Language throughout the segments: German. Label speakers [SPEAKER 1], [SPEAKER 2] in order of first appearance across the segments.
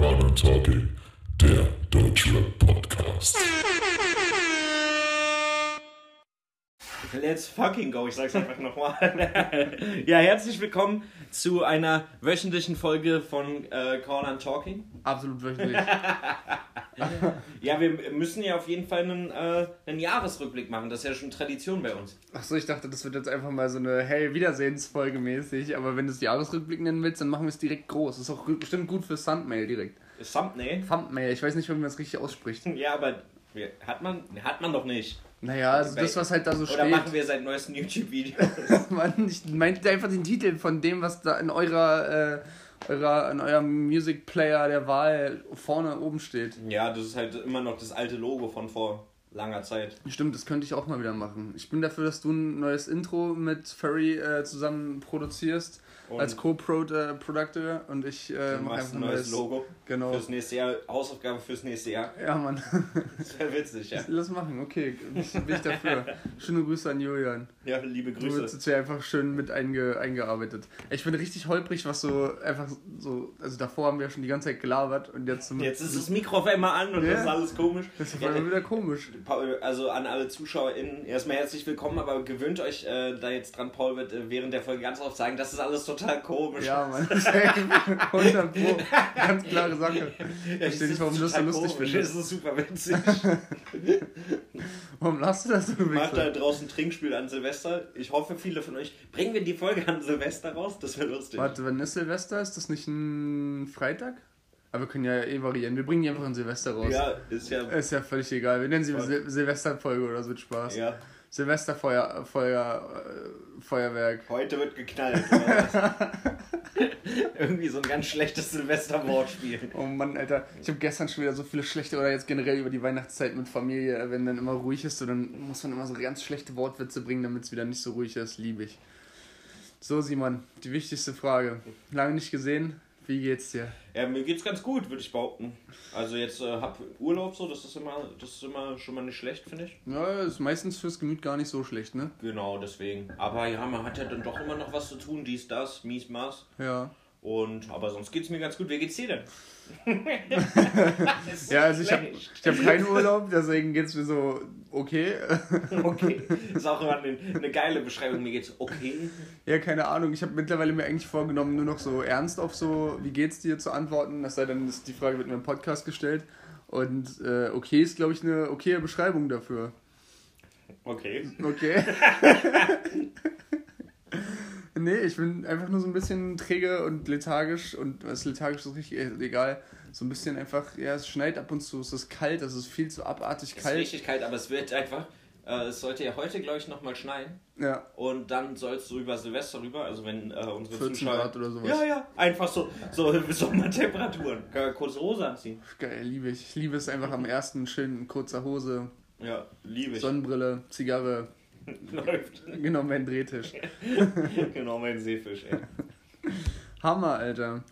[SPEAKER 1] Talking, der Deutschrap Podcast.
[SPEAKER 2] Let's fucking go, ich sag's einfach nochmal. ja, herzlich willkommen zu einer wöchentlichen Folge von äh, Call and Talking.
[SPEAKER 3] Absolut wöchentlich.
[SPEAKER 2] Ja, wir müssen ja auf jeden Fall einen, äh, einen Jahresrückblick machen, das ist ja schon Tradition bei uns.
[SPEAKER 3] Achso, ich dachte, das wird jetzt einfach mal so eine Hey, Wiedersehensfolge mäßig. Aber wenn du es Jahresrückblick nennen willst, dann machen wir es direkt groß. Das ist auch bestimmt gut für Thumbnail direkt.
[SPEAKER 2] Thumbnail?
[SPEAKER 3] Thumbnail, ich weiß nicht, wie man das richtig ausspricht.
[SPEAKER 2] Ja, aber hat man, hat man doch nicht.
[SPEAKER 3] Naja, also das, was halt da so
[SPEAKER 2] Oder
[SPEAKER 3] steht.
[SPEAKER 2] machen wir seit neuesten YouTube-Video?
[SPEAKER 3] Mann, ich meinte einfach den Titel von dem, was da in eurer, äh, eurer, in eurem Music Player der Wahl vorne oben steht.
[SPEAKER 2] ja, das ist halt immer noch das alte Logo von vor langer Zeit.
[SPEAKER 3] Stimmt, das könnte ich auch mal wieder machen. Ich bin dafür, dass du ein neues Intro mit Furry äh, zusammen produzierst.
[SPEAKER 2] Und
[SPEAKER 3] als Co-Productor und ich äh, mache einfach
[SPEAKER 2] ein neues Logo
[SPEAKER 3] Genau.
[SPEAKER 2] fürs nächste Jahr, Hausaufgabe fürs nächste Jahr.
[SPEAKER 3] Ja, Mann.
[SPEAKER 2] Das wäre witzig, ja.
[SPEAKER 3] Lass machen, okay. Ich, bin ich dafür. Schöne Grüße an Julian.
[SPEAKER 2] Ja, liebe
[SPEAKER 3] Du wirst
[SPEAKER 2] Grüße.
[SPEAKER 3] jetzt hier einfach schön mit einge, eingearbeitet. Ich bin richtig holprig, was so einfach so. Also davor haben wir ja schon die ganze Zeit gelabert und jetzt.
[SPEAKER 2] Jetzt ist das Mikro auf einmal an und
[SPEAKER 3] Ja.
[SPEAKER 2] das ist alles komisch.
[SPEAKER 3] Das ist
[SPEAKER 2] Ja,
[SPEAKER 3] wieder komisch.
[SPEAKER 2] Also an alle ZuschauerInnen erstmal herzlich willkommen, aber gewöhnt euch äh, da jetzt dran, Paul wird äh, während der Folge ganz oft sagen, das ist alles total komisch.
[SPEAKER 3] Ja, Mann. 100 Pro. Ganz klare Sache. Ich verstehe nicht, warum du das so lustig findest.
[SPEAKER 2] Das ist super witzig.
[SPEAKER 3] Warum lachst du das so?
[SPEAKER 2] Macht da draußen Trinkspiel an Silvester. Ich hoffe, viele von euch. Bringen wir die Folge an Silvester raus? Das wäre lustig.
[SPEAKER 3] Warte, wann ist Silvester? Ist das nicht ein Freitag? Aber wir können ja eh variieren. Wir bringen die einfach an Silvester raus.
[SPEAKER 2] Ja, ist ja.
[SPEAKER 3] Ist ja völlig egal. Wir nennen sie. Sil Silvesterfolge oder so mit Spaß.
[SPEAKER 2] ja.
[SPEAKER 3] Silvesterfeuer, Feuer, äh, Feuerwerk.
[SPEAKER 2] Heute wird geknallt. Irgendwie so ein ganz schlechtes Silvester-Wortspiel.
[SPEAKER 3] Oh Mann, Alter. Ich habe gestern schon wieder so viele schlechte, oder jetzt generell über die Weihnachtszeit mit Familie, wenn dann immer ruhig ist, so, dann muss man immer so ganz schlechte Wortwitze bringen, damit es wieder nicht so ruhig ist. Liebe ich. So, Simon, die wichtigste Frage. Lange nicht gesehen. Wie geht's dir?
[SPEAKER 2] Ja, mir geht's ganz gut, würde ich behaupten. Also jetzt äh, hab Urlaub so, das ist immer, das ist immer schon mal nicht schlecht, finde ich.
[SPEAKER 3] Ja, ist meistens fürs Gemüt gar nicht so schlecht, ne?
[SPEAKER 2] Genau, deswegen. Aber ja, man hat ja dann doch immer noch was zu tun, dies, das, mies, maß.
[SPEAKER 3] Ja.
[SPEAKER 2] Und aber sonst geht's mir ganz gut. Wie geht's dir denn?
[SPEAKER 3] Ja, also ich habe ich hab keinen Urlaub, deswegen geht's mir so okay.
[SPEAKER 2] Okay. Ist auch immer eine, eine geile Beschreibung. Mir geht's okay.
[SPEAKER 3] Ja, keine Ahnung. Ich habe mittlerweile mir eigentlich vorgenommen, nur noch so ernst auf so, wie geht's dir zu antworten. Das sei denn, die Frage wird mir im Podcast gestellt. Und äh, okay ist, glaube ich, eine okaye Beschreibung dafür.
[SPEAKER 2] Okay.
[SPEAKER 3] Okay. nee, ich bin einfach nur so ein bisschen träge und lethargisch. Und was lethargisch ist richtig egal. So ein bisschen einfach, ja, es schneit ab und zu, es ist kalt, es ist viel zu abartig
[SPEAKER 2] Es ist
[SPEAKER 3] kalt.
[SPEAKER 2] richtig kalt, aber es wird einfach. Äh, es sollte ja heute, glaube ich, nochmal schneien.
[SPEAKER 3] Ja,
[SPEAKER 2] Und dann soll es so über Silvester rüber, also wenn äh, unsere
[SPEAKER 3] 14
[SPEAKER 2] Zuschauer.
[SPEAKER 3] Grad oder sowas.
[SPEAKER 2] Ja, ja, einfach so, so Sommertemperaturen. Kurze Hose anziehen.
[SPEAKER 3] geil, liebe ich. Ich liebe es einfach am ersten schön in kurzer Hose,
[SPEAKER 2] Ja, liebe ich.
[SPEAKER 3] Sonnenbrille, Zigarre,
[SPEAKER 2] Läuft.
[SPEAKER 3] genau mein Drehtisch.
[SPEAKER 2] genau, mein Seefisch, ey.
[SPEAKER 3] Hammer, Alter.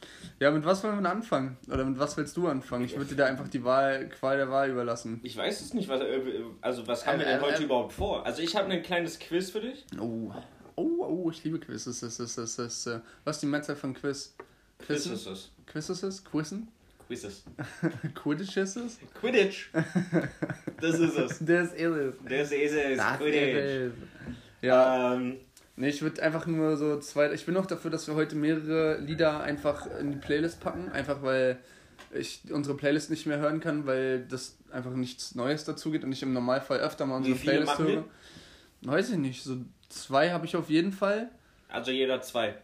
[SPEAKER 3] Ja, mit was wollen wir denn anfangen? Oder mit was willst du anfangen? Ich würde dir da einfach die Wahl, Qual der Wahl überlassen.
[SPEAKER 2] Ich weiß es nicht, was, äh, also was haben wir
[SPEAKER 3] Ähm,
[SPEAKER 2] denn heute
[SPEAKER 3] ähm,
[SPEAKER 2] überhaupt vor? Also ich habe ein kleines Quiz für dich.
[SPEAKER 3] Oh. Oh, oh, ich liebe Quizzes. Das ist, das ist, das äh, was ist die Mehrzahl von Quiz?
[SPEAKER 2] Quiz es.
[SPEAKER 3] Quizzes ist? Quizzen?
[SPEAKER 2] Quizzes.
[SPEAKER 3] Quidditches ist?
[SPEAKER 2] Quidditch. Das ist es.
[SPEAKER 3] Das ist es.
[SPEAKER 2] Das ist es.
[SPEAKER 3] Das
[SPEAKER 2] Quidditch.
[SPEAKER 3] ist es. Ja,
[SPEAKER 2] Ähm,
[SPEAKER 3] nee, ich würde einfach nur so zwei. Ich bin auch dafür, dass wir heute mehrere Lieder einfach in die Playlist packen. Einfach weil ich unsere Playlist nicht mehr hören kann, weil das einfach nichts Neues dazu geht und ich im Normalfall öfter mal unsere
[SPEAKER 2] Wie viele
[SPEAKER 3] Playlist höre. Weiß ich nicht, so zwei habe ich auf jeden Fall.
[SPEAKER 2] also jeder zwei.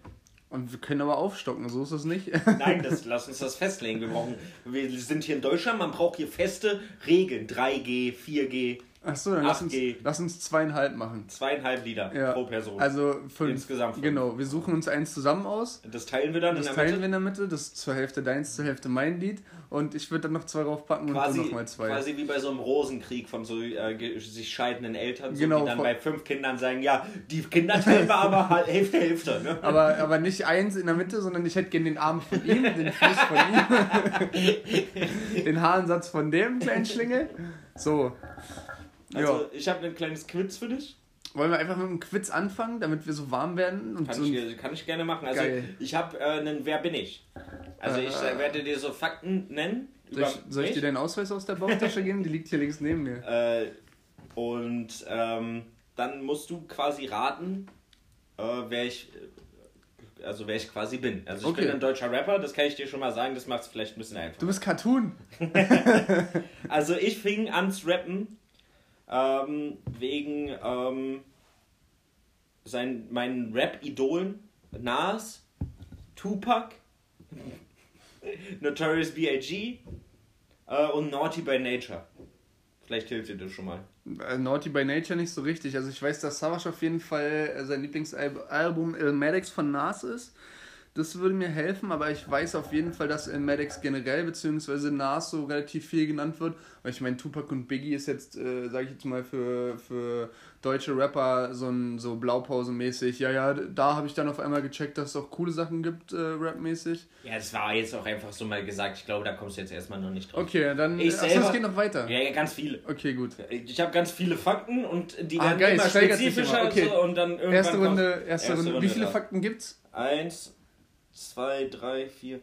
[SPEAKER 3] Und wir können aber aufstocken, so ist es nicht.
[SPEAKER 2] Nein, das, lass uns das festlegen. Wir brauchen, wir sind hier in Deutschland, man braucht hier feste Regeln. 3G, 4G.
[SPEAKER 3] Achso, dann lass uns,
[SPEAKER 2] 8G.
[SPEAKER 3] lass uns zweieinhalb machen.
[SPEAKER 2] Zweieinhalb Lieder
[SPEAKER 3] Ja.
[SPEAKER 2] pro Person.
[SPEAKER 3] Also fünf.
[SPEAKER 2] Insgesamt fünf.
[SPEAKER 3] Genau, wir suchen uns eins zusammen aus.
[SPEAKER 2] das teilen wir dann
[SPEAKER 3] Das
[SPEAKER 2] in der
[SPEAKER 3] teilen
[SPEAKER 2] Mitte.
[SPEAKER 3] wir in der Mitte, das ist zur Hälfte deins, zur Hälfte mein Lied. Und ich würde dann noch zwei raufpacken und
[SPEAKER 2] quasi,
[SPEAKER 3] dann nochmal zwei.
[SPEAKER 2] quasi wie bei so einem Rosenkrieg von so äh, sich scheidenden Eltern, so,
[SPEAKER 3] Genau,
[SPEAKER 2] die dann bei fünf Kindern sagen, ja, die Kinder teilen wir aber halt Hälfte, Hälfte. Ne?
[SPEAKER 3] Aber, aber nicht eins in der Mitte, sondern ich hätte gerne den Arm von ihm, den Fuß von ihm, den Haarensatz von dem kleinen Schlingel. So.
[SPEAKER 2] Also
[SPEAKER 3] ja.
[SPEAKER 2] ich habe ein kleines Quiz für dich.
[SPEAKER 3] Wollen wir einfach mit einem Quiz anfangen, damit wir so warm werden? Und
[SPEAKER 2] Kann,
[SPEAKER 3] so
[SPEAKER 2] ich, kann ich gerne machen. Also
[SPEAKER 3] Geil.
[SPEAKER 2] ich habe äh, einen Wer bin ich? Also ich äh,
[SPEAKER 3] Äh.
[SPEAKER 2] werde dir so Fakten nennen.
[SPEAKER 3] soll, ich, soll ich dir deinen Ausweis aus der Bauchtasche geben? Die liegt hier links neben mir.
[SPEAKER 2] Äh, und ähm, dann musst du quasi raten, äh, wer ich, äh, also wer ich quasi bin. Also ich
[SPEAKER 3] Okay.
[SPEAKER 2] bin ein deutscher Rapper, das kann ich dir schon mal sagen, das macht es vielleicht ein bisschen
[SPEAKER 3] Du
[SPEAKER 2] einfacher.
[SPEAKER 3] bist Cartoon.
[SPEAKER 2] Also ich fing an zu rappen ähm, wegen ähm, sein, meinen Rap-Idolen Nas, Tupac, Notorious B.I.G. Äh, und Naughty by Nature. Vielleicht hilft dir das schon mal.
[SPEAKER 3] Äh, Naughty by Nature nicht so richtig. Also ich weiß, dass Savage auf jeden Fall äh, sein Lieblingsalbum Ilmatics von Nas ist. Das würde mir helfen, aber ich weiß auf jeden Fall, dass Ilmatics generell beziehungsweise Nas so relativ viel genannt wird. Weil ich meine, Tupac und Biggie ist jetzt, äh, sage ich jetzt mal, für, für deutsche Rapper so ein so Blaupause-mäßig. Ja, ja, da habe ich dann auf einmal gecheckt, dass es auch coole Sachen gibt, äh, rapmäßig.
[SPEAKER 2] Ja, das war jetzt auch einfach so mal gesagt. Ich glaube, da kommst du jetzt erstmal noch nicht drauf.
[SPEAKER 3] Okay, dann.
[SPEAKER 2] Ich
[SPEAKER 3] achso,
[SPEAKER 2] selber-
[SPEAKER 3] es geht noch weiter.
[SPEAKER 2] Ja, ja, ganz viele.
[SPEAKER 3] Okay, gut.
[SPEAKER 2] Ich habe ganz viele Fakten und die
[SPEAKER 3] Ah,
[SPEAKER 2] werden
[SPEAKER 3] geil,
[SPEAKER 2] immer spezifischer
[SPEAKER 3] immer. Okay.
[SPEAKER 2] so, und dann irgendwann
[SPEAKER 3] Erste Runde, erste, Runde. Wie viele
[SPEAKER 2] ja.
[SPEAKER 3] Fakten gibt's?
[SPEAKER 2] Eins, zwei, drei, vier.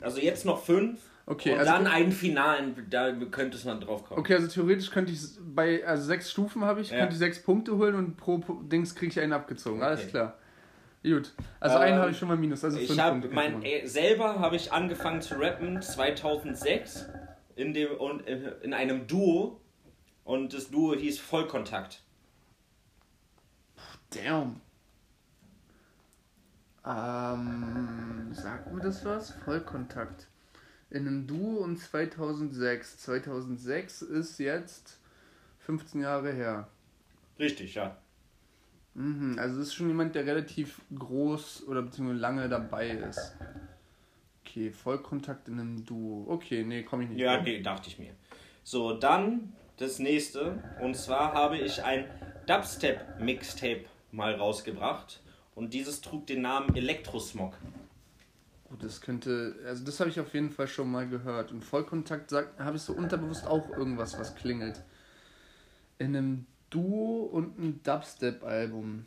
[SPEAKER 2] Also jetzt noch fünf.
[SPEAKER 3] Okay,
[SPEAKER 2] und
[SPEAKER 3] also
[SPEAKER 2] dann einen finalen, da könnte es man drauf kommen.
[SPEAKER 3] Okay, also theoretisch könnte ich bei, also sechs Stufen habe ich,
[SPEAKER 2] Ja.
[SPEAKER 3] könnte ich sechs Punkte holen und pro Dings kriege ich einen abgezogen. Alles
[SPEAKER 2] Okay.
[SPEAKER 3] klar. Gut. Also
[SPEAKER 2] Ähm,
[SPEAKER 3] einen habe ich schon mal minus, also fünf
[SPEAKER 2] ich habe
[SPEAKER 3] Punkte.
[SPEAKER 2] mein äh, selber habe ich angefangen zu rappen 2006 in dem und äh, in einem Duo und das Duo hieß Vollkontakt.
[SPEAKER 3] Damn. Ähm, sagt mir das was? Vollkontakt. In einem Duo und 2006. 2006 ist jetzt 15 Jahre her.
[SPEAKER 2] Richtig, ja.
[SPEAKER 3] Mhm, also das ist schon jemand, der relativ groß oder beziehungsweise lange dabei ist. Okay, Vollkontakt in einem Duo. Okay, nee, komme ich nicht.
[SPEAKER 2] Ja,
[SPEAKER 3] drauf.
[SPEAKER 2] nee, dachte ich mir. So, dann das nächste. Und zwar habe ich ein Dubstep-Mixtape mal rausgebracht. Und dieses trug den Namen Elektrosmog.
[SPEAKER 3] Gut, das könnte, also das habe ich auf jeden Fall schon mal gehört. Und Vollkontakt sagt, habe ich so unterbewusst auch irgendwas, was klingelt. In einem Duo und ein Dubstep-Album.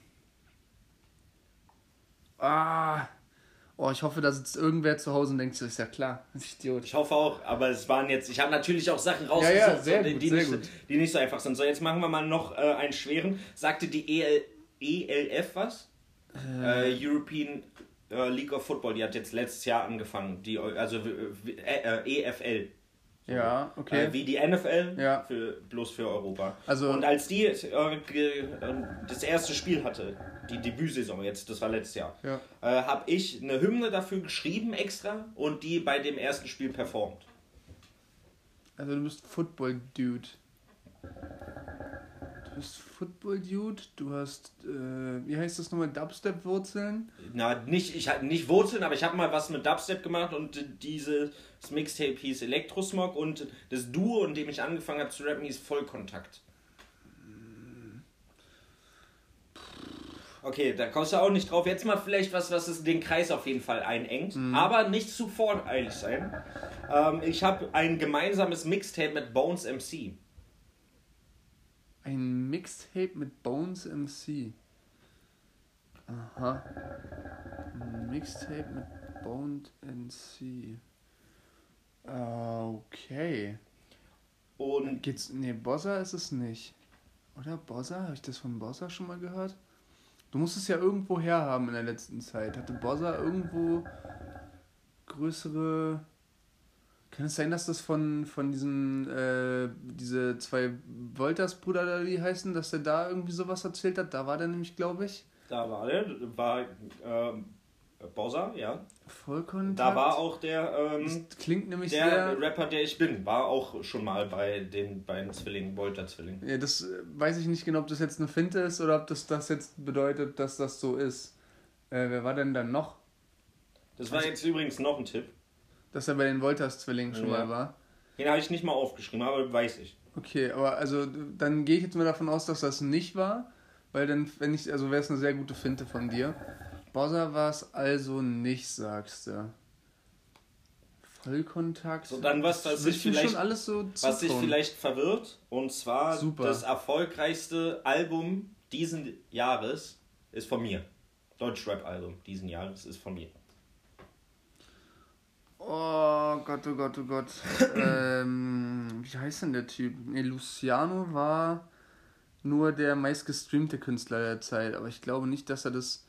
[SPEAKER 3] Ah. Oh, ich hoffe, da sitzt irgendwer zu Hause und denkt sich, ist ja klar, das ist Idiot.
[SPEAKER 2] Ich hoffe auch, aber es waren jetzt, ich habe natürlich auch Sachen
[SPEAKER 3] Ja,
[SPEAKER 2] rausgesucht,
[SPEAKER 3] ja, sehr
[SPEAKER 2] die,
[SPEAKER 3] gut,
[SPEAKER 2] die,
[SPEAKER 3] sehr
[SPEAKER 2] nicht,
[SPEAKER 3] gut.
[SPEAKER 2] die nicht so einfach sind. So, jetzt machen wir mal noch äh, einen schweren. Sagte die EL, ELF was? Äh, European äh, League of Football, die hat jetzt letztes Jahr angefangen. Die, also äh, äh, EFL.
[SPEAKER 3] Ja, okay.
[SPEAKER 2] Äh, wie die NFL,
[SPEAKER 3] Ja.
[SPEAKER 2] für, bloß für Europa.
[SPEAKER 3] Also-
[SPEAKER 2] und als die äh, äh, das erste Spiel hatte, die Debütsaison jetzt, das war letztes Jahr,
[SPEAKER 3] Ja.
[SPEAKER 2] äh, habe ich eine Hymne dafür geschrieben extra und die bei dem ersten Spiel performt.
[SPEAKER 3] Also du bist Football-Dude. Du bist Football-Dude, du hast, äh, wie heißt das nochmal, Dubstep-Wurzeln?
[SPEAKER 2] Na, nicht, ich hatte nicht Wurzeln, aber ich habe mal was mit Dubstep gemacht und dieses Mixtape hieß Elektrosmog und das Duo, in dem ich angefangen habe zu rappen, hieß Vollkontakt. Okay, da kommst du auch nicht drauf. Jetzt mal vielleicht was, was es den Kreis auf jeden Fall einengt, aber nicht zu voreilig sein. Ähm, ich habe ein gemeinsames Mixtape mit Bones MC.
[SPEAKER 3] Ein Mixtape mit Bones MC. Aha. Ein Mixtape mit Bones MC. Okay.
[SPEAKER 2] Und
[SPEAKER 3] Geht's. Nee, Bossa ist es nicht. Oder Bossa? Habe ich das von Bossa schon mal gehört? Du musst es ja irgendwo herhaben in der letzten Zeit. Hatte Bossa irgendwo größere. Kann es sein, dass das von, von diesen, äh, diese zwei Wolters-Brüder, da die heißen, dass der da irgendwie sowas erzählt hat? Da war der nämlich, glaube ich.
[SPEAKER 2] da war der, war ähm, äh, Bowser, ja.
[SPEAKER 3] Vollkontakt.
[SPEAKER 2] Da war auch der, ähm,
[SPEAKER 3] Das klingt nämlich
[SPEAKER 2] der
[SPEAKER 3] sehr.
[SPEAKER 2] Rapper, der ich bin, war auch schon mal bei den beiden Zwillingen, Bolter-Zwillingen.
[SPEAKER 3] Ja, das äh, weiß ich nicht genau, ob das jetzt eine Finte ist oder ob das das jetzt bedeutet, dass das so ist. Äh, wer war denn dann noch?
[SPEAKER 2] Das war jetzt übrigens noch ein Tipp.
[SPEAKER 3] Dass er bei den Wolters-Zwillingen schon
[SPEAKER 2] Ja.
[SPEAKER 3] mal war.
[SPEAKER 2] Den habe ich nicht mal aufgeschrieben, aber weiß ich.
[SPEAKER 3] Okay, aber also dann gehe ich jetzt mal davon aus, dass das nicht war, weil dann, wenn ich, also wäre es eine sehr gute Finte von dir. Bowser war es also nicht, sagst du. Vollkontakt.
[SPEAKER 2] So, dann was, was
[SPEAKER 3] Will
[SPEAKER 2] ich
[SPEAKER 3] ich mir
[SPEAKER 2] vielleicht-
[SPEAKER 3] schon alles so
[SPEAKER 2] Was sich vielleicht verwirrt, und zwar
[SPEAKER 3] Super.
[SPEAKER 2] das erfolgreichste Album diesen Jahres ist von mir. Deutschrap-Album diesen Jahres ist von mir.
[SPEAKER 3] Oh Gott, oh Gott, oh Gott. ähm, wie heißt denn der Typ? Ne, Luciano war nur der meistgestreamte Künstler der Zeit, aber ich glaube nicht, dass er das.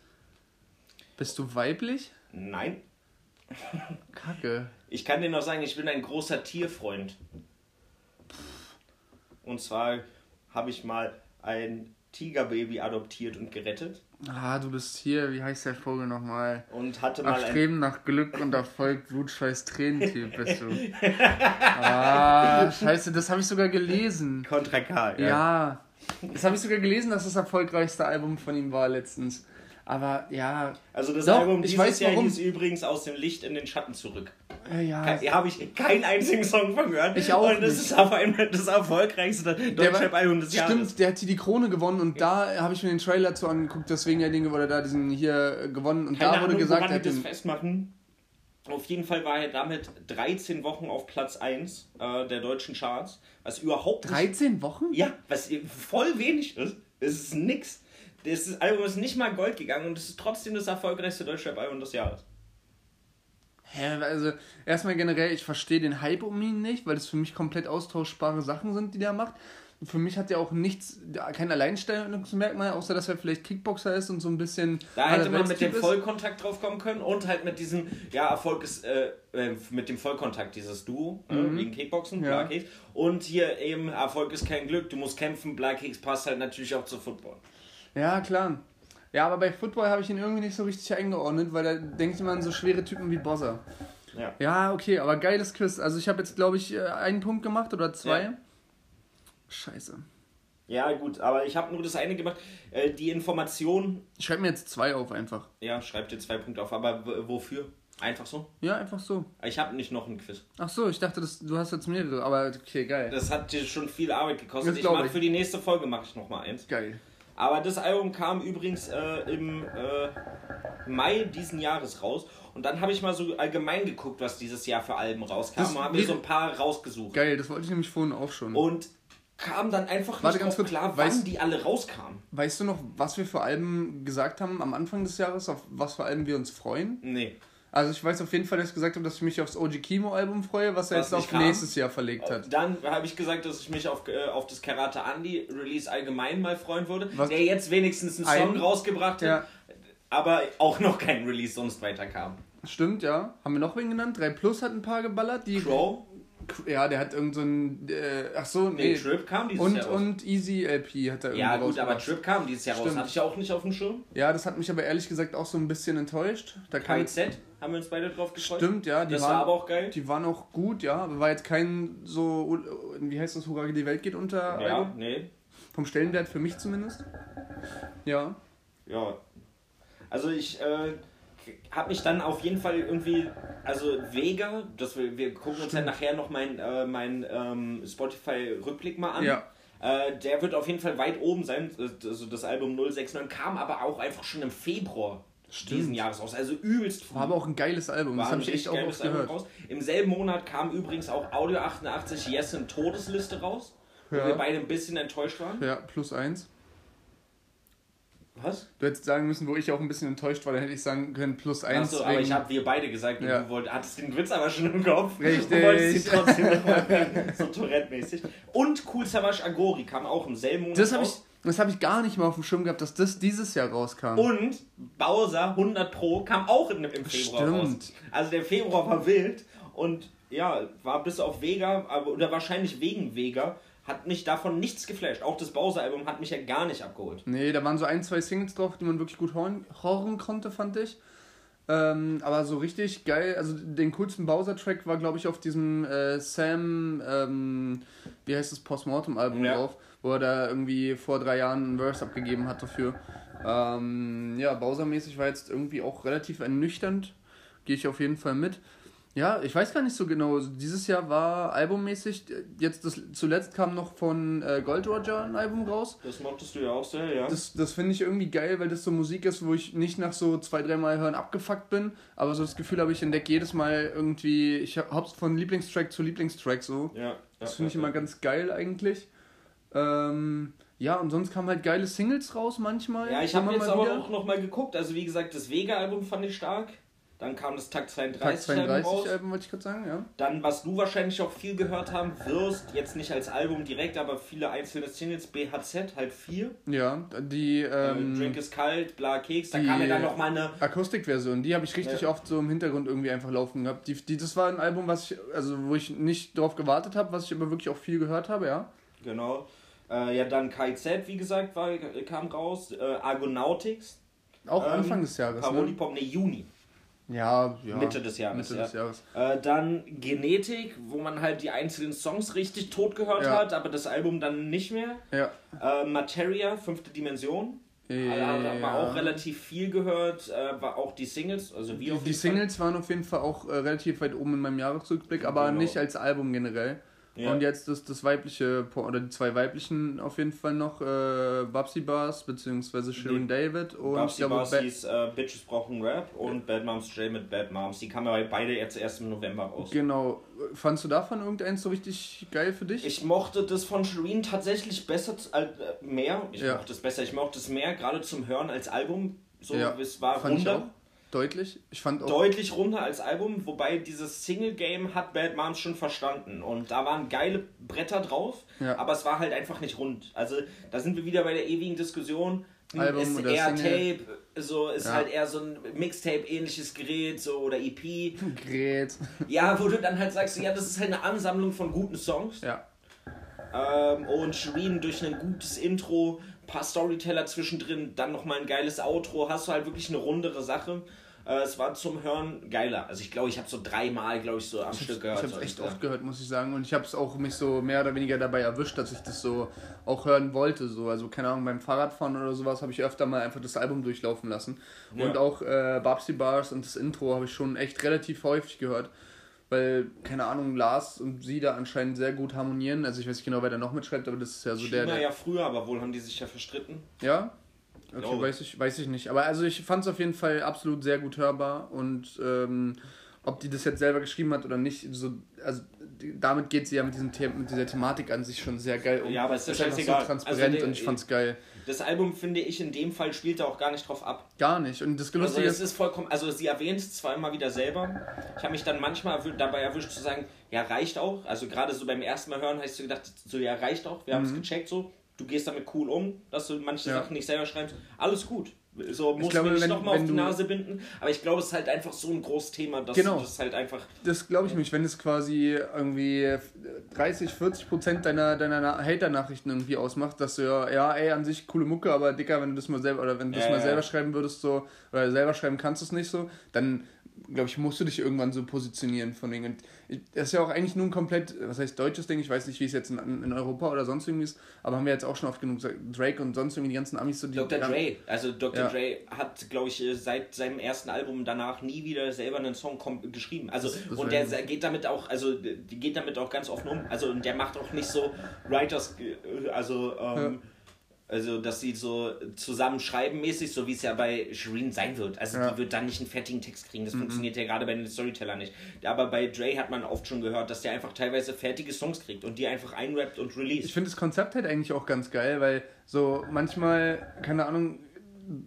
[SPEAKER 3] Bist du weiblich?
[SPEAKER 2] Nein,
[SPEAKER 3] Kacke.
[SPEAKER 2] ich kann dir noch sagen, ich bin ein großer Tierfreund. Und zwar habe ich mal ein Tigerbaby adoptiert und gerettet
[SPEAKER 3] Ah, du bist hier, wie heißt der Vogel nochmal?
[SPEAKER 2] und hatte mal ein
[SPEAKER 3] Streben nach Glück und Erfolg, Blutschweiß, Tränentyp bist du. Ah, scheiße, das habe ich sogar gelesen.
[SPEAKER 2] Contra K.
[SPEAKER 3] Ja, das habe ich sogar gelesen, dass das erfolgreichste Album von ihm war letztens. Aber ja,
[SPEAKER 2] Also das
[SPEAKER 3] Doch,
[SPEAKER 2] Album
[SPEAKER 3] ich
[SPEAKER 2] dieses
[SPEAKER 3] weiß,
[SPEAKER 2] Jahr
[SPEAKER 3] warum.
[SPEAKER 2] hieß übrigens Aus dem Licht in den Schatten zurück.
[SPEAKER 3] Ja.
[SPEAKER 2] Da habe ich keinen einzigen Song von gehört.
[SPEAKER 3] Ich auch
[SPEAKER 2] Und das
[SPEAKER 3] nicht.
[SPEAKER 2] ist auf einmal das erfolgreichste
[SPEAKER 3] Der
[SPEAKER 2] Deutschrap-Album des Jahres.
[SPEAKER 3] Stimmt, der hat hier die Krone gewonnen und da habe ich mir den Trailer zu angeguckt, deswegen ja Dinge wurde da diesen hier äh, gewonnen und
[SPEAKER 2] Keine
[SPEAKER 3] da wurde
[SPEAKER 2] Ahnung,
[SPEAKER 3] gesagt, er hat
[SPEAKER 2] das festmachen. Auf jeden Fall war er damit 13 Wochen auf Platz 1 äh, der deutschen Charts. Was überhaupt nicht
[SPEAKER 3] 13 Wochen?
[SPEAKER 2] Ja, was voll wenig ist. Es ist nix. Das Album ist nicht mal Gold gegangen und es ist trotzdem das erfolgreichste Deutschrap-Album des Jahres.
[SPEAKER 3] Hä, also erstmal generell, ich verstehe den Hype um ihn nicht, weil das für mich komplett austauschbare Sachen sind, die der macht. Und für mich hat er auch nichts, kein Alleinstellungsmerkmal, außer dass er vielleicht Kickboxer ist und so ein bisschen.
[SPEAKER 2] Da hätte man mit dem
[SPEAKER 3] ist.
[SPEAKER 2] Vollkontakt drauf kommen können und halt mit diesem, ja, Erfolg ist, äh, äh, mit dem Vollkontakt, dieses Duo, äh, wegen Kickboxen,
[SPEAKER 3] Mhm. Ja.
[SPEAKER 2] Black Kicks. Und hier eben, Erfolg ist kein Glück, du musst kämpfen, Black Kicks passt halt natürlich auch zu Football.
[SPEAKER 3] Ja, klar. Ja, aber bei Football habe ich ihn irgendwie nicht so richtig eingeordnet, weil da denkt man an so schwere Typen wie Bozza.
[SPEAKER 2] Ja.
[SPEAKER 3] Ja, okay, aber geiles Quiz. Also ich habe jetzt, glaube ich, äh, einen Punkt gemacht oder zwei.
[SPEAKER 2] Ja.
[SPEAKER 3] Scheiße.
[SPEAKER 2] Ja, gut, aber ich habe nur das eine gemacht. Äh, die Information,
[SPEAKER 3] Ich schreibe mir jetzt zwei auf einfach.
[SPEAKER 2] ja, schreib dir zwei Punkte auf, aber wofür? Einfach so?
[SPEAKER 3] Ja, einfach so.
[SPEAKER 2] Ich habe nicht noch ein Quiz.
[SPEAKER 3] Ach so, ich dachte, das, du hast jetzt mehrere, aber okay, geil.
[SPEAKER 2] Das hat dir schon viel Arbeit gekostet.
[SPEAKER 3] Das
[SPEAKER 2] Ich mache für die nächste Folge mache ich noch mal eins.
[SPEAKER 3] Geil.
[SPEAKER 2] Aber das Album kam übrigens äh, im äh, Mai diesen Jahres raus. Und dann habe ich mal so allgemein geguckt, was dieses Jahr für Alben rauskam.
[SPEAKER 3] Das-
[SPEAKER 2] und habe mir so ein paar rausgesucht.
[SPEAKER 3] Geil, das wollte ich nämlich vorhin auch schon.
[SPEAKER 2] Und kam dann einfach
[SPEAKER 3] Warte
[SPEAKER 2] nicht
[SPEAKER 3] kurz,
[SPEAKER 2] klar,
[SPEAKER 3] weißt-
[SPEAKER 2] wann die alle rauskamen.
[SPEAKER 3] Weißt du noch, was wir für Alben gesagt haben am Anfang des Jahres, auf was für Alben wir uns freuen?
[SPEAKER 2] Nee.
[SPEAKER 3] Also ich weiß auf jeden Fall, dass ich gesagt habe, dass ich mich aufs OG Kimo Album freue, was er
[SPEAKER 2] Was
[SPEAKER 3] jetzt auf
[SPEAKER 2] kam?
[SPEAKER 3] nächstes Jahr verlegt hat.
[SPEAKER 2] Dann habe ich gesagt, dass ich mich auf, äh, auf das Karate Andy Release allgemein mal freuen würde.
[SPEAKER 3] Was-
[SPEAKER 2] Der jetzt wenigstens einen Song
[SPEAKER 3] Ein-
[SPEAKER 2] rausgebracht hat,
[SPEAKER 3] Ja.
[SPEAKER 2] aber auch noch kein Release sonst weiterkam.
[SPEAKER 3] Stimmt, ja. Haben wir noch wen genannt? 3 Plus hat ein paar geballert. Die,
[SPEAKER 2] Crow?
[SPEAKER 3] Ja, der hat irgend so ein. Äh, ach so,
[SPEAKER 2] Nee,
[SPEAKER 3] nee.
[SPEAKER 2] Trip kam dieses
[SPEAKER 3] und,
[SPEAKER 2] Jahr raus.
[SPEAKER 3] und Easy LP hat er irgendwie
[SPEAKER 2] ja, gut, aber. Trip kam dieses Jahr raus.
[SPEAKER 3] Stimmt.
[SPEAKER 2] Hatte ich auch nicht auf dem Schirm.
[SPEAKER 3] Ja, das hat mich aber ehrlich gesagt auch so ein bisschen enttäuscht. Da kam
[SPEAKER 2] KZ, haben wir uns beide drauf gefreut.
[SPEAKER 3] Stimmt, ja. Die
[SPEAKER 2] Das
[SPEAKER 3] waren,
[SPEAKER 2] war aber auch geil.
[SPEAKER 3] Die waren auch gut, ja. Aber war jetzt kein so. Wie heißt das? Hurra, die Welt geht unter.
[SPEAKER 2] Ja,
[SPEAKER 3] Album?
[SPEAKER 2] nee.
[SPEAKER 3] Vom Stellenwert für mich zumindest. Ja.
[SPEAKER 2] Ja. Also ich äh, habe mich dann auf jeden Fall irgendwie, also Vega, das wir, wir gucken uns ja nachher noch mein, äh, mein ähm, Spotify-Rückblick mal an.
[SPEAKER 3] Ja.
[SPEAKER 2] Äh, der wird auf jeden Fall weit oben sein. Also das Album 069 kam aber auch einfach schon im Februar diesen Jahres raus. Also übelst früh.
[SPEAKER 3] War aber auch ein geiles Album. Das
[SPEAKER 2] War
[SPEAKER 3] habe
[SPEAKER 2] ein
[SPEAKER 3] ich echt auch oft gehört.
[SPEAKER 2] raus. Im selben Monat kam übrigens auch Audio 88 Yes in Todesliste raus, wo
[SPEAKER 3] Ja.
[SPEAKER 2] wir beide ein bisschen enttäuscht waren.
[SPEAKER 3] Ja, plus eins.
[SPEAKER 2] Was?
[SPEAKER 3] Du hättest sagen müssen, wo ich auch ein bisschen enttäuscht war, dann hätte ich sagen können, plus eins.
[SPEAKER 2] Achso, aber ich habe wir beide gesagt
[SPEAKER 3] Ja.
[SPEAKER 2] du wollt, hattest den Witz aber schon im Kopf.
[SPEAKER 3] Richtig.
[SPEAKER 2] Und wolltest ihn trotzdem nochmal. So Tourette-mäßig. Und Cool Savage Agori kam auch im selben Monat
[SPEAKER 3] das habe ich, das hab ich gar nicht mal auf dem Schirm gehabt, dass das dieses Jahr rauskam.
[SPEAKER 2] Und Bowser 100 Pro kam auch im, im Februar
[SPEAKER 3] Stimmt.
[SPEAKER 2] raus. Also der Februar war wild und ja, war bis auf Vega, aber, oder wahrscheinlich wegen Vega, hat mich davon nichts geflasht. Auch das Bowser-Album hat mich ja gar nicht abgeholt.
[SPEAKER 3] Nee, da waren so ein, zwei Singles drauf, die man wirklich gut horn, horren konnte, fand ich. Ähm, aber so richtig geil, also den coolsten Bowser-Track war, glaube ich, auf diesem äh, Sam, ähm, wie heißt das, Postmortem-Album
[SPEAKER 2] Ja.
[SPEAKER 3] drauf, wo er da irgendwie vor drei Jahren einen Verse abgegeben hat dafür. Ähm, ja, Bowser-mäßig war jetzt irgendwie auch relativ ernüchternd. Gehe ich auf jeden Fall mit. Ja, ich weiß gar nicht so genau. Dieses Jahr war albummäßig, jetzt das, zuletzt kam noch von äh, Gold Roger ein Album raus.
[SPEAKER 2] Das mochtest du ja auch sehr, ja.
[SPEAKER 3] Das, das finde ich irgendwie geil, weil das so Musik ist, wo ich nicht nach so zwei, dreimal hören abgefuckt bin, aber so das Gefühl habe, ich entdecke jedes Mal irgendwie, ich hab von Lieblingstrack zu Lieblingstrack so.
[SPEAKER 2] ja,
[SPEAKER 3] Das
[SPEAKER 2] ja,
[SPEAKER 3] finde ich
[SPEAKER 2] ja,
[SPEAKER 3] immer
[SPEAKER 2] ja.
[SPEAKER 3] ganz geil eigentlich. Ähm, ja, und sonst kamen halt geile Singles raus manchmal.
[SPEAKER 2] Ja, ich habe jetzt aber
[SPEAKER 3] wieder.
[SPEAKER 2] auch nochmal geguckt. Also, wie gesagt, das Vega-Album fand ich stark. Dann kam das Takt 32,
[SPEAKER 3] Tag
[SPEAKER 2] Album
[SPEAKER 3] 32
[SPEAKER 2] raus.
[SPEAKER 3] Alben, wollte ich gerade sagen, ja.
[SPEAKER 2] Dann, was du wahrscheinlich auch viel gehört haben wirst, jetzt nicht als Album direkt, aber viele einzelne Singles, BHZ, halt vier.
[SPEAKER 3] Ja, die ähm,
[SPEAKER 2] Drink ist kalt, bla Keks. Da kam ja dann nochmal eine.
[SPEAKER 3] Akustikversion, die habe ich richtig
[SPEAKER 2] Ja.
[SPEAKER 3] oft so im Hintergrund irgendwie einfach laufen gehabt. Die, die, das war ein Album, was ich, also wo ich nicht drauf gewartet habe, was ich aber wirklich auch viel gehört habe, ja.
[SPEAKER 2] Genau. Äh, ja, dann KZ, wie gesagt, war, kam raus. Äh, Argonautics.
[SPEAKER 3] Auch
[SPEAKER 2] Ähm,
[SPEAKER 3] Anfang des Jahres,
[SPEAKER 2] Paroli
[SPEAKER 3] ne?
[SPEAKER 2] Pop, ne, Juni.
[SPEAKER 3] Ja, ja.
[SPEAKER 2] Mitte des Jahres,
[SPEAKER 3] Mitte
[SPEAKER 2] ja.
[SPEAKER 3] des Jahres.
[SPEAKER 2] Äh, dann Genetik, wo man halt die einzelnen Songs richtig tot gehört
[SPEAKER 3] Ja.
[SPEAKER 2] hat, aber das Album dann nicht mehr.
[SPEAKER 3] Ja.
[SPEAKER 2] Äh, Materia, fünfte Dimension.
[SPEAKER 3] Äh,
[SPEAKER 2] Äh, hat man
[SPEAKER 3] ja.
[SPEAKER 2] auch relativ viel gehört. Äh, war auch die Singles, also wie
[SPEAKER 3] Die, die. Singles waren auf jeden Fall auch äh, relativ weit oben in meinem Jahresrückblick, aber
[SPEAKER 2] Genau.
[SPEAKER 3] nicht als Album generell.
[SPEAKER 2] Ja.
[SPEAKER 3] Und jetzt das, das weibliche, oder die zwei weiblichen auf jeden Fall noch, äh, Babsy Bars, beziehungsweise Shirin
[SPEAKER 2] Nee.
[SPEAKER 3] David und
[SPEAKER 2] Babsy
[SPEAKER 3] ich
[SPEAKER 2] Bars
[SPEAKER 3] Ba-
[SPEAKER 2] hieß äh, Bitches brauchen Rap und Bad Moms J mit Bad Moms. Die kamen aber beide jetzt erst im November raus.
[SPEAKER 3] Genau. Fandst du davon irgendeins so richtig geil für dich?
[SPEAKER 2] Ich mochte das von Shireen tatsächlich besser, als äh, mehr. Ich
[SPEAKER 3] Ja.
[SPEAKER 2] mochte es besser. Ich mochte es mehr, gerade zum Hören als Album. So,
[SPEAKER 3] Ja,
[SPEAKER 2] es war runder.
[SPEAKER 3] Deutlich. Ich fand auch.
[SPEAKER 2] Deutlich runder als Album, wobei dieses Single-Game hat Bad Moms schon verstanden. Und da waren geile Bretter drauf,
[SPEAKER 3] Ja.
[SPEAKER 2] aber es war halt einfach nicht rund. Also da sind wir wieder bei der ewigen Diskussion. Hm,
[SPEAKER 3] Album
[SPEAKER 2] ist
[SPEAKER 3] oder
[SPEAKER 2] eher
[SPEAKER 3] Single?
[SPEAKER 2] Tape, so ist
[SPEAKER 3] Ja.
[SPEAKER 2] halt eher so ein Mixtape-ähnliches Gerät so oder EP.
[SPEAKER 3] Gerät.
[SPEAKER 2] Ja, wo du dann halt sagst, ja, das ist halt eine Ansammlung von guten Songs.
[SPEAKER 3] Ja.
[SPEAKER 2] Ähm, und Shireen durch ein gutes Intro, ein paar Storyteller zwischendrin, dann nochmal ein geiles Outro, hast du halt wirklich eine rundere Sache. Äh, es war zum Hören geiler. Also ich glaube, ich habe so dreimal, glaube ich, so am Stück
[SPEAKER 3] Ich
[SPEAKER 2] gehört.
[SPEAKER 3] habe es echt
[SPEAKER 2] Und,
[SPEAKER 3] oft gehört, muss ich sagen. Und ich habe es auch mich so mehr oder weniger dabei erwischt, dass ich das so auch hören wollte. So. Also keine Ahnung, beim Fahrradfahren oder sowas habe ich öfter mal einfach das Album durchlaufen lassen. Und
[SPEAKER 2] Ja.
[SPEAKER 3] auch äh, Babsy Bars und das Intro habe ich schon echt relativ häufig gehört. Weil, keine Ahnung, Lars und sie da anscheinend sehr gut harmonieren. Also ich weiß nicht genau, wer da noch mitschreibt, aber das ist ja so der,
[SPEAKER 2] China
[SPEAKER 3] der
[SPEAKER 2] ja früher, aber wohl haben die sich ja verstritten.
[SPEAKER 3] Ja? Okay,
[SPEAKER 2] glaube.
[SPEAKER 3] weiß ich, weiß ich nicht. Aber also ich fand es auf jeden Fall absolut sehr gut hörbar und ähm, ob die das jetzt selber geschrieben hat oder nicht, so, also damit geht sie ja mit, diesem The mit dieser Thematik an sich schon sehr geil um.
[SPEAKER 2] Ja, aber es ist
[SPEAKER 3] ist einfach so transparent
[SPEAKER 2] Also der-
[SPEAKER 3] und ich fand's geil.
[SPEAKER 2] Das Album, finde ich, in dem Fall spielt er auch gar nicht drauf ab.
[SPEAKER 3] Gar nicht. Und das
[SPEAKER 2] Also es
[SPEAKER 3] ist,
[SPEAKER 2] vollkommen, also sie erwähnt es zwar immer wieder selber. Ich habe mich dann manchmal dabei erwischt zu sagen, ja, reicht auch. Also gerade so beim ersten Mal hören hast du gedacht, so ja, reicht auch. Wir haben es gecheckt so. Du gehst damit cool um, dass du manche.
[SPEAKER 3] Ja.
[SPEAKER 2] Sachen nicht selber schreibst. Alles gut. So muss
[SPEAKER 3] glaube,
[SPEAKER 2] mir nicht
[SPEAKER 3] wenn-
[SPEAKER 2] nochmal auf die Nase binden. Aber ich glaube, es ist halt einfach so ein großes Thema, dass
[SPEAKER 3] Genau.
[SPEAKER 2] das halt einfach.
[SPEAKER 3] das glaube ich nicht, wenn es quasi irgendwie 30, 40 Prozent deiner, deiner Na- Hater-Nachrichten irgendwie ausmacht, dass du ja, ja, ey, an sich coole Mucke, aber Dicker, wenn du das mal selber, oder wenn du das mal selber schreiben würdest, so, oder selber schreiben kannst du es nicht so, dann, glaube ich, musst du dich irgendwann so positionieren von Dingen. Und das ist ja auch eigentlich nur ein komplett, was heißt deutsches Ding, ich weiß nicht, wie es jetzt in, in Europa oder sonst irgendwie ist, aber haben wir jetzt auch schon oft genug gesagt, Drake und sonst irgendwie die ganzen Amis so, die.
[SPEAKER 2] Dr.
[SPEAKER 3] ja,
[SPEAKER 2] Dre, also Dr.
[SPEAKER 3] Ja.
[SPEAKER 2] Dre hat, glaube ich, äh, seit seinem ersten Album danach nie wieder selber einen Song geschrieben. Also
[SPEAKER 3] das
[SPEAKER 2] und
[SPEAKER 3] war
[SPEAKER 2] der geht damit auch, also geht damit auch ganz offen um. Also und der macht auch nicht so Writers, äh, also ähm, also dass sie so zusammen schreiben mäßig, so wie es ja bei Shireen sein wird. Also
[SPEAKER 3] Ja.
[SPEAKER 2] die wird dann nicht einen fertigen Text kriegen. Das funktioniert ja gerade bei den Storytellern nicht. Aber bei Dre hat man oft schon gehört, dass der einfach teilweise fertige Songs kriegt und die einfach einrappt und release.
[SPEAKER 3] Ich finde das Konzept halt eigentlich auch ganz geil, weil so manchmal, keine Ahnung,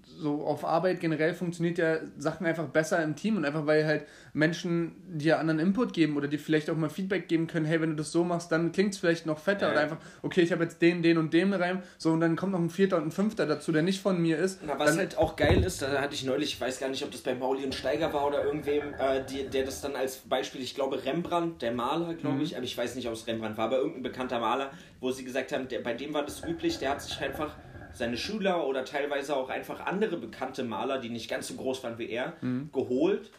[SPEAKER 3] so auf Arbeit generell funktioniert ja Sachen einfach besser im Team und einfach weil halt Menschen dir anderen Input geben oder dir vielleicht auch mal Feedback geben können, hey, wenn du das so machst, dann klingt es vielleicht noch fetter
[SPEAKER 2] Ja.
[SPEAKER 3] oder einfach, okay, ich habe jetzt den, den und den Reim, so und dann kommt noch ein vierter und ein fünfter dazu, der nicht von mir ist.
[SPEAKER 2] Na, was
[SPEAKER 3] dann,
[SPEAKER 2] halt auch geil ist, da hatte ich neulich, ich weiß gar nicht, ob das bei Mauli und Steiger war oder irgendwem, äh, die, der das dann als Beispiel, ich glaube Rembrandt, der Maler, glaube
[SPEAKER 3] Mhm.
[SPEAKER 2] ich, aber ich weiß nicht, ob es Rembrandt war, aber irgendein bekannter Maler, wo sie gesagt haben, der, bei dem war das üblich, der hat sich einfach seine Schüler oder teilweise auch einfach andere bekannte Maler, die nicht ganz so groß waren wie er,
[SPEAKER 3] Mhm.
[SPEAKER 2] geholt.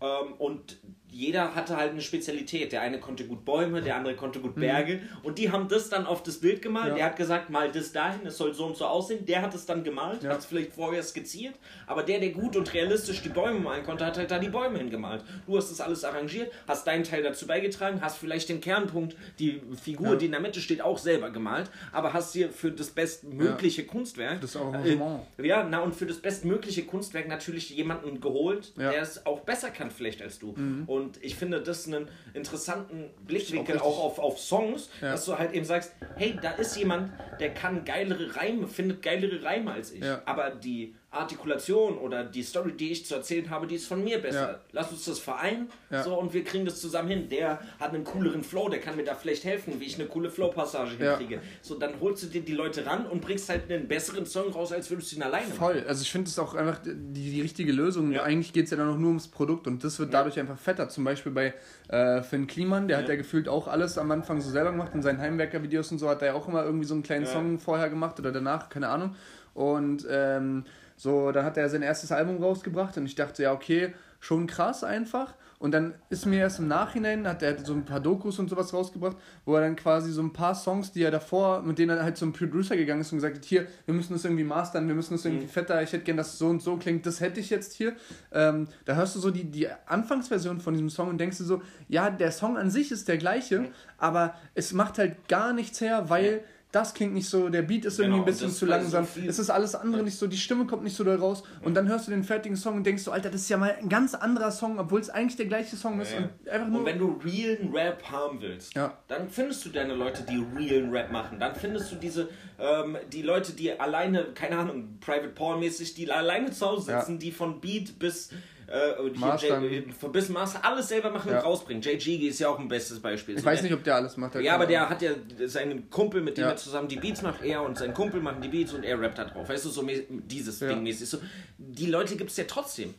[SPEAKER 2] Ähm, und jeder hatte halt eine Spezialität. Der eine konnte gut Bäume, der andere konnte gut Berge. Und die haben das dann auf das Bild gemalt.
[SPEAKER 3] Mhm. Ja.
[SPEAKER 2] Der hat gesagt, mal das dahin, es soll so und so aussehen. Der hat es dann gemalt,
[SPEAKER 3] Ja.
[SPEAKER 2] hat es vielleicht vorher skizziert. Aber der, der gut und realistisch die Bäume malen konnte, hat halt da die Bäume hingemalt. Du hast das alles arrangiert, hast deinen Teil dazu beigetragen, hast vielleicht den Kernpunkt, die Figur,
[SPEAKER 3] Ja.
[SPEAKER 2] die in der Mitte steht, auch selber gemalt. Aber hast dir für das bestmögliche Kunstwerk...
[SPEAKER 3] Das Arrangement.
[SPEAKER 2] Äh, ja, na und für das bestmögliche Kunstwerk natürlich jemanden geholt.
[SPEAKER 3] Mhm.
[SPEAKER 2] der es auch besser kann vielleicht als du. Und ich finde das einen interessanten Blickwinkel
[SPEAKER 3] richtig-
[SPEAKER 2] auch auf, auf Songs,
[SPEAKER 3] Ja.
[SPEAKER 2] dass du halt eben sagst, hey, da ist jemand, der kann geilere Reime, findet geilere Reime als ich.
[SPEAKER 3] Ja.
[SPEAKER 2] Aber die Artikulation oder die Story, die ich zu erzählen habe, die ist von mir besser.
[SPEAKER 3] Ja.
[SPEAKER 2] Lass uns das vereinen
[SPEAKER 3] Ja.
[SPEAKER 2] so, und wir kriegen das zusammen hin. Der hat einen cooleren Flow, der kann mir da vielleicht helfen, wie ich eine coole Flow-Passage
[SPEAKER 3] Ja.
[SPEAKER 2] hinkriege. So, dann holst du dir die Leute ran und bringst halt einen besseren Song raus, als würdest du ihn alleine machen.
[SPEAKER 3] Voll, also ich finde es auch einfach die, die richtige Lösung.
[SPEAKER 2] Ja.
[SPEAKER 3] Eigentlich geht es ja dann auch nur ums Produkt und das wird dadurch einfach fetter. Zum Beispiel bei äh, Finn Kliman, der hat
[SPEAKER 2] Ja.
[SPEAKER 3] ja gefühlt auch alles am Anfang so selber gemacht. In seinen Heimwerker-Videos und so hat er ja auch immer irgendwie so einen kleinen
[SPEAKER 2] Ja.
[SPEAKER 3] Song vorher gemacht oder danach, keine Ahnung. Und ähm, so, dann hat er sein erstes Album rausgebracht und ich dachte, ja, okay, schon krass einfach. Und dann ist mir erst im Nachhinein, hat er so ein paar Dokus und sowas rausgebracht, wo er dann quasi so ein paar Songs, die er davor, mit denen er halt zum Producer gegangen ist und gesagt hat, hier, wir müssen das irgendwie mastern, wir müssen das irgendwie
[SPEAKER 2] Mhm.
[SPEAKER 3] fetter, ich hätte gern, dass es so und so klingt, das hätte ich jetzt hier. Ähm, da hörst du so die, die Anfangsversion von diesem Song und denkst du so, ja, der Song an sich ist der gleiche,
[SPEAKER 2] Mhm.
[SPEAKER 3] aber es macht halt gar nichts her, weil das klingt nicht so, der Beat ist irgendwie
[SPEAKER 2] Genau,
[SPEAKER 3] ein bisschen zu
[SPEAKER 2] so
[SPEAKER 3] langsam,
[SPEAKER 2] viel-
[SPEAKER 3] es ist alles andere nicht so, die Stimme kommt nicht so doll raus und dann hörst du den fertigen Song und denkst so, Alter, das ist ja mal ein ganz anderer Song, obwohl es eigentlich der gleiche Song ist
[SPEAKER 2] Ja.
[SPEAKER 3] und einfach nur...
[SPEAKER 2] Und wenn du realen Rap haben willst,
[SPEAKER 3] Ja.
[SPEAKER 2] dann findest du deine Leute, die realen Rap machen. Dann findest du diese, ähm, die Leute, die alleine, keine Ahnung, Private Paul mäßig, die alleine zu Hause
[SPEAKER 3] Ja.
[SPEAKER 2] sitzen, die von Beat bis äh,
[SPEAKER 3] Master.
[SPEAKER 2] J- bis Master alles selber machen
[SPEAKER 3] Ja.
[SPEAKER 2] und rausbringen. Gigi ist ja auch ein bestes Beispiel.
[SPEAKER 3] ich
[SPEAKER 2] So,
[SPEAKER 3] weiß
[SPEAKER 2] der-
[SPEAKER 3] nicht, ob der alles macht.
[SPEAKER 2] ja, aber der hat ja seinen Kumpel, mit dem
[SPEAKER 3] Ja.
[SPEAKER 2] er zusammen die Beats macht, er und sein Kumpel machen die Beats und er rappt da drauf. Weißt du, so dieses
[SPEAKER 3] Ja.
[SPEAKER 2] Ding mäßig. So, die Leute gibt es ja trotzdem.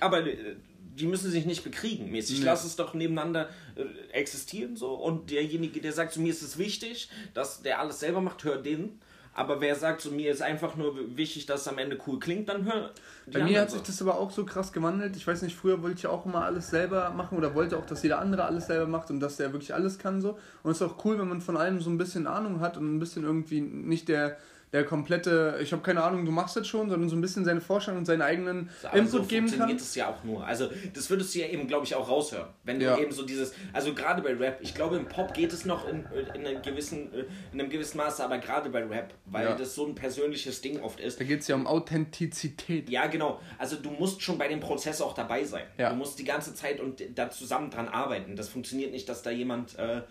[SPEAKER 2] Aber äh, die müssen sich nicht bekriegen mäßig.
[SPEAKER 3] Nee.
[SPEAKER 2] Lass es doch nebeneinander äh, existieren so. Und derjenige, der sagt, zu mir ist es wichtig, dass der alles selber macht, hör den. Aber wer sagt, zu mir ist einfach nur wichtig, dass es am Ende cool klingt, dann hör.
[SPEAKER 3] Bei mir hat sich
[SPEAKER 2] so.
[SPEAKER 3] das aber auch so krass gewandelt. Ich weiß nicht, früher wollte ich auch immer alles selber machen oder wollte auch, dass jeder andere alles selber macht und dass der wirklich alles kann so. Und es ist auch cool, wenn man von allem so ein bisschen Ahnung hat und ein bisschen irgendwie nicht der, der komplette, ich habe keine Ahnung, du machst das schon, sondern so ein bisschen seine Vorstellung und seinen eigenen
[SPEAKER 2] Aber
[SPEAKER 3] Input
[SPEAKER 2] so
[SPEAKER 3] geben kann.
[SPEAKER 2] funktioniert es ja auch nur. Also das würdest du ja eben, glaube ich, auch raushören. Wenn du
[SPEAKER 3] Ja.
[SPEAKER 2] eben so dieses, also gerade bei Rap, ich glaube im Pop geht es noch in, in, einem, gewissen, äh, in einem gewissen Maße, aber gerade bei Rap, weil
[SPEAKER 3] Ja.
[SPEAKER 2] das so ein persönliches Ding oft ist.
[SPEAKER 3] Da geht es ja um Authentizität.
[SPEAKER 2] Ja, genau. Also du musst schon bei dem Prozess auch dabei sein.
[SPEAKER 3] Ja.
[SPEAKER 2] Du musst die ganze Zeit und da zusammen dran arbeiten. Das funktioniert nicht, dass da jemand äh,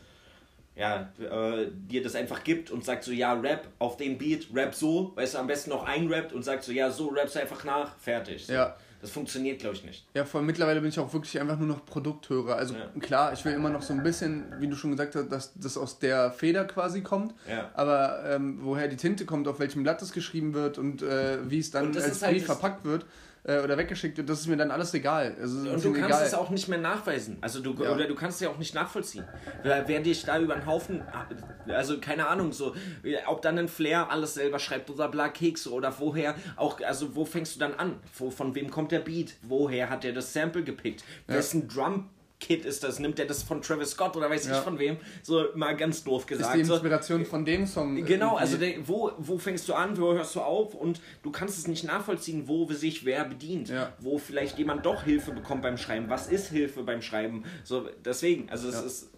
[SPEAKER 2] ja, äh, dir das einfach gibt und sagt so, ja, Rap auf den Beat, Rap so, weißt du, am besten noch einrappt und sagt so, ja, so, rappst einfach nach, fertig. So.
[SPEAKER 3] Ja.
[SPEAKER 2] Das funktioniert, glaube ich, nicht.
[SPEAKER 3] Ja, vor mittlerweile bin ich auch wirklich einfach nur noch Produkthörer. Also
[SPEAKER 2] Ja.
[SPEAKER 3] klar, ich will immer noch so ein bisschen, wie du schon gesagt hast, dass das aus der Feder quasi kommt.
[SPEAKER 2] Ja.
[SPEAKER 3] Aber ähm, woher die Tinte kommt, auf welchem Blatt es geschrieben wird und äh, wie es dann
[SPEAKER 2] das
[SPEAKER 3] als
[SPEAKER 2] halt
[SPEAKER 3] Brief
[SPEAKER 2] das-
[SPEAKER 3] verpackt wird äh, oder weggeschickt wird, das ist mir dann alles egal. Also,
[SPEAKER 2] Und du kannst
[SPEAKER 3] egal.
[SPEAKER 2] es auch nicht mehr nachweisen. Also du
[SPEAKER 3] Ja.
[SPEAKER 2] oder du kannst es ja auch nicht nachvollziehen. Wer, wer dich da über den Haufen, also keine Ahnung, so ob dann ein Flair alles selber schreibt oder bla Kekse oder woher auch, also wo fängst du dann an? Wo, von wem kommt der Beat? Woher hat er das Sample gepickt? Wessen Drum Kit ist das? Nimmt er das von Travis Scott oder weiß
[SPEAKER 3] Ja.
[SPEAKER 2] ich von wem? So mal ganz doof
[SPEAKER 3] ist
[SPEAKER 2] gesagt.
[SPEAKER 3] die
[SPEAKER 2] so.
[SPEAKER 3] Inspiration von dem Song.
[SPEAKER 2] Genau,
[SPEAKER 3] irgendwie-
[SPEAKER 2] also der, wo, wo fängst du an, wo hörst du auf und du kannst es nicht nachvollziehen, wo sich wer bedient,
[SPEAKER 3] Ja.
[SPEAKER 2] wo vielleicht jemand doch Hilfe bekommt beim Schreiben. Was ist Hilfe beim Schreiben? So, deswegen, also es
[SPEAKER 3] Ja.
[SPEAKER 2] ist,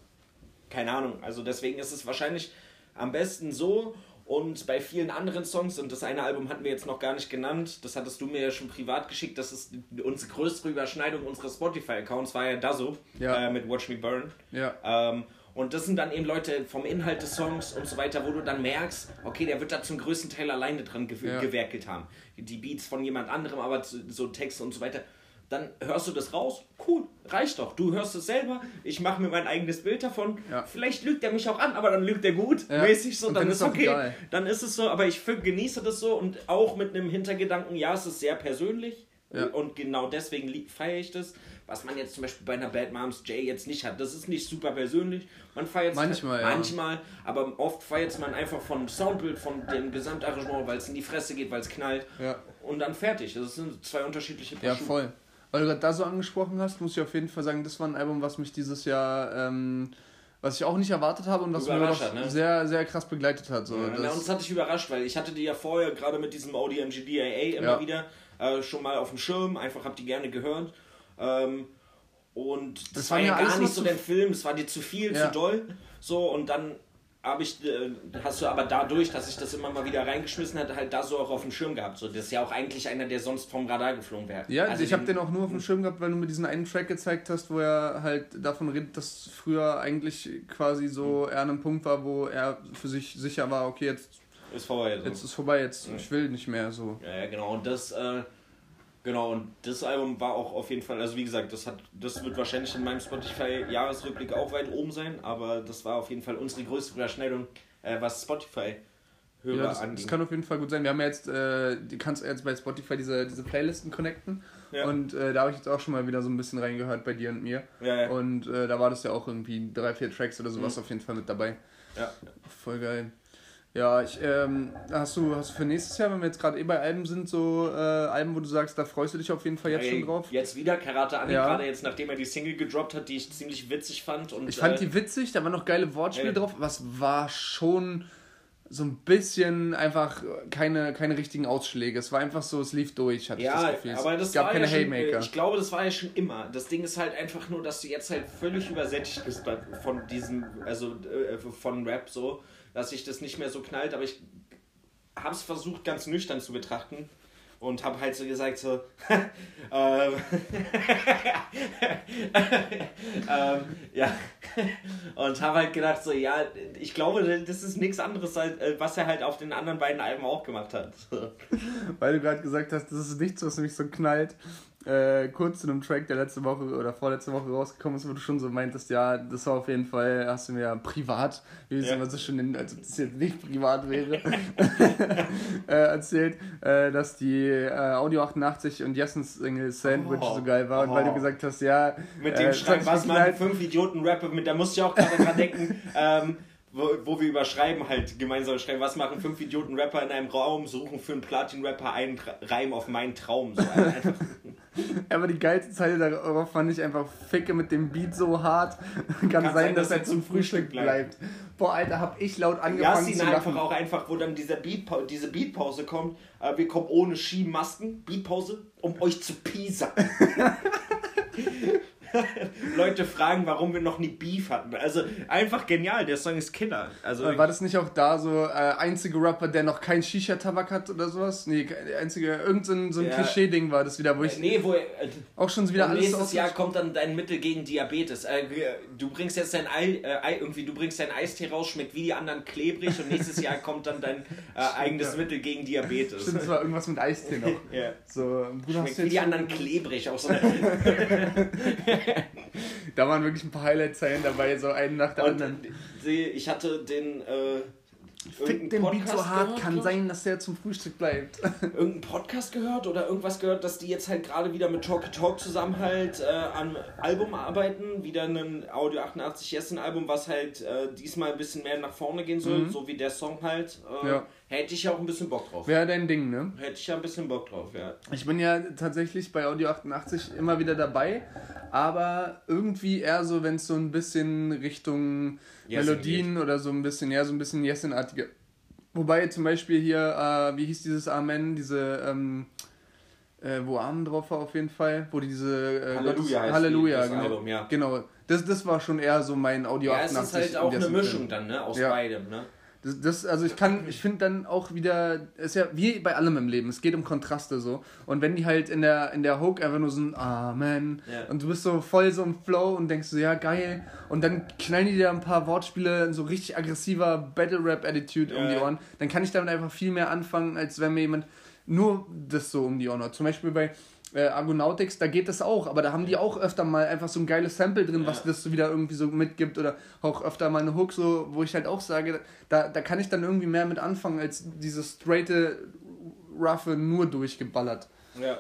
[SPEAKER 2] keine Ahnung, also deswegen ist es wahrscheinlich am besten so und bei vielen anderen Songs, und das eine Album hatten wir jetzt noch gar nicht genannt, das hattest du mir ja schon privat geschickt, das ist unsere größte Überschneidung unserer Spotify-Accounts, war ja Dazo
[SPEAKER 3] Ja.
[SPEAKER 2] äh, mit Watch Me Burn.
[SPEAKER 3] Ja.
[SPEAKER 2] Ähm, und das sind dann eben Leute vom Inhalt des Songs und so weiter, wo du dann merkst, okay, der wird da zum größten Teil alleine dran gew
[SPEAKER 3] Ja.
[SPEAKER 2] gewerkelt haben. Die Beats von jemand anderem, aber so Texte und so weiter. Dann hörst du das raus, cool, reicht doch. Du hörst es selber, ich mache mir mein eigenes Bild davon.
[SPEAKER 3] Ja.
[SPEAKER 2] Vielleicht lügt er mich auch an, aber dann lügt er gut,
[SPEAKER 3] Ja.
[SPEAKER 2] mäßig so, dann,
[SPEAKER 3] dann
[SPEAKER 2] ist
[SPEAKER 3] auch
[SPEAKER 2] okay.
[SPEAKER 3] egal.
[SPEAKER 2] Dann ist es so, aber ich genieße das so und auch mit einem Hintergedanken, ja, es ist sehr persönlich.
[SPEAKER 3] Ja.
[SPEAKER 2] Und genau deswegen feiere ich das. was man jetzt zum Beispiel bei einer Bad Moms J jetzt nicht hat. Das ist nicht super persönlich. Man feiert
[SPEAKER 3] Manchmal, ja.
[SPEAKER 2] manchmal, aber oft feiert man einfach vom Soundbild, von dem Gesamtarrangement, weil es in die Fresse geht, weil es knallt. Und dann fertig. Das sind zwei unterschiedliche Paar
[SPEAKER 3] Ja, voll. Weil du gerade da so angesprochen hast, muss ich auf jeden Fall sagen, das war ein Album, was mich dieses Jahr, ähm, was ich auch nicht erwartet habe und was doch
[SPEAKER 2] hat, ne?
[SPEAKER 3] sehr, sehr krass begleitet hat. So.
[SPEAKER 2] Ja,
[SPEAKER 3] das,
[SPEAKER 2] na, uns hat dich überrascht, weil ich hatte die ja vorher gerade mit diesem Audi MG DAA immer
[SPEAKER 3] Ja.
[SPEAKER 2] wieder äh, schon mal auf dem Schirm, einfach hab die gerne gehört. Ähm, und das,
[SPEAKER 3] Das
[SPEAKER 2] war ja gar nicht so der Film, es war dir zu viel,
[SPEAKER 3] Ja.
[SPEAKER 2] zu doll. So, und dann habe ich, äh, hast du aber dadurch, dass ich das immer mal wieder reingeschmissen hatte, halt da so auch auf dem Schirm gehabt. So, das ist ja auch eigentlich einer, der sonst vom Radar geflogen wäre.
[SPEAKER 3] ja,
[SPEAKER 2] Also
[SPEAKER 3] ich habe den auch nur auf dem Schirm gehabt, weil du mir diesen einen Track gezeigt hast, wo er halt davon redet, dass früher eigentlich quasi so er an einem Punkt war, wo er für sich sicher war, okay, jetzt,
[SPEAKER 2] Ist vorbei. So.
[SPEAKER 3] jetzt ist vorbei, jetzt ich will nicht mehr so.
[SPEAKER 2] Ja, ja, genau. Und das, äh, genau, und das Album war auch auf jeden Fall, also wie gesagt, das hat, das wird wahrscheinlich in meinem Spotify-Jahresrückblick auch weit oben sein, aber das war auf jeden Fall unsere größte Überschneidung, äh, was Spotify-Hörer
[SPEAKER 3] Ja, das, das kann auf jeden Fall gut sein. Wir haben ja jetzt, äh, du kannst jetzt bei Spotify diese, diese Playlisten connecten.
[SPEAKER 2] Ja.
[SPEAKER 3] Und äh, da habe ich jetzt auch schon mal wieder so ein bisschen reingehört bei dir und mir.
[SPEAKER 2] Ja, ja.
[SPEAKER 3] Und äh, da war das ja auch irgendwie drei, vier Tracks oder sowas
[SPEAKER 2] Mhm.
[SPEAKER 3] auf jeden Fall mit dabei.
[SPEAKER 2] ja.
[SPEAKER 3] Voll geil. Ja, ich, ähm, hast du, hast du für nächstes Jahr, wenn wir jetzt gerade eh bei Alben sind, so äh, Alben, wo du sagst, da freust du dich auf jeden Fall jetzt
[SPEAKER 2] Ey,
[SPEAKER 3] schon drauf?
[SPEAKER 2] Jetzt wieder Karate Anni,
[SPEAKER 3] Ja.
[SPEAKER 2] gerade jetzt, nachdem er die Single gedroppt hat, die ich ziemlich witzig fand. Und,
[SPEAKER 3] Ich fand
[SPEAKER 2] äh,
[SPEAKER 3] die witzig, da waren noch geile Wortspiele
[SPEAKER 2] Ey.
[SPEAKER 3] drauf, was war schon so ein bisschen einfach keine, keine richtigen Ausschläge. Es war einfach so, es lief durch, hatte ich das
[SPEAKER 2] Ja,
[SPEAKER 3] Gefühl.
[SPEAKER 2] aber das
[SPEAKER 3] es gab keine
[SPEAKER 2] ja schon,
[SPEAKER 3] Haymaker.
[SPEAKER 2] äh, Ich glaube, das war ja schon immer. Das Ding ist halt einfach nur, dass du jetzt halt völlig übersättigt bist von diesem, also äh, von Rap so, dass sich das nicht mehr so knallt. Aber ich habe es versucht, ganz nüchtern zu betrachten und habe halt so gesagt so, ähm, ähm, ja, und habe halt gedacht so, ja, ich glaube, das ist nichts anderes, äh, was er halt auf den anderen beiden Alben auch gemacht hat.
[SPEAKER 3] Weil du gerade gesagt hast, das ist nichts, was mich so knallt. Äh, kurz zu einem Track, der letzte Woche oder vorletzte Woche rausgekommen ist, wo du schon so meintest, ja, das war auf jeden Fall, hast du mir ja privat, wie wir es
[SPEAKER 2] Ja.
[SPEAKER 3] immer so schön nennen, als ob das jetzt nicht privat wäre, äh, erzählt, äh, dass die äh, Audio 88 und Jessens Single Sandwich
[SPEAKER 2] Oh.
[SPEAKER 3] so geil war und weil du
[SPEAKER 2] Oh.
[SPEAKER 3] gesagt hast, ja,
[SPEAKER 2] Mit
[SPEAKER 3] äh,
[SPEAKER 2] dem Schreiben, was
[SPEAKER 3] geknallt.
[SPEAKER 2] fünf Idioten Rapper mit, da musste ich auch gerade dran denken, ähm, wo, wo wir überschreiben halt gemeinsam schreiben, was machen fünf Idioten Rapper in einem Raum, suchen für einen Platin-Rapper einen Tra Reim auf meinen Traum. So einfach,
[SPEAKER 3] Aber die geilste Zeile darauf fand ich einfach Ficke mit dem Beat so hart. Kann, sein, dass, er zum Frühstück bleibt. Boah, Alter, hab ich laut angefangen
[SPEAKER 2] Yasin
[SPEAKER 3] zu
[SPEAKER 2] einfach
[SPEAKER 3] lachen.
[SPEAKER 2] auch einfach, wo dann dieser Beat, diese Beatpause kommt, äh, wir kommen ohne Skimasken, Beatpause, um euch zu piesern. Leute fragen, warum wir noch nie Beef hatten. Also einfach genial, der Song ist Killer. Also
[SPEAKER 3] Äh, War das nicht auch da so äh, einzige Rapper, der noch kein Shisha-Tabak hat oder sowas? Nee, der einzige, irgend so ein,
[SPEAKER 2] Ja.
[SPEAKER 3] Klischee-Ding war das wieder, wo ich
[SPEAKER 2] Nee, wo äh,
[SPEAKER 3] auch schon wieder alles
[SPEAKER 2] nächstes
[SPEAKER 3] aus-
[SPEAKER 2] Jahr kommt dann dein Mittel gegen Diabetes. Äh, du bringst jetzt dein Ei, äh, Ei, irgendwie, du bringst dein Eistee raus, schmeckt wie die anderen klebrig und nächstes Jahr kommt dann dein äh, eigenes Mittel gegen Diabetes.
[SPEAKER 3] Stimmt, es war irgendwas mit Eistee noch.
[SPEAKER 2] Ja.
[SPEAKER 3] So, Bruder,
[SPEAKER 2] Schmeckt wie die anderen klebrig. Auch so
[SPEAKER 3] Da waren wirklich ein paar Highlight-Zeilen dabei, so einen nach der
[SPEAKER 2] und
[SPEAKER 3] anderen.
[SPEAKER 2] die, ich hatte den äh,
[SPEAKER 3] Fick den Beat so hart, kann sein, dass der zum Frühstück bleibt.
[SPEAKER 2] irgendeinen Podcast gehört oder irgendwas gehört, dass die jetzt halt gerade wieder mit Talky Talk zusammen halt äh, am Album arbeiten. Wieder ein Audio 88 Yessen Album, was halt äh, diesmal ein bisschen mehr nach vorne gehen soll, so wie der Song halt. Äh,
[SPEAKER 3] Ja.
[SPEAKER 2] Hätte ich ja auch ein bisschen Bock drauf.
[SPEAKER 3] Wäre dein Ding, ne?
[SPEAKER 2] Hätte ich ja ein bisschen Bock drauf, ja.
[SPEAKER 3] Ich bin ja tatsächlich bei Audio 88 immer wieder dabei, aber irgendwie eher so, wenn es so ein bisschen Richtung Melodien oder so ein bisschen, ja, so ein bisschen Yesin-artige. Wobei zum Beispiel hier, äh, wie hieß dieses Amen, diese, ähm, äh, wo Amen drauf war auf jeden Fall, wo diese äh,
[SPEAKER 2] Halleluja
[SPEAKER 3] Gottes-
[SPEAKER 2] heißt
[SPEAKER 3] Halleluja, genau.
[SPEAKER 2] Album, ja.
[SPEAKER 3] Genau. Das, das war schon eher so mein Audio
[SPEAKER 2] Ja, es
[SPEAKER 3] 88.
[SPEAKER 2] ist halt auch eine Mischung
[SPEAKER 3] Film.
[SPEAKER 2] dann, ne? Aus
[SPEAKER 3] Ja.
[SPEAKER 2] beidem, ne?
[SPEAKER 3] Das, das, also ich kann, ich finde dann auch wieder, ist ja wie bei allem im Leben, es geht um Kontraste so. Und wenn die halt in der, in der Hook einfach nur so ein Amen
[SPEAKER 2] Ja.
[SPEAKER 3] und du bist so voll so im Flow und denkst so, ja geil. Und dann knallen die dir ein paar Wortspiele in so richtig aggressiver Battle-Rap-Attitude um
[SPEAKER 2] Ja.
[SPEAKER 3] die Ohren, dann kann ich damit einfach viel mehr anfangen, als wenn mir jemand nur das so um die Ohren hat. Zum Beispiel bei äh, Argonautics, da geht das auch, aber da haben die auch öfter mal einfach so ein geiles Sample drin, was
[SPEAKER 2] Ja.
[SPEAKER 3] das so wieder irgendwie so mitgibt oder auch öfter mal eine Hook, so, wo ich halt auch sage, da, da kann ich dann irgendwie mehr mit anfangen, als dieses straighte, roughe nur durchgeballert.
[SPEAKER 2] Ja.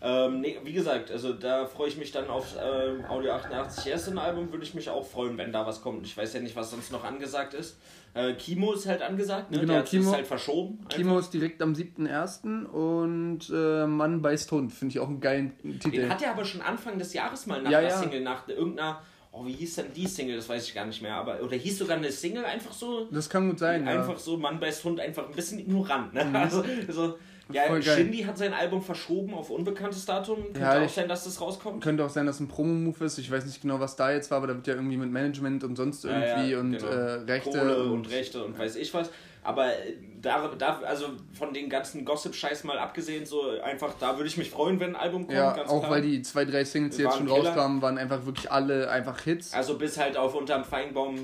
[SPEAKER 2] Ähm, nee, wie gesagt, also da freue ich mich dann auf ähm, Audio 88 erste Album, würde ich mich auch freuen, wenn da was kommt. Ich weiß ja nicht, was sonst noch angesagt ist. Äh, Kimo ist halt angesagt, ne?
[SPEAKER 3] Genau,
[SPEAKER 2] Der
[SPEAKER 3] Kimo-
[SPEAKER 2] ist halt verschoben.
[SPEAKER 3] Kimo ist direkt am 7.1. und äh, Mann beißt Hund. Finde ich auch einen geilen Titel.
[SPEAKER 2] Den hat er aber schon Anfang des Jahres mal nach
[SPEAKER 3] Ja,
[SPEAKER 2] einer
[SPEAKER 3] ja.
[SPEAKER 2] Single, nach irgendeiner, oh, wie hieß denn die Single, das weiß ich gar nicht mehr, aber, oder hieß sogar eine Single einfach so,
[SPEAKER 3] das kann gut sein, ja. Mhm.
[SPEAKER 2] einfach so, Mann beißt Hund, einfach ein bisschen ignorant, ne? Also, so, ja,
[SPEAKER 3] Voll.
[SPEAKER 2] Shindy hat sein Album verschoben auf unbekanntes Datum, könnte
[SPEAKER 3] Ja,
[SPEAKER 2] auch sein, dass das rauskommt.
[SPEAKER 3] Könnte auch sein, dass ein Promo-Move ist. Ich weiß nicht genau, was da jetzt war, aber da wird ja irgendwie mit Management und sonst
[SPEAKER 2] Ja,
[SPEAKER 3] irgendwie
[SPEAKER 2] ja,
[SPEAKER 3] und
[SPEAKER 2] genau.
[SPEAKER 3] äh, Rechte.
[SPEAKER 2] Kohle und, Rechte und weiß ich was. Aber da, da, also von den ganzen Gossip-Scheiß mal abgesehen, so einfach, da würde ich mich freuen, wenn ein Album kommt,
[SPEAKER 3] ja, auch
[SPEAKER 2] klar.
[SPEAKER 3] weil die zwei, drei Singles, die jetzt schon
[SPEAKER 2] Killer.
[SPEAKER 3] rauskamen, waren einfach wirklich alle einfach Hits.
[SPEAKER 2] Also bis halt auf unterm Feinbaum,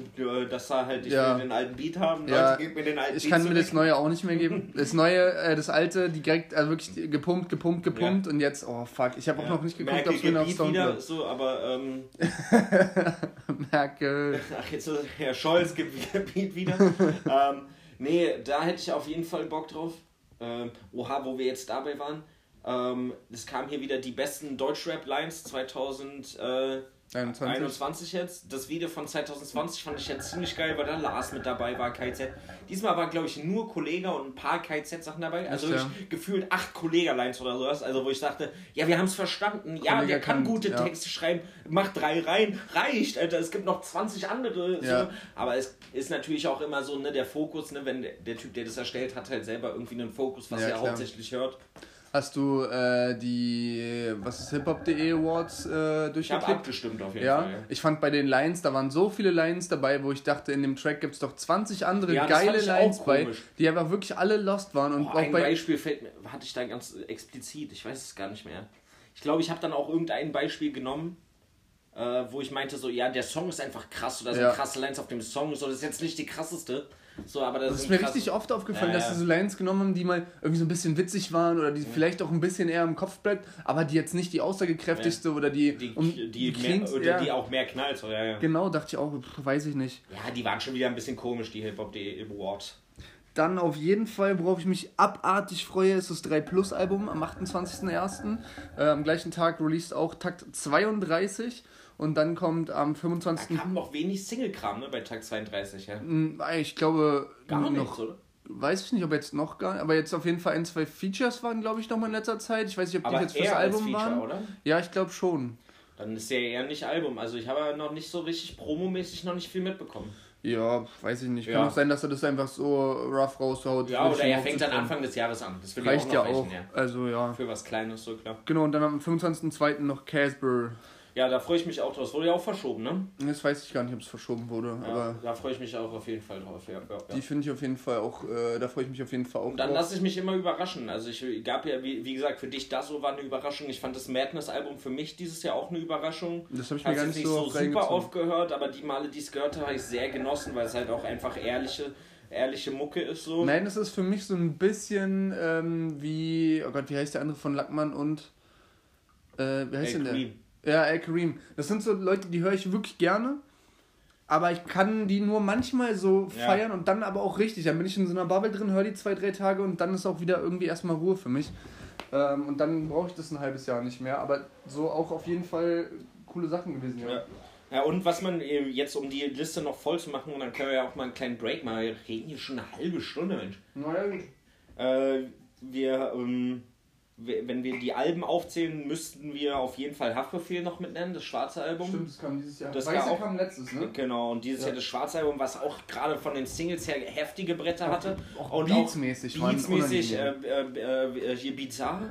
[SPEAKER 2] dass da halt, ich
[SPEAKER 3] Ja.
[SPEAKER 2] will den alten Beat haben,
[SPEAKER 3] Ja,
[SPEAKER 2] Leute, gebt mir den alten
[SPEAKER 3] Ich
[SPEAKER 2] Beat
[SPEAKER 3] kann mir das Neue auch nicht mehr geben. Das Neue, äh, das Alte, direkt also wirklich gepumpt, gepumpt, gepumpt und jetzt, oh fuck, ich habe auch noch nicht geguckt, ob es wieder auf
[SPEAKER 2] gibt Beat wieder, so, aber ähm,
[SPEAKER 3] Merkel.
[SPEAKER 2] ach jetzt Herr Scholz gibt Beat wieder. ähm, nee, da hätte ich auf jeden Fall Bock drauf. Ähm, oha, wo wir jetzt dabei waren. Ähm, es kam hier wieder die besten Deutschrap-Lines 2000. Äh,
[SPEAKER 3] 21.
[SPEAKER 2] 21 jetzt. Das Video von 2020 fand ich jetzt ziemlich geil, weil da Lars mit dabei war, KZ. Diesmal war, glaube ich, nur Kollege und ein paar KZ-Sachen dabei. Also wirklich gefühlt acht Kollega-Lines oder sowas. Also wo ich dachte, ja, wir haben es verstanden. Ja,
[SPEAKER 3] Kollega
[SPEAKER 2] der kann,
[SPEAKER 3] kann-
[SPEAKER 2] gute
[SPEAKER 3] ja.
[SPEAKER 2] Texte schreiben. Macht drei rein. Reicht, Alter. Es gibt noch 20 andere. So.
[SPEAKER 3] Ja.
[SPEAKER 2] Aber es ist natürlich auch immer so, ne, der Fokus, ne, wenn der, Typ, der das erstellt, hat halt selber irgendwie einen Fokus, was
[SPEAKER 3] Ja,
[SPEAKER 2] er hauptsächlich hört.
[SPEAKER 3] Hast du äh, die, was ist Hip-Hop.de Awards äh,
[SPEAKER 2] Ich habe
[SPEAKER 3] durchgeklickt?
[SPEAKER 2] abgestimmt auf jeden
[SPEAKER 3] Ja,
[SPEAKER 2] Fall.
[SPEAKER 3] ich fand bei den Lines, da waren so viele Lines dabei, wo ich dachte, in dem Track gibt es doch 20 andere
[SPEAKER 2] Ja,
[SPEAKER 3] geile Lines bei, die einfach wirklich alle lost waren. Und
[SPEAKER 2] Oh,
[SPEAKER 3] auch
[SPEAKER 2] ein
[SPEAKER 3] bei.
[SPEAKER 2] Beispiel fällt mir, hatte ich da ganz explizit, ich weiß es gar nicht mehr. Ich glaube, ich habe dann auch irgendein Beispiel genommen, äh, wo ich meinte so, ja, der Song ist einfach krass oder sind
[SPEAKER 3] Ja.
[SPEAKER 2] krasse Lines auf dem Song, so, das ist jetzt nicht die krasseste, so, aber das,
[SPEAKER 3] Das ist mir
[SPEAKER 2] krass-
[SPEAKER 3] richtig oft aufgefallen,
[SPEAKER 2] Ja,
[SPEAKER 3] dass
[SPEAKER 2] ja.
[SPEAKER 3] sie so Lines genommen haben, die mal irgendwie so ein bisschen witzig waren oder die vielleicht auch ein bisschen eher im Kopf bleibt, aber die jetzt nicht die aussagekräftigste oder die,
[SPEAKER 2] die,
[SPEAKER 3] um-
[SPEAKER 2] die, mehr,
[SPEAKER 3] cleanst-
[SPEAKER 2] oder
[SPEAKER 3] ja.
[SPEAKER 2] die auch mehr knallt, so, ja, ja.
[SPEAKER 3] Genau, dachte ich auch, weiß ich nicht.
[SPEAKER 2] Ja, die waren schon wieder ein bisschen komisch, die Hip-Hop.de Awards.
[SPEAKER 3] Dann auf jeden Fall, worauf ich mich abartig freue, ist das 3 Plus Album am 28.01. Äh, am gleichen Tag released auch Takt 32 und dann kommt am 25.
[SPEAKER 2] Haben noch wenig Single-Kram, ne, bei Tag 32, ja.
[SPEAKER 3] Hm, Ich glaube,
[SPEAKER 2] Gar
[SPEAKER 3] noch,
[SPEAKER 2] nichts, oder?
[SPEAKER 3] weiß ich nicht, ob jetzt noch gar aber jetzt auf jeden Fall ein, zwei Features waren, glaube ich, noch mal in letzter Zeit. Ich weiß nicht, ob die
[SPEAKER 2] Aber
[SPEAKER 3] jetzt fürs Album
[SPEAKER 2] Feature,
[SPEAKER 3] waren.
[SPEAKER 2] oder?
[SPEAKER 3] Ja, ich glaube schon.
[SPEAKER 2] Dann ist der eher nicht Album. Also ich habe ja noch nicht so richtig promomäßig noch nicht viel mitbekommen.
[SPEAKER 3] Ja, weiß ich nicht. Kann
[SPEAKER 2] Ja.
[SPEAKER 3] auch sein, dass er das einfach so rough raushaut.
[SPEAKER 2] Ja, oder er fängt dann. Anfang des Jahres an. Das will
[SPEAKER 3] Reicht
[SPEAKER 2] ich
[SPEAKER 3] ja
[SPEAKER 2] auch noch
[SPEAKER 3] auch.
[SPEAKER 2] reichen, ja.
[SPEAKER 3] Also ja.
[SPEAKER 2] Für was Kleines, so klar.
[SPEAKER 3] Genau, und dann am 25.02. noch Casper.
[SPEAKER 2] Ja, da freue ich mich auch drauf. Das wurde ja auch verschoben, ne?
[SPEAKER 3] Das weiß ich gar nicht, ob es verschoben wurde.
[SPEAKER 2] Ja,
[SPEAKER 3] Aber
[SPEAKER 2] da freue ich mich auch auf jeden Fall drauf. Ja, ja,
[SPEAKER 3] die finde ich auf jeden Fall auch, äh, da freue ich mich auf jeden Fall auch
[SPEAKER 2] Und dann lasse ich mich immer überraschen. Also ich gab ja, wie, wie gesagt, für dich das so war eine Überraschung. Ich fand das Madness-Album für mich dieses Jahr auch eine Überraschung.
[SPEAKER 3] Das habe ich mir gar nicht
[SPEAKER 2] nicht
[SPEAKER 3] so
[SPEAKER 2] so super oft gehört, aber die Male, die ich es gehört habe, habe ich sehr genossen, weil es halt auch einfach ehrliche, ehrliche Mucke ist so.
[SPEAKER 3] Nein, das ist für mich so ein bisschen ähm, wie, oh Gott, wie heißt der andere von Lackmann und, äh, wie heißt
[SPEAKER 2] Ey,
[SPEAKER 3] denn der?
[SPEAKER 2] Kareem.
[SPEAKER 3] Ja, El Kareem. Das sind so Leute, die höre ich wirklich gerne. Aber ich kann die nur manchmal so
[SPEAKER 2] Ja.
[SPEAKER 3] feiern und dann aber auch richtig. Dann bin ich in so einer Bubble drin, höre die zwei, drei Tage und dann ist auch wieder irgendwie erstmal Ruhe für mich. Ähm, und dann brauche ich das ein halbes Jahr nicht mehr. Aber so auch auf jeden Fall coole Sachen gewesen, ja.
[SPEAKER 2] Ja. Ja, und was man äh, jetzt, um die Liste noch voll zu machen, und dann können wir ja auch mal einen kleinen Break machen. Wir reden hier schon eine halbe Stunde, Mensch.
[SPEAKER 3] Naja, gut.
[SPEAKER 2] Äh, wir, ähm, wenn wir die Alben aufzählen, müssten wir auf jeden Fall Haftbefehl noch mitnennen, das schwarze Album.
[SPEAKER 3] Stimmt, das kam dieses Jahr.
[SPEAKER 2] Das
[SPEAKER 3] Weiße
[SPEAKER 2] auch-
[SPEAKER 3] kam letztes, ne?
[SPEAKER 2] Genau, und dieses
[SPEAKER 3] Ja.
[SPEAKER 2] Jahr das schwarze Album, was auch gerade von den Singles her heftige Bretter hatte.
[SPEAKER 3] auch
[SPEAKER 2] und
[SPEAKER 3] beatsmäßig waren
[SPEAKER 2] Beatsmäßig, äh,
[SPEAKER 3] unangenehm.
[SPEAKER 2] äh, äh, hier Bizarre.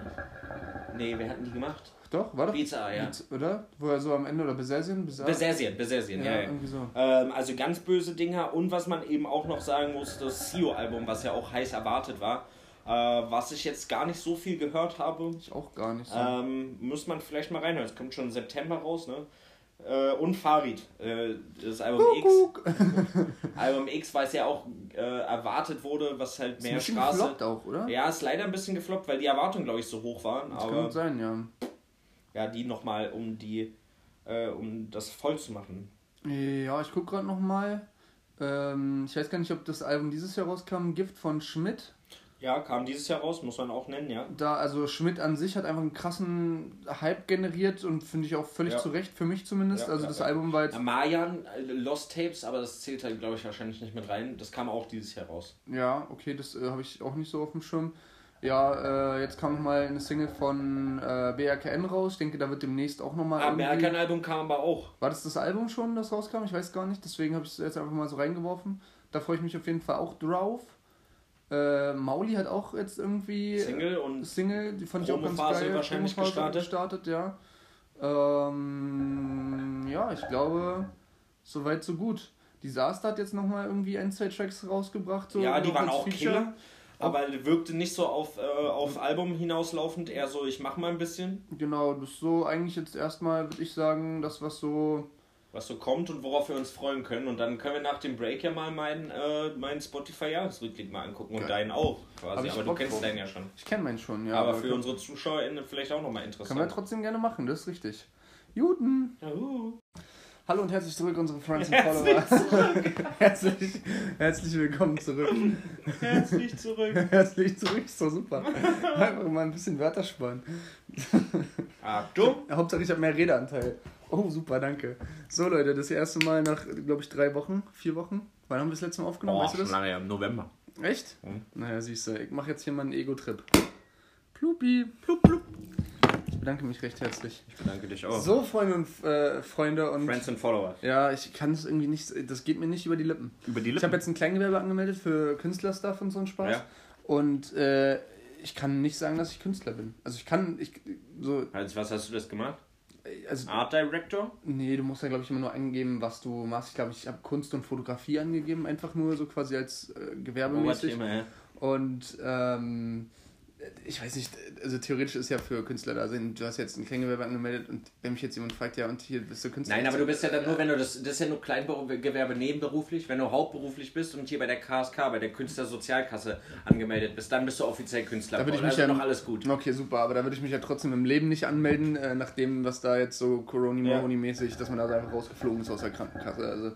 [SPEAKER 2] Nee, wir hatten die gemacht.
[SPEAKER 3] Doch, war doch.
[SPEAKER 2] Bizarre, ja.
[SPEAKER 3] Beats, Oder? Wo er so am Ende, oder Besersien? Besar
[SPEAKER 2] Besersien, Besersien,
[SPEAKER 3] Ja,
[SPEAKER 2] ja, ja.
[SPEAKER 3] so.
[SPEAKER 2] Ähm, also ganz böse Dinger und was man eben auch noch sagen muss, das Sio-Album, was ja auch heiß erwartet war, äh, was ich jetzt gar nicht so viel gehört habe,
[SPEAKER 3] Ich auch gar nicht so.
[SPEAKER 2] ähm, muss man vielleicht mal reinhören. Es kommt schon im September raus, ne? Äh, und Farid, äh, das Album
[SPEAKER 3] Kuckuck.
[SPEAKER 2] X. Album X, weil es ja auch äh, erwartet wurde, was halt
[SPEAKER 3] Ist ein
[SPEAKER 2] mehr Straße.
[SPEAKER 3] gefloppt auch, oder?
[SPEAKER 2] Ja, ist leider ein bisschen gefloppt, weil die Erwartungen, glaube ich, so hoch waren.
[SPEAKER 3] Das kann
[SPEAKER 2] aber
[SPEAKER 3] gut sein, ja.
[SPEAKER 2] ja, die nochmal, um die, äh, um das voll zu machen.
[SPEAKER 3] Ja, ich guck gerade noch mal. Ähm, ich weiß gar nicht, ob das Album dieses Jahr rauskam. Gift von Schmidt.
[SPEAKER 2] Ja, kam dieses Jahr raus, muss man auch nennen, ja.
[SPEAKER 3] Da, also Schmidt an sich hat einfach einen krassen Hype generiert und finde ich auch völlig
[SPEAKER 2] Ja.
[SPEAKER 3] zu Recht, für mich zumindest.
[SPEAKER 2] Ja,
[SPEAKER 3] also
[SPEAKER 2] ja,
[SPEAKER 3] das. Album war jetzt,
[SPEAKER 2] Mayan, äh, Lost Tapes, aber das zählt halt, glaube ich, wahrscheinlich nicht mit rein. Das kam auch dieses Jahr raus.
[SPEAKER 3] ja, okay, das äh, habe ich auch nicht so auf dem Schirm. Ja, äh, jetzt kam nochmal eine Single von äh, BRKN raus. Ich denke, da wird demnächst auch nochmal.
[SPEAKER 2] Ah, American-Album kam aber auch.
[SPEAKER 3] War das das Album schon, das rauskam? Ich weiß gar nicht. Deswegen habe ich es jetzt einfach mal so reingeworfen. Da freue ich mich auf jeden Fall auch drauf. Äh, Mauli hat auch jetzt irgendwie.
[SPEAKER 2] Single und
[SPEAKER 3] Single, die fand ich auch ganz geil.
[SPEAKER 2] wahrscheinlich gestartet.
[SPEAKER 3] gestartet, ja. Ähm, ja, ich glaube, soweit so gut. Disaster hat jetzt nochmal irgendwie ein, zwei Tracks rausgebracht. So
[SPEAKER 2] ja, die waren auch
[SPEAKER 3] Feature.
[SPEAKER 2] Killer. Aber wirkte nicht so auf, äh, auf Album hinauslaufend, eher so, ich mach mal ein bisschen,
[SPEAKER 3] Genau, das ist so eigentlich jetzt erstmal, würde ich sagen, das, was so.
[SPEAKER 2] Was so kommt und worauf wir uns freuen können. Und dann können wir nach dem Break ja mal meinen, äh, meinen Spotify-Jahresrückblick mal angucken und
[SPEAKER 3] Geil.
[SPEAKER 2] deinen auch quasi. Aber du kennst
[SPEAKER 3] drauf.
[SPEAKER 2] deinen ja schon.
[SPEAKER 3] Ich kenne meinen schon, ja.
[SPEAKER 2] aber für
[SPEAKER 3] können-
[SPEAKER 2] unsere ZuschauerInnen vielleicht auch nochmal
[SPEAKER 3] Können wir
[SPEAKER 2] interessant.
[SPEAKER 3] trotzdem gerne machen, das ist richtig. Juden!
[SPEAKER 2] Juhu.
[SPEAKER 3] Hallo und herzlich zurück, unsere Friends und Follower. herzlich, herzlich willkommen zurück.
[SPEAKER 2] Herzlich zurück.
[SPEAKER 3] Herzlich zurück, ist doch super. Einfach mal ein bisschen Wörter sparen.
[SPEAKER 2] Achtung.
[SPEAKER 3] Hauptsache, ich habe mehr Redeanteil. Oh, super, danke. So, Leute, das erste Mal nach, glaube ich, drei Wochen, vier Wochen. Wann haben wir das letzte Mal aufgenommen?
[SPEAKER 2] Oh,
[SPEAKER 3] weißt du
[SPEAKER 2] schon
[SPEAKER 3] das?
[SPEAKER 2] lange ja, im November.
[SPEAKER 3] Echt?
[SPEAKER 2] Mhm.
[SPEAKER 3] Naja, siehst du, ich mache jetzt hier mal einen Ego-Trip. Plupi, plup, plup. Ich bedanke mich recht herzlich.
[SPEAKER 2] Ich bedanke dich auch.
[SPEAKER 3] So, Freunde und äh, Freunde und.
[SPEAKER 2] Friends and Followers.
[SPEAKER 3] Ja, ich kann es irgendwie nicht, das geht mir nicht über die Lippen.
[SPEAKER 2] Über die
[SPEAKER 3] Ich habe jetzt ein Kleingewerbe angemeldet für Künstlerstuff und so einen Spaß.
[SPEAKER 2] Ja.
[SPEAKER 3] Und äh, ich kann nicht sagen, dass ich Künstler bin. Also ich kann, ich, so,
[SPEAKER 2] Also, was hast du das gemacht?
[SPEAKER 3] Also,
[SPEAKER 2] Art Director?
[SPEAKER 3] nee, du musst ja, glaube ich, immer nur angeben, was du machst. Ich glaube, ich habe Kunst und Fotografie angegeben, einfach nur so quasi als äh, gewerbemäßig.
[SPEAKER 2] Thema, ja.
[SPEAKER 3] Und ähm, ich weiß nicht, also theoretisch ist ja für Künstler da sind. Du hast jetzt ein Kleingewerbe angemeldet und wenn mich jetzt jemand fragt, ja, und hier bist du Künstler.
[SPEAKER 2] Nein, aber du bist ja dann nur, wenn du das, das ist ja nur Kleingewerbe nebenberuflich, wenn du hauptberuflich bist und hier bei der KSK, bei der Künstlersozialkasse angemeldet bist, dann bist du offiziell Künstler.
[SPEAKER 3] Da würde ich
[SPEAKER 2] also
[SPEAKER 3] mich ja
[SPEAKER 2] noch alles gut.
[SPEAKER 3] Okay, super, aber da würde ich mich ja trotzdem im Leben nicht anmelden, äh, nach dem, was da jetzt so Corona-Mäßig, dass man da einfach rausgeflogen ist aus der Krankenkasse. Also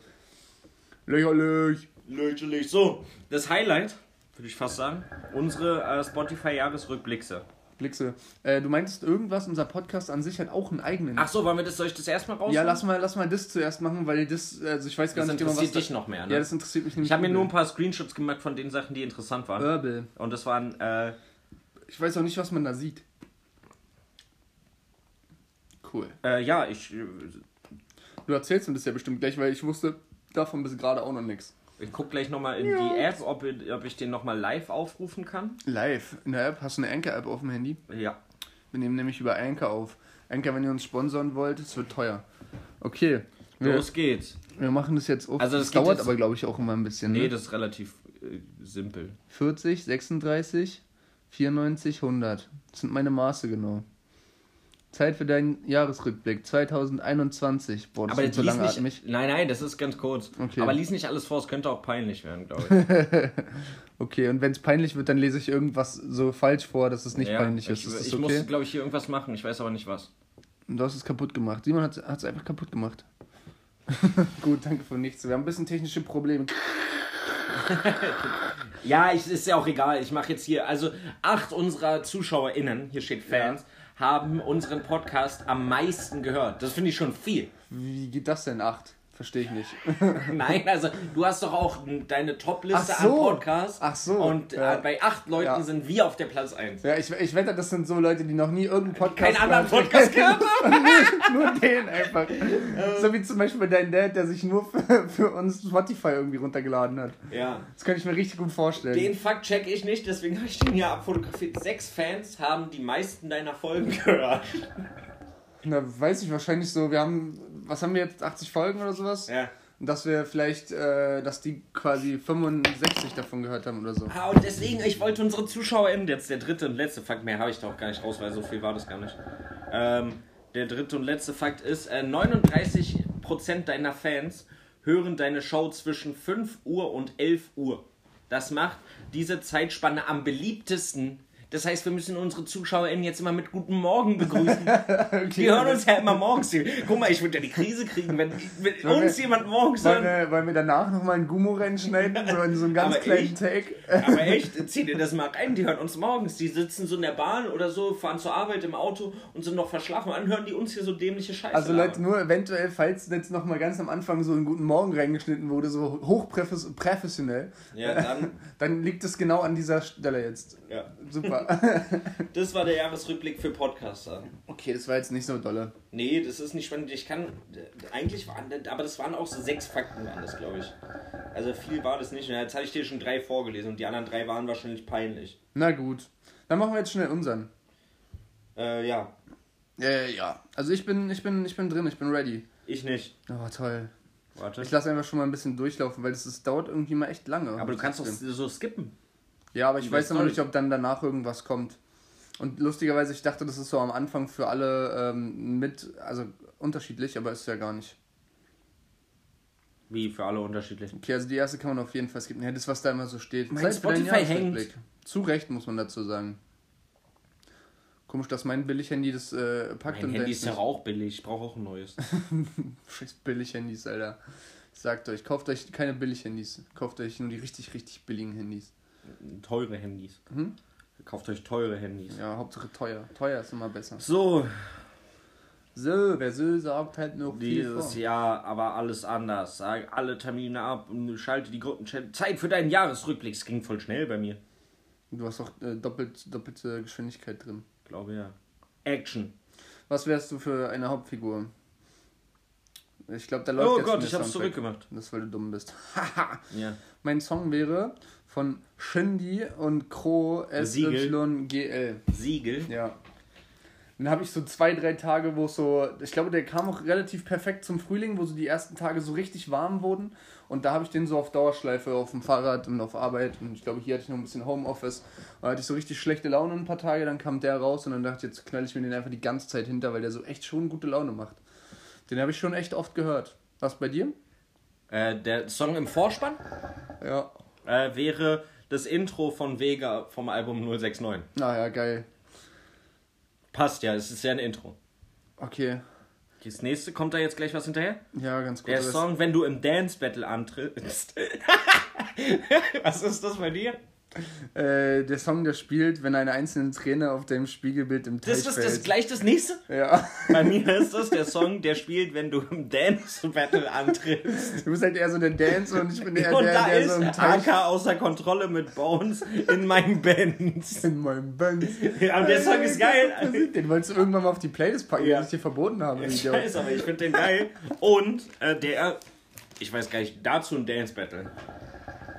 [SPEAKER 3] lächerlich.
[SPEAKER 2] Lächerlich. So, das Highlight, würde ich fast sagen, unsere äh, Spotify-Jahresrückblickse.
[SPEAKER 3] Blixe. Äh, du meintest irgendwas, unser Podcast an sich hat auch einen eigenen.
[SPEAKER 2] Ach so, wollen wir das, soll ich das erstmal raus?
[SPEAKER 3] ja, lass mal, lass mal das zuerst machen, weil das, also ich weiß gar
[SPEAKER 2] Das
[SPEAKER 3] nicht immer, was.
[SPEAKER 2] interessiert dich noch mehr, ne?
[SPEAKER 3] Ja, das interessiert mich nämlich.
[SPEAKER 2] ich habe mir nur ein paar Screenshots gemacht von den Sachen, die interessant waren.
[SPEAKER 3] Wirbel.
[SPEAKER 2] Und das waren, äh,
[SPEAKER 3] Ich weiß auch nicht, was man da sieht. Cool.
[SPEAKER 2] äh, ja, ich, äh,
[SPEAKER 3] Du erzählst mir das ja bestimmt gleich, weil ich wusste davon bis gerade auch noch nichts.
[SPEAKER 2] Ich guck gleich nochmal in die App, ob, ob ich den nochmal live aufrufen kann.
[SPEAKER 3] Live in der App, hast du eine Anchor-App auf dem Handy?
[SPEAKER 2] Ja.
[SPEAKER 3] Wir nehmen nämlich über Anchor auf. Anchor, wenn ihr uns sponsern wollt, es wird teuer. Okay. Wir,
[SPEAKER 2] Los geht's.
[SPEAKER 3] wir machen das jetzt auf.
[SPEAKER 2] Also
[SPEAKER 3] das
[SPEAKER 2] das
[SPEAKER 3] dauert aber, glaube ich, auch immer ein bisschen.
[SPEAKER 2] Nee,
[SPEAKER 3] Ne?
[SPEAKER 2] das ist relativ äh, simpel.
[SPEAKER 3] 40, 36, 94, 100. Das sind meine Maße genau. Zeit für deinen Jahresrückblick 2021. Boah, das
[SPEAKER 2] Aber
[SPEAKER 3] ist so langatmig.
[SPEAKER 2] nicht, nein, nein, das ist ganz kurz.
[SPEAKER 3] Okay.
[SPEAKER 2] Aber lies nicht alles vor, es könnte auch peinlich werden, glaube ich.
[SPEAKER 3] Okay, und wenn es peinlich wird, dann lese ich irgendwas so falsch vor, dass es nicht
[SPEAKER 2] Ja,
[SPEAKER 3] peinlich ist.
[SPEAKER 2] Ich,
[SPEAKER 3] ist
[SPEAKER 2] ich
[SPEAKER 3] okay?
[SPEAKER 2] muss, glaube ich, hier irgendwas machen. Ich weiß aber nicht was.
[SPEAKER 3] Du hast es kaputt gemacht. Simon hat es einfach kaputt gemacht. Gut, danke für nichts. Wir haben ein bisschen technische Probleme.
[SPEAKER 2] Ja, ich, ist ja auch egal. Ich mache jetzt hier, also acht unserer ZuschauerInnen, hier steht Fans, haben unseren Podcast am meisten gehört. Das finde ich schon viel.
[SPEAKER 3] Wie geht das denn? Acht? Verstehe ich nicht.
[SPEAKER 2] Nein, also du hast doch auch deine Top-Liste
[SPEAKER 3] so.
[SPEAKER 2] an Podcasts.
[SPEAKER 3] Ach so,
[SPEAKER 2] Und
[SPEAKER 3] ja.
[SPEAKER 2] äh, bei acht Leuten
[SPEAKER 3] Ja.
[SPEAKER 2] sind wir auf der Platz 1.
[SPEAKER 3] Ja, ich, ich wette, das sind so Leute, die noch nie irgendeinen Podcast
[SPEAKER 2] Keinen anderen
[SPEAKER 3] gehört
[SPEAKER 2] Podcast gehört haben.
[SPEAKER 3] Nur den einfach. so wie zum Beispiel dein Dad, der sich nur für, für uns Spotify irgendwie runtergeladen hat.
[SPEAKER 2] Ja.
[SPEAKER 3] Das könnte ich mir richtig gut vorstellen.
[SPEAKER 2] Den Fakt check ich nicht, deswegen habe ich den hier abfotografiert. Sechs Fans haben die meisten deiner Folgen gehört.
[SPEAKER 3] Na, weiß ich wahrscheinlich so. Wir haben, was haben wir jetzt, 80 Folgen oder sowas?
[SPEAKER 2] Ja.
[SPEAKER 3] Und dass wir vielleicht, äh, dass die quasi 65 davon gehört haben oder so.
[SPEAKER 2] Ah, und deswegen, ich wollte unsere ZuschauerInnen, jetzt der dritte und letzte Fakt, mehr habe ich doch gar nicht raus, weil so viel war das gar nicht. Ähm, der dritte und letzte Fakt ist, äh, 39% deiner Fans hören deine Show zwischen 5 Uhr und 11 Uhr. Das macht diese Zeitspanne am beliebtesten Das heißt, wir müssen unsere ZuschauerInnen jetzt immer mit Guten Morgen begrüßen. Die hören uns ja immer morgens. Guck mal, ich würde ja die Krise kriegen, wenn, wenn uns
[SPEAKER 3] wir-
[SPEAKER 2] jemand morgens
[SPEAKER 3] Wollen wir, wollen wir danach nochmal ein Gummo-Rennen schneiden? So in so einem ganz
[SPEAKER 2] Aber
[SPEAKER 3] kleinen
[SPEAKER 2] echt?
[SPEAKER 3] Take?
[SPEAKER 2] Aber echt, zieh dir das mal rein. Die hören uns morgens. Die sitzen so in der Bahn oder so, fahren zur Arbeit im Auto und sind noch verschlafen. Und dann hören die uns hier so dämliche Scheiße.
[SPEAKER 3] Also Leute, nur eventuell, falls jetzt nochmal ganz am Anfang so einen guten Morgen reingeschnitten wurde, so hochprofessionell,
[SPEAKER 2] Ja, dann.
[SPEAKER 3] dann liegt es genau an dieser Stelle jetzt.
[SPEAKER 2] Ja.
[SPEAKER 3] Super.
[SPEAKER 2] Das war der Jahresrückblick für Podcaster.
[SPEAKER 3] okay, das war jetzt nicht so dolle.
[SPEAKER 2] Nee, das ist nicht spannend. Ich kann. Eigentlich waren. Aber das waren auch so sechs Fakten, waren das, glaube ich. Also viel war das nicht. Und Jetzt hatte ich dir schon drei vorgelesen und die anderen drei waren wahrscheinlich peinlich.
[SPEAKER 3] Na gut. Dann machen wir jetzt schnell unseren.
[SPEAKER 2] Äh, ja.
[SPEAKER 3] Äh, ja. Also ich bin, ich bin, ich bin drin, ich bin ready.
[SPEAKER 2] Ich nicht.
[SPEAKER 3] Oh, toll.
[SPEAKER 2] Warte.
[SPEAKER 3] Ich lasse einfach schon mal ein bisschen durchlaufen, weil das ist, dauert irgendwie mal echt lange.
[SPEAKER 2] aber du kannst doch so skippen.
[SPEAKER 3] Ja, aber ich weiß noch nicht, ob dann danach irgendwas kommt. Und lustigerweise, ich dachte, das ist so am Anfang für alle ähm, mit, also unterschiedlich, aber ist ja gar nicht.
[SPEAKER 2] Wie für alle unterschiedlich.
[SPEAKER 3] Okay, also die erste kann man auf jeden Fall skippen. Ja, das, was da immer so steht.
[SPEAKER 2] Mein
[SPEAKER 3] Zeit
[SPEAKER 2] Spotify
[SPEAKER 3] Jahresrückblick. Zu Recht, muss man dazu sagen. Komisch, dass mein Billig-Handy das äh, packt
[SPEAKER 2] Mein
[SPEAKER 3] und
[SPEAKER 2] Handy ist ja auch billig. Ich brauche auch ein neues.
[SPEAKER 3] Scheiß Billig-Handys, Alter. Ich sagt euch, kauft euch keine Billig-Handys. Kauft euch nur die richtig, richtig billigen Handys.
[SPEAKER 2] Teure Handys.
[SPEAKER 3] Hm?
[SPEAKER 2] Kauft euch teure Handys.
[SPEAKER 3] Ja, Hauptsache teuer. Teuer ist immer besser.
[SPEAKER 2] So,
[SPEAKER 3] So, wer so sagt, hat noch viel
[SPEAKER 2] dieses
[SPEAKER 3] vor.
[SPEAKER 2] Jahr aber alles anders. Sag alle Termine ab und schalte die Gruppenchat. Zeit für deinen Jahresrückblick. Es ging voll schnell bei mir.
[SPEAKER 3] Du hast auch äh, doppelt, doppelte Geschwindigkeit drin.
[SPEAKER 2] Glaube ja. Action.
[SPEAKER 3] Was wärst du für eine Hauptfigur? Ich glaube, da läuft
[SPEAKER 2] Oh
[SPEAKER 3] jetzt
[SPEAKER 2] Gott, ich hab's zurückgemacht.
[SPEAKER 3] Das, weil du dumm bist.
[SPEAKER 2] Ja.
[SPEAKER 3] mein Song wäre von Shindy und Crow SYGL.
[SPEAKER 2] Siegel.
[SPEAKER 3] Ja. Dann habe ich so zwei, drei Tage, wo es so, ich glaube, der kam auch relativ perfekt zum Frühling, wo so die ersten Tage so richtig warm wurden. Und da habe ich den so auf Dauerschleife auf dem Fahrrad und auf Arbeit. Und ich glaube, hier hatte ich noch ein bisschen Homeoffice. Da hatte ich so richtig schlechte Laune ein paar Tage, dann kam der raus und dann dachte ich, jetzt knall ich mir den einfach die ganze Zeit hinter, weil der so echt schon gute Laune macht. Den habe ich schon echt oft gehört. Was bei dir?
[SPEAKER 2] Äh, der Song im Vorspann
[SPEAKER 3] Ja.
[SPEAKER 2] Äh, wäre das Intro von Vega vom Album 069.
[SPEAKER 3] Naja, geil.
[SPEAKER 2] Passt ja, es ist ja ein Intro.
[SPEAKER 3] Okay.
[SPEAKER 2] Das nächste, kommt da jetzt gleich was hinterher?
[SPEAKER 3] Ja, ganz gut.
[SPEAKER 2] Der Song, wenn du im Dance Battle antrittst. was ist das bei dir?
[SPEAKER 3] Äh, der Song, der spielt, wenn eine einzelne Träne auf dem Spiegelbild im Teich
[SPEAKER 2] Das ist das gleich das nächste?
[SPEAKER 3] Ja.
[SPEAKER 2] Bei mir ist das der Song, der spielt, wenn du im Dance Battle antrittst.
[SPEAKER 3] Du bist halt eher so der Dance und ich bin eher
[SPEAKER 2] Und
[SPEAKER 3] der,
[SPEAKER 2] da
[SPEAKER 3] der
[SPEAKER 2] ist
[SPEAKER 3] so im Teich
[SPEAKER 2] AK außer Kontrolle mit Bones in meinem Benz.
[SPEAKER 3] in meinem Band.
[SPEAKER 2] Ja, und der Song ist geil.
[SPEAKER 3] Den wolltest du irgendwann mal auf die Playlist packen,
[SPEAKER 2] Ja.
[SPEAKER 3] die ich dir verboten habe.
[SPEAKER 2] Ich weiß, aber ich finde den geil. Und äh, der, ich weiß gar nicht, dazu ein Dance Battle.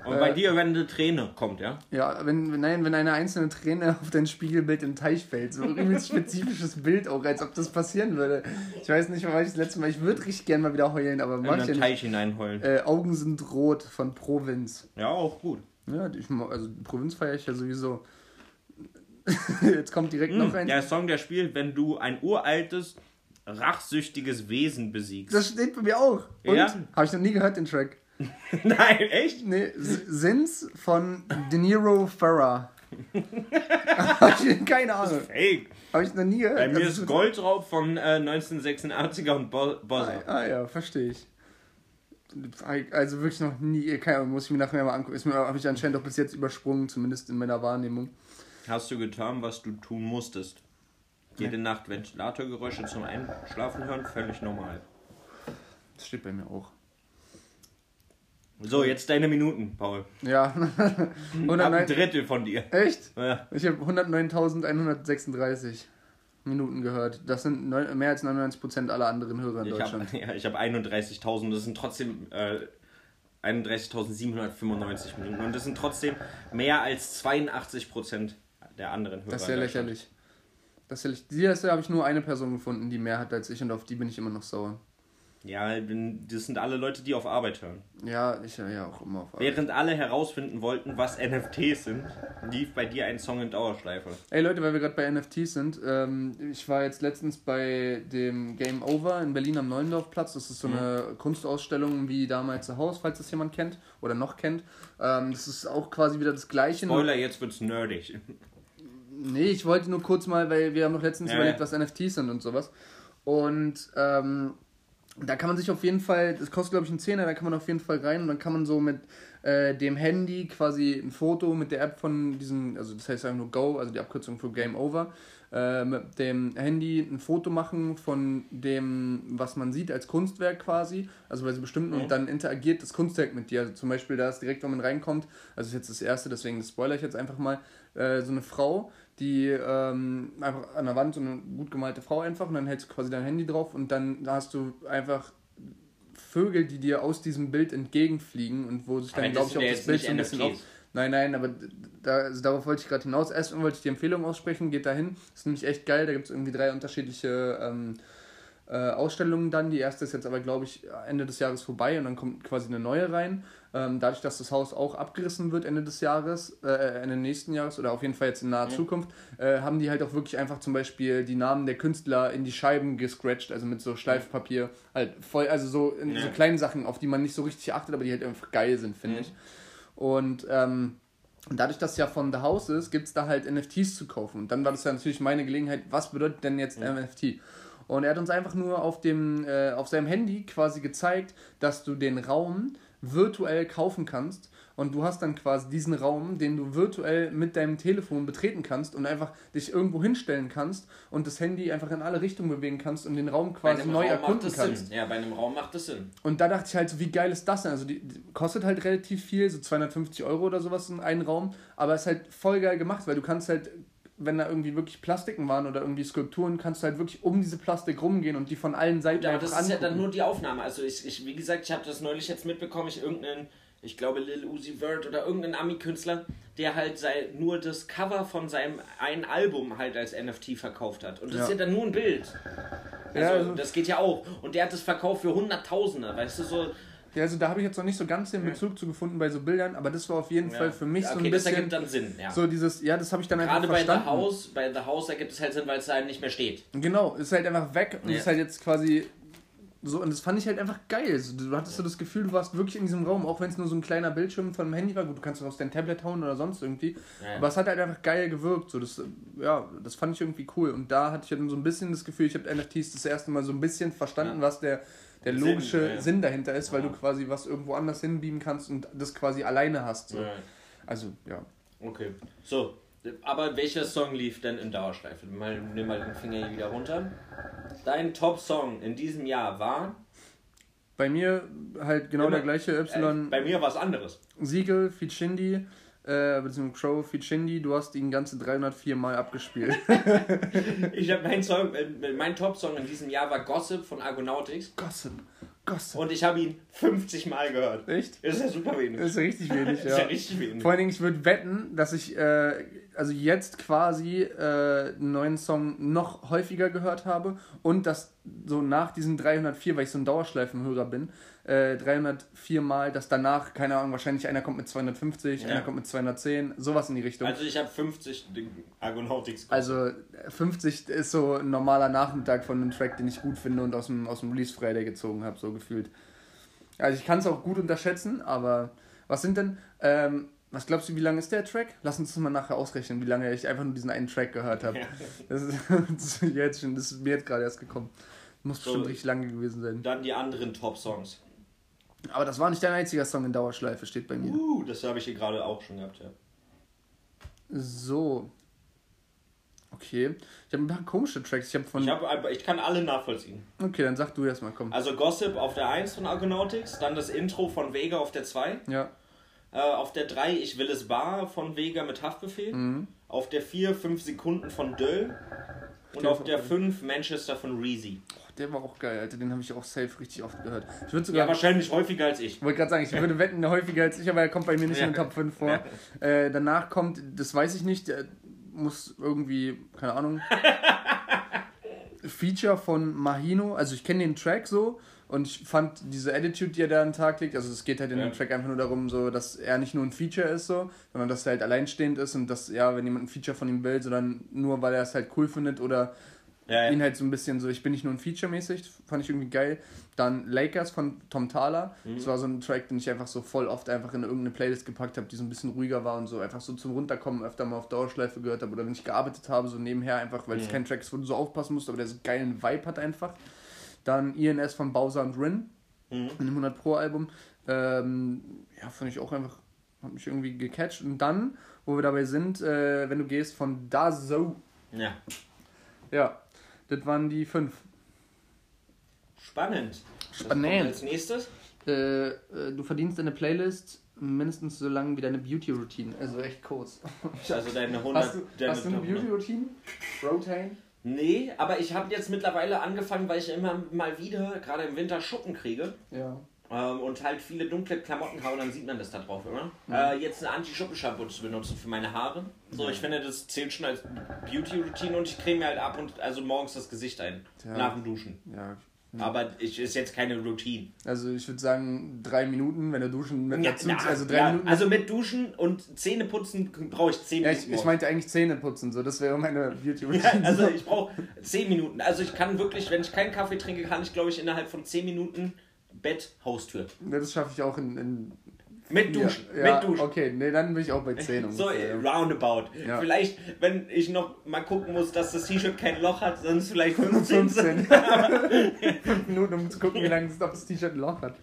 [SPEAKER 2] Und
[SPEAKER 3] Äh.
[SPEAKER 2] bei dir, wenn eine Träne kommt, ja?
[SPEAKER 3] Ja, wenn, wenn- nein, wenn eine einzelne Träne auf dein Spiegelbild im Teich fällt. So ein übelst spezifisches Bild auch, als ob das passieren würde. Ich weiß nicht, wann war ich das letzte Mal. Ich würde richtig gerne mal wieder heulen, aber
[SPEAKER 2] In
[SPEAKER 3] mach ich ja
[SPEAKER 2] einen
[SPEAKER 3] nicht.
[SPEAKER 2] Teich hineinheulen.
[SPEAKER 3] Äh, Augen sind rot von Provinz.
[SPEAKER 2] Ja, auch gut.
[SPEAKER 3] Ja, ich, also Provinz feiere ich ja sowieso. Jetzt kommt direkt noch ein.
[SPEAKER 2] Der Song, der spielt, wenn du ein uraltes, rachsüchtiges Wesen besiegst.
[SPEAKER 3] Das steht bei mir auch. Und?
[SPEAKER 2] Ja?
[SPEAKER 3] Habe ich noch nie gehört, den Track.
[SPEAKER 2] Nein, echt?
[SPEAKER 3] Nee, Sins von De Niro Farah. Keine Ahnung.
[SPEAKER 2] Fake.
[SPEAKER 3] Habe ich noch nie gehört.
[SPEAKER 2] Bei mir
[SPEAKER 3] Also,
[SPEAKER 2] ist Goldraub von äh, 1986er und Bo Bozza.
[SPEAKER 3] Ah, ah ja, verstehe ich. Also wirklich noch nie, keine Ahnung, muss ich mir nachher mal angucken. Ist mir habe ich anscheinend auch bis jetzt übersprungen, zumindest in meiner Wahrnehmung.
[SPEAKER 2] Hast du getan, was du tun musstest? Jede Nacht Ventilatorgeräusche zum Einschlafen hören, völlig normal.
[SPEAKER 3] Das steht bei mir auch.
[SPEAKER 2] So, jetzt deine Minuten, Paul.
[SPEAKER 3] Ja.
[SPEAKER 2] Ein
[SPEAKER 3] 109,
[SPEAKER 2] Drittel von dir.
[SPEAKER 3] echt?
[SPEAKER 2] Ja.
[SPEAKER 3] Ich habe 109.136 Minuten gehört. Das sind neun, mehr als 99% aller anderen Hörer in
[SPEAKER 2] Ich habe
[SPEAKER 3] Deutschland.
[SPEAKER 2] ja, ich hab 31.000, das sind trotzdem äh, 31.795 Minuten. Und das sind trotzdem mehr als 82% der anderen Hörer.
[SPEAKER 3] Das ist ja
[SPEAKER 2] in Deutschland.
[SPEAKER 3] lächerlich. Das ist ja lächerlich. Jahr habe ich nur eine Person gefunden, die mehr hat als ich und auf die bin ich immer noch sauer.
[SPEAKER 2] Ja, das sind alle Leute, die auf Arbeit hören.
[SPEAKER 3] Ja, ich höre ja auch immer auf. Arbeit.
[SPEAKER 2] Während alle herausfinden wollten, was NFTs sind, lief bei dir ein Song in Dauerschleife.
[SPEAKER 3] Ey Leute, weil wir gerade bei NFTs sind, ähm, ich war jetzt letztens bei dem Game Over in Berlin am Neuendorfplatz. Das ist so eine Kunstausstellung wie damals The House, falls das jemand kennt oder noch kennt. Ähm, das ist auch quasi wieder das gleiche.
[SPEAKER 2] Spoiler, jetzt wird's nerdig.
[SPEAKER 3] Nee, ich wollte nur kurz mal, weil wir haben noch letztens
[SPEAKER 2] Ja,
[SPEAKER 3] überlegt,
[SPEAKER 2] ja.
[SPEAKER 3] was NFTs sind und sowas. Und ähm, da kann man sich auf jeden Fall, das kostet glaube ich einen Zehner, da kann man auf jeden Fall rein und dann kann man so mit äh, dem Handy quasi ein Foto mit der App von diesem, also das heißt einfach nur Go, also die Abkürzung für Game Over, äh, mit dem Handy ein Foto machen von dem, was man sieht als Kunstwerk quasi, also bei so bestimmten und dann interagiert das Kunstwerk mit dir. Also zum Beispiel da ist direkt, wenn man reinkommt, also ist jetzt das erste, deswegen spoiler ich jetzt einfach mal, äh, so eine Frau, die ähm, einfach an der Wand so eine gut gemalte Frau einfach und dann hältst du quasi dein Handy drauf und dann hast du einfach Vögel, die dir aus diesem Bild entgegenfliegen und wo sich dann, glaube ich, auch das Bild so ein bisschen auf. Nein, nein, aber da, also darauf wollte ich gerade hinaus. Erstmal wollte ich die Empfehlung aussprechen, geht dahin. Ist nämlich echt geil. Da gibt es irgendwie drei unterschiedliche ähm, äh, Ausstellungen dann. Die erste ist jetzt aber, glaube ich, Ende des Jahres vorbei und dann kommt quasi eine neue rein. Ähm, dadurch, dass das Haus auch abgerissen wird Ende des Jahres, äh, Ende nächsten Jahres oder auf jeden Fall jetzt in naher Zukunft, äh, haben die halt auch wirklich einfach zum Beispiel die Namen der Künstler in die Scheiben gescratcht, also mit so Schleifpapier. Halt voll, also so, in,
[SPEAKER 2] Ja.
[SPEAKER 3] so kleinen Sachen, auf die man nicht so richtig achtet, aber die halt einfach geil sind, finde
[SPEAKER 2] Mhm.
[SPEAKER 3] ich. Und ähm, dadurch, dass es ja von The House ist, gibt es da halt NFTs zu kaufen. Und dann war das ja natürlich meine Gelegenheit, was bedeutet denn jetzt NFT? Und er hat uns einfach nur auf, dem, äh, auf seinem Handy quasi gezeigt, dass du den Raum virtuell kaufen kannst. Und du hast dann quasi diesen Raum, den du virtuell mit deinem Telefon betreten kannst und einfach dich irgendwo hinstellen kannst und das Handy einfach in alle Richtungen bewegen kannst und den Raum quasi neu
[SPEAKER 2] Raum
[SPEAKER 3] erkunden kannst.
[SPEAKER 2] Sinn. Ja, bei einem Raum macht das Sinn.
[SPEAKER 3] Und da dachte ich halt so, wie geil ist das denn? Also die, die kostet halt relativ viel, so 250 Euro oder sowas in einen Raum, aber ist halt voll geil gemacht, weil du kannst halt, wenn da irgendwie wirklich Plastiken waren oder irgendwie Skulpturen, kannst du halt wirklich um diese Plastik rumgehen und die von allen Seiten
[SPEAKER 2] Aber
[SPEAKER 3] einfach
[SPEAKER 2] das ist ja dann nur die Aufnahme. Also ich, ich wie gesagt, ich habe das neulich jetzt mitbekommen, ich irgendeinen, ich glaube Lil Uzi Vert oder irgendeinen Ami-Künstler, der halt sei, nur das Cover von seinem einen Album halt als NFT verkauft hat. Und das ist
[SPEAKER 3] Ja.
[SPEAKER 2] ja dann nur ein Bild. Also,
[SPEAKER 3] Ja, also-
[SPEAKER 2] das geht ja auch. Und der hat das verkauft für Hunderttausende, weißt du, so.
[SPEAKER 3] Ja, also da habe ich jetzt noch nicht so ganz den Bezug zu gefunden bei so Bildern, aber das war auf jeden Fall für mich
[SPEAKER 2] okay,
[SPEAKER 3] so ein
[SPEAKER 2] das
[SPEAKER 3] bisschen
[SPEAKER 2] ergibt dann Sinn, ja.
[SPEAKER 3] so dieses, ja, das habe ich dann einfach
[SPEAKER 2] Gerade bei The
[SPEAKER 3] verstanden.
[SPEAKER 2] House, bei The House ergibt es halt Sinn, weil es halt nicht mehr steht.
[SPEAKER 3] Genau, ist halt einfach weg und
[SPEAKER 2] Ja.
[SPEAKER 3] ist halt jetzt quasi so und das fand ich halt einfach geil. So, du hattest so das Gefühl, du warst wirklich in diesem Raum, auch wenn es nur so ein kleiner Bildschirm von dem Handy war. Gut, du kannst es aus deinem Tablet hauen oder sonst irgendwie.
[SPEAKER 2] Ja, ja.
[SPEAKER 3] Aber es hat halt einfach geil gewirkt. So, das, ja, das fand ich irgendwie cool. Und da hatte ich halt so ein bisschen das Gefühl, ich habe NFTs das erste Mal so ein bisschen verstanden,
[SPEAKER 2] Ja.
[SPEAKER 3] was der, der
[SPEAKER 2] Sinn,
[SPEAKER 3] logische
[SPEAKER 2] ja, ja.
[SPEAKER 3] Sinn dahinter ist, weil
[SPEAKER 2] Ja.
[SPEAKER 3] du quasi was irgendwo anders hinbeamen kannst und das quasi alleine hast. So.
[SPEAKER 2] Ja.
[SPEAKER 3] Also, ja.
[SPEAKER 2] Okay. So, aber welcher Song lief denn in Dauerschleife? Mal, nimm mal den Finger hier wieder runter. Dein Top-Song in diesem Jahr war.
[SPEAKER 3] Bei mir halt genau
[SPEAKER 2] Immer-
[SPEAKER 3] der gleiche
[SPEAKER 2] Äh,
[SPEAKER 3] Y.
[SPEAKER 2] bei mir was anderes.
[SPEAKER 3] Siegel, Feed Shindy, äh, beziehungsweise Crow, Feed Shindy, du hast ihn ganze 304 Mal abgespielt.
[SPEAKER 2] Ich habe mein Song, äh, mein Top-Song in diesem Jahr war Gossip von Argonautics
[SPEAKER 3] Gossip, Gossip.
[SPEAKER 2] und ich habe ihn 50 Mal gehört.
[SPEAKER 3] Echt?
[SPEAKER 2] Ist ja super wenig.
[SPEAKER 3] Das ist richtig wenig,
[SPEAKER 2] Ist ja
[SPEAKER 3] ja.
[SPEAKER 2] richtig wenig.
[SPEAKER 3] Vor allen Dingen, ich würde wetten, dass ich äh, also jetzt quasi äh, einen neuen Song noch häufiger gehört habe und dass so nach diesen 304, weil ich so ein Dauerschleifenhörer bin, äh, 304 Mal, dass danach, keine Ahnung, wahrscheinlich einer kommt mit 250,
[SPEAKER 2] Ja.
[SPEAKER 3] einer kommt mit 210, sowas in die Richtung.
[SPEAKER 2] Also ich habe 50 Argonautics.
[SPEAKER 3] Also 50 ist so ein normaler Nachmittag von einem Track, den ich gut finde und aus dem, aus dem Release Friday gezogen habe, so gefühlt. Also ich kann es auch gut unterschätzen, aber was sind denn, ähm, was glaubst du, wie lang ist der Track? Lass uns das mal nachher ausrechnen, wie lange ich einfach nur diesen einen Track gehört habe.
[SPEAKER 2] Ja.
[SPEAKER 3] Das, ist, das, ist jetzt schon, das ist mir jetzt gerade erst gekommen. Muss
[SPEAKER 2] So.
[SPEAKER 3] bestimmt richtig lange gewesen sein.
[SPEAKER 2] Dann die anderen Top-Songs.
[SPEAKER 3] Aber das war nicht dein einziger Song in Dauerschleife, steht bei mir.
[SPEAKER 2] Uh, das habe ich hier gerade auch schon gehabt, ja.
[SPEAKER 3] So. Okay. Ich habe ein paar komische Tracks. Ich habe von.
[SPEAKER 2] Ich, hab, ich kann alle nachvollziehen.
[SPEAKER 3] okay, dann sag du erst mal, komm.
[SPEAKER 2] Also Gossip auf der 1 von Argonautics, dann das Intro von Vega auf der 2,
[SPEAKER 3] Ja.
[SPEAKER 2] äh, auf der 3 Ich will es bar von Vega mit Haftbefehl,
[SPEAKER 3] Mhm.
[SPEAKER 2] auf der 4 5 Sekunden von Döll und auf der
[SPEAKER 3] auch
[SPEAKER 2] 5 Manchester von Reezy.
[SPEAKER 3] Der war auch geil, Alter. Den habe ich auch safe richtig oft gehört. Ich würde
[SPEAKER 2] Ja,
[SPEAKER 3] sogar.
[SPEAKER 2] wahrscheinlich häufiger als ich.
[SPEAKER 3] wollte gerade sagen, ich würde wetten, häufiger als ich, aber er kommt bei mir nicht
[SPEAKER 2] Ja.
[SPEAKER 3] in den Top 5 vor. Äh, danach kommt, das weiß ich nicht, der muss irgendwie, keine Ahnung. Feature von Mahino, also ich kenne den Track so und ich fand diese Attitude, die er da an den Tag legt, also es geht halt in
[SPEAKER 2] Ja.
[SPEAKER 3] dem Track einfach nur darum, so, dass er nicht nur ein Feature ist, so, sondern dass er halt alleinstehend ist und dass, ja, wenn jemand ein Feature von ihm will, sondern nur weil er es halt cool findet oder
[SPEAKER 2] Ja, ja.
[SPEAKER 3] Ihn halt so ein bisschen so, ich bin nicht nur ein Feature-mäßig, fand ich irgendwie geil. Dann Lakers von Tom Thaler.
[SPEAKER 2] Mhm.
[SPEAKER 3] Das war so ein Track, den ich einfach so voll oft einfach in irgendeine Playlist gepackt habe, die so ein bisschen ruhiger war und so einfach so zum Runterkommen öfter mal auf Dauerschleife gehört habe oder wenn ich gearbeitet habe, so nebenher einfach, weil es
[SPEAKER 2] Mhm.
[SPEAKER 3] kein Track ist, wo du so aufpassen musst, aber der so geilen Vibe hat einfach. Dann INS von Bowser und Rin
[SPEAKER 2] Mhm.
[SPEAKER 3] in dem 100 Pro Album. Ähm, ja, fand ich auch einfach, hat mich irgendwie gecatcht. Und dann, wo wir dabei sind, äh, wenn du gehst von Dazo,
[SPEAKER 2] Ja.
[SPEAKER 3] ja, das waren die fünf.
[SPEAKER 2] Spannend. Was
[SPEAKER 3] Spannend.
[SPEAKER 2] als nächstes?
[SPEAKER 3] Äh, äh, du verdienst deine Playlist mindestens so lang wie deine Beauty-Routine. Also echt kurz.
[SPEAKER 2] Also deine 100...
[SPEAKER 3] Hast du,
[SPEAKER 2] deine
[SPEAKER 3] hast du eine Beauty-Routine? Rotate?
[SPEAKER 2] Nee, aber ich habe jetzt mittlerweile angefangen, weil ich immer mal wieder, gerade im Winter, Schuppen kriege.
[SPEAKER 3] Ja.
[SPEAKER 2] Ähm, und halt viele dunkle Klamotten habe, dann sieht man das da drauf immer. Äh, jetzt eine Anti-Schuppen-Shampoo zu benutzen für meine Haare. So, ich finde, das zählt schon als Beauty-Routine und ich creme mir halt ab und also morgens das Gesicht ein.
[SPEAKER 3] Ja.
[SPEAKER 2] Nach dem Duschen.
[SPEAKER 3] Ja.
[SPEAKER 2] Aber ich, ist jetzt keine Routine.
[SPEAKER 3] Also ich würde sagen, drei Minuten, wenn du duschen mit dazu.
[SPEAKER 2] na,
[SPEAKER 3] also drei
[SPEAKER 2] ja,
[SPEAKER 3] Minuten.
[SPEAKER 2] also mit Duschen und Zähne putzen brauche ich 10
[SPEAKER 3] ja,
[SPEAKER 2] Minuten.
[SPEAKER 3] ich, ich meinte eigentlich Zähne putzen, so. Das wäre meine
[SPEAKER 2] Ja,
[SPEAKER 3] Beauty-Routine.
[SPEAKER 2] also ich brauche 10 Minuten. Also ich kann wirklich, wenn ich keinen Kaffee trinke, kann ich glaube ich innerhalb von 10 Minuten Bett, Haustür.
[SPEAKER 3] Ja, das schaffe ich auch in. in
[SPEAKER 2] Mit Duschen.
[SPEAKER 3] Ja, ja,
[SPEAKER 2] mit Duschen.
[SPEAKER 3] okay, nee, dann bin ich auch bei 10
[SPEAKER 2] So
[SPEAKER 3] ungefähr.
[SPEAKER 2] äh, roundabout.
[SPEAKER 3] Ja.
[SPEAKER 2] Vielleicht, wenn ich noch mal gucken muss, dass das T-Shirt kein Loch hat, sonst vielleicht 15.
[SPEAKER 3] 15. Fünf Minuten, um zu gucken, wie lange es- ob das T-Shirt ein Loch hat.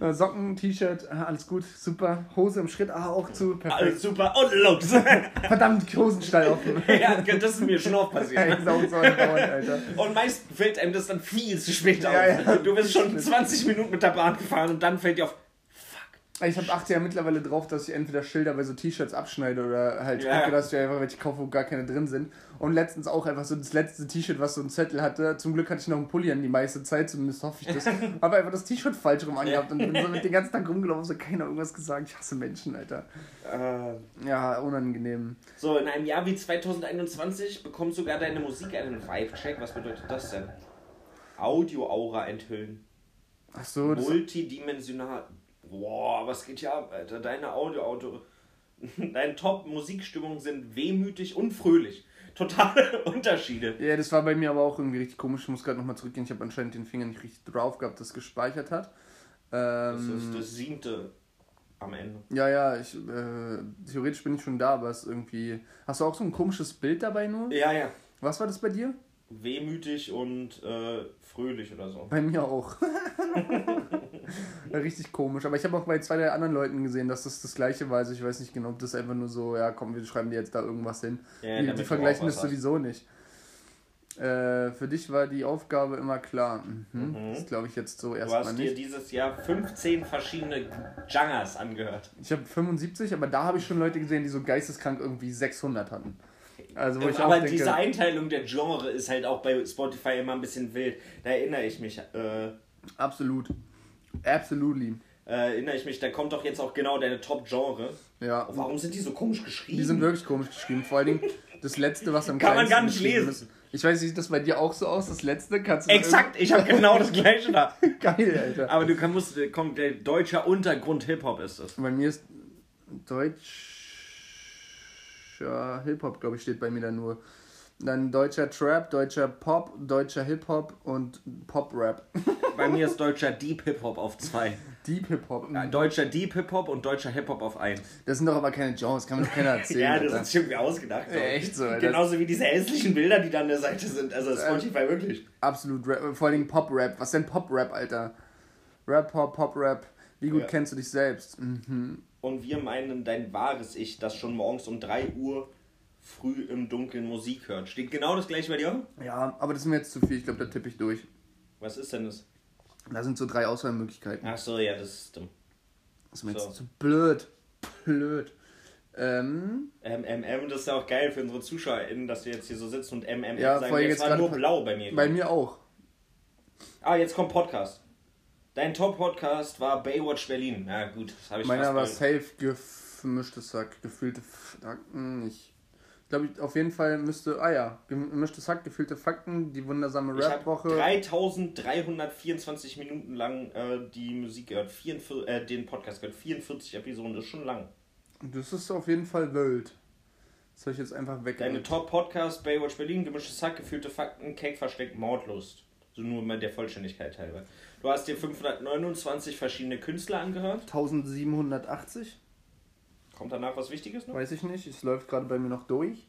[SPEAKER 3] Äh, Socken, T-Shirt, ah, alles gut, super. Hose im Schritt, ah, auch zu, perfekt.
[SPEAKER 2] Alles super. Und Lux.
[SPEAKER 3] Verdammt, Hosenstall offen.
[SPEAKER 2] ja, das ist mir schon oft
[SPEAKER 3] Ey,
[SPEAKER 2] passiert.
[SPEAKER 3] sau so andauernd, Alter.
[SPEAKER 2] Und meist fällt einem das dann viel zu spät auf. Du bist schon 20 Minuten mit der Bahn gefahren und dann fällt dir auf,
[SPEAKER 3] Ich habe acht ja mittlerweile drauf, dass ich entweder Schilder bei so T-Shirts abschneide oder halt
[SPEAKER 2] Ja.
[SPEAKER 3] gucke, dass ich einfach welche kaufe, wo gar keine drin sind. Und letztens auch einfach so das letzte T-Shirt, was so einen Zettel hatte. Zum Glück hatte ich noch einen Pulli an die meiste Zeit, zumindest hoffe ich das. Aber einfach das T-Shirt falsch rum angehabt und bin so mit den ganzen Tag rumgelaufen, so keiner irgendwas gesagt. Ich hasse Menschen, Alter.
[SPEAKER 2] äh,
[SPEAKER 3] Ja, unangenehm.
[SPEAKER 2] So, in einem Jahr wie 2021 bekommt sogar deine Musik einen Vibe-Check. Was bedeutet das denn? Audio-Aura enthüllen.
[SPEAKER 3] Ach so, das,
[SPEAKER 2] Multidimensional. Boah, was geht hier ab, Alter? Deine Audio-Auto. Deine Top-Musikstimmungen sind wehmütig und fröhlich. Totale Unterschiede.
[SPEAKER 3] ja, das war bei mir aber auch irgendwie richtig komisch. Ich muss gerade nochmal zurückgehen. Ich habe anscheinend den Finger nicht richtig drauf gehabt, das gespeichert hat.
[SPEAKER 2] Das
[SPEAKER 3] Ähm,
[SPEAKER 2] ist das siebte am Ende.
[SPEAKER 3] Ja, ja, ich, äh, theoretisch bin ich schon da, aber es ist irgendwie. Hast du auch so ein komisches Bild dabei nur?
[SPEAKER 2] Ja, ja.
[SPEAKER 3] Was war das bei dir?
[SPEAKER 2] Wehmütig und äh, fröhlich oder so.
[SPEAKER 3] Bei mir auch. Richtig komisch. Aber ich habe auch bei zwei, drei anderen Leuten gesehen, dass das das gleiche war. Also ich weiß nicht genau, ob das einfach nur so, ja komm, wir schreiben dir jetzt da irgendwas hin.
[SPEAKER 2] Ja,
[SPEAKER 3] die, die
[SPEAKER 2] du
[SPEAKER 3] vergleichen das
[SPEAKER 2] hast.
[SPEAKER 3] sowieso nicht. Äh, für dich war die Aufgabe immer klar. Mhm.
[SPEAKER 2] Mhm.
[SPEAKER 3] Das glaube ich jetzt so
[SPEAKER 2] Du
[SPEAKER 3] erstmal
[SPEAKER 2] hast dir
[SPEAKER 3] nicht.
[SPEAKER 2] dieses Jahr 15 verschiedene Jangas angehört.
[SPEAKER 3] Ich habe 75, aber da habe ich schon Leute gesehen, die so geisteskrank irgendwie 600 hatten. Also wo ich auch
[SPEAKER 2] Aber
[SPEAKER 3] denke,
[SPEAKER 2] diese Einteilung der Genre ist halt auch bei Spotify immer ein bisschen wild. Da erinnere ich mich. Äh,
[SPEAKER 3] absolut. Absolutely.
[SPEAKER 2] äh, erinnere ich mich, da kommt doch jetzt auch genau deine Top-Genre.
[SPEAKER 3] Ja.
[SPEAKER 2] Warum sind die so komisch geschrieben?
[SPEAKER 3] Die sind wirklich komisch geschrieben. Vor allen Dingen das letzte, was am
[SPEAKER 2] Kann man gar nicht lesen.
[SPEAKER 3] Ist. Ich weiß, sieht das bei dir auch so aus? Das letzte kannst du.
[SPEAKER 2] Exakt, ich habe genau das gleiche da.
[SPEAKER 3] Geil, Alter.
[SPEAKER 2] Aber du kann, musst, kommt der deutscher Untergrund Hip-Hop ist es.
[SPEAKER 3] Bei mir ist deutscher Hip-Hop, glaube ich, steht bei mir da nur. Dann deutscher Trap, deutscher Pop, deutscher Hip-Hop und Pop-Rap.
[SPEAKER 2] Bei mir ist deutscher Deep Hip-Hop auf zwei.
[SPEAKER 3] Deep Hip-Hop.
[SPEAKER 2] Ja, Deutscher Deep Hip-Hop und deutscher Hip-Hop auf eins.
[SPEAKER 3] Das sind doch aber keine Genres, kann mir doch keiner erzählen.
[SPEAKER 2] Ja, das
[SPEAKER 3] Alter.
[SPEAKER 2] hat sich irgendwie ausgedacht.
[SPEAKER 3] Ja, echt so.
[SPEAKER 2] Genauso wie diese hässlichen Bilder, die da an der Seite sind. Also Spotify wirklich.
[SPEAKER 3] Absolut Rap, vor allen Dingen Pop-Rap. Was denn Pop-Rap, Alter? Rap-Pop, Pop-Rap. Wie gut
[SPEAKER 2] Ja.
[SPEAKER 3] kennst du dich selbst? Mhm.
[SPEAKER 2] Und wir meinen dein wahres Ich, das schon morgens um 3 Uhr früh im Dunkeln Musik hört. Steht genau das gleiche bei dir?
[SPEAKER 3] Ja, aber das ist mir jetzt zu viel. Ich glaube, da tippe ich durch.
[SPEAKER 2] Was ist denn das?
[SPEAKER 3] Da sind so drei Auswahlmöglichkeiten.
[SPEAKER 2] Ach so, ja, das ist dumm.
[SPEAKER 3] Das ist mir
[SPEAKER 2] So.
[SPEAKER 3] jetzt zu blöd. Blöd. Ähm,
[SPEAKER 2] MMM, das ist ja auch geil für unsere ZuschauerInnen, dass wir jetzt hier so sitzen und MMM
[SPEAKER 3] Ja,
[SPEAKER 2] sagen. Jetzt
[SPEAKER 3] jetzt
[SPEAKER 2] war nur blau bei mir.
[SPEAKER 3] bei mir auch.
[SPEAKER 2] Ah, jetzt kommt Podcast. Dein Top-Podcast war Baywatch Berlin. Ja, gut, das habe ich
[SPEAKER 3] Meiner war safe gemischtes Hack. Gefühlte Fakten. Ich glaube, ich auf jeden Fall müsste. Ah ja, gemischtes Hack, gefühlte Fakten, die wundersame
[SPEAKER 2] Ich habe
[SPEAKER 3] Rap-Woche.
[SPEAKER 2] 3324 Minuten lang äh, die Musik gehört, 44, äh, den Podcast gehört, 44 Episoden, das ist schon lang.
[SPEAKER 3] Das ist auf jeden Fall wild. Das habe ich jetzt einfach weg.
[SPEAKER 2] Deine Top-Podcast, Baywatch Berlin, gemischtes Hack, gefühlte Fakten, Cake versteckt, Mordlust. So nur mal der Vollständigkeit halber. Du hast dir 529 verschiedene Künstler angehört.
[SPEAKER 3] 1780?
[SPEAKER 2] Kommt danach was Wichtiges noch?
[SPEAKER 3] Weiß ich nicht. Es läuft gerade bei mir noch durch.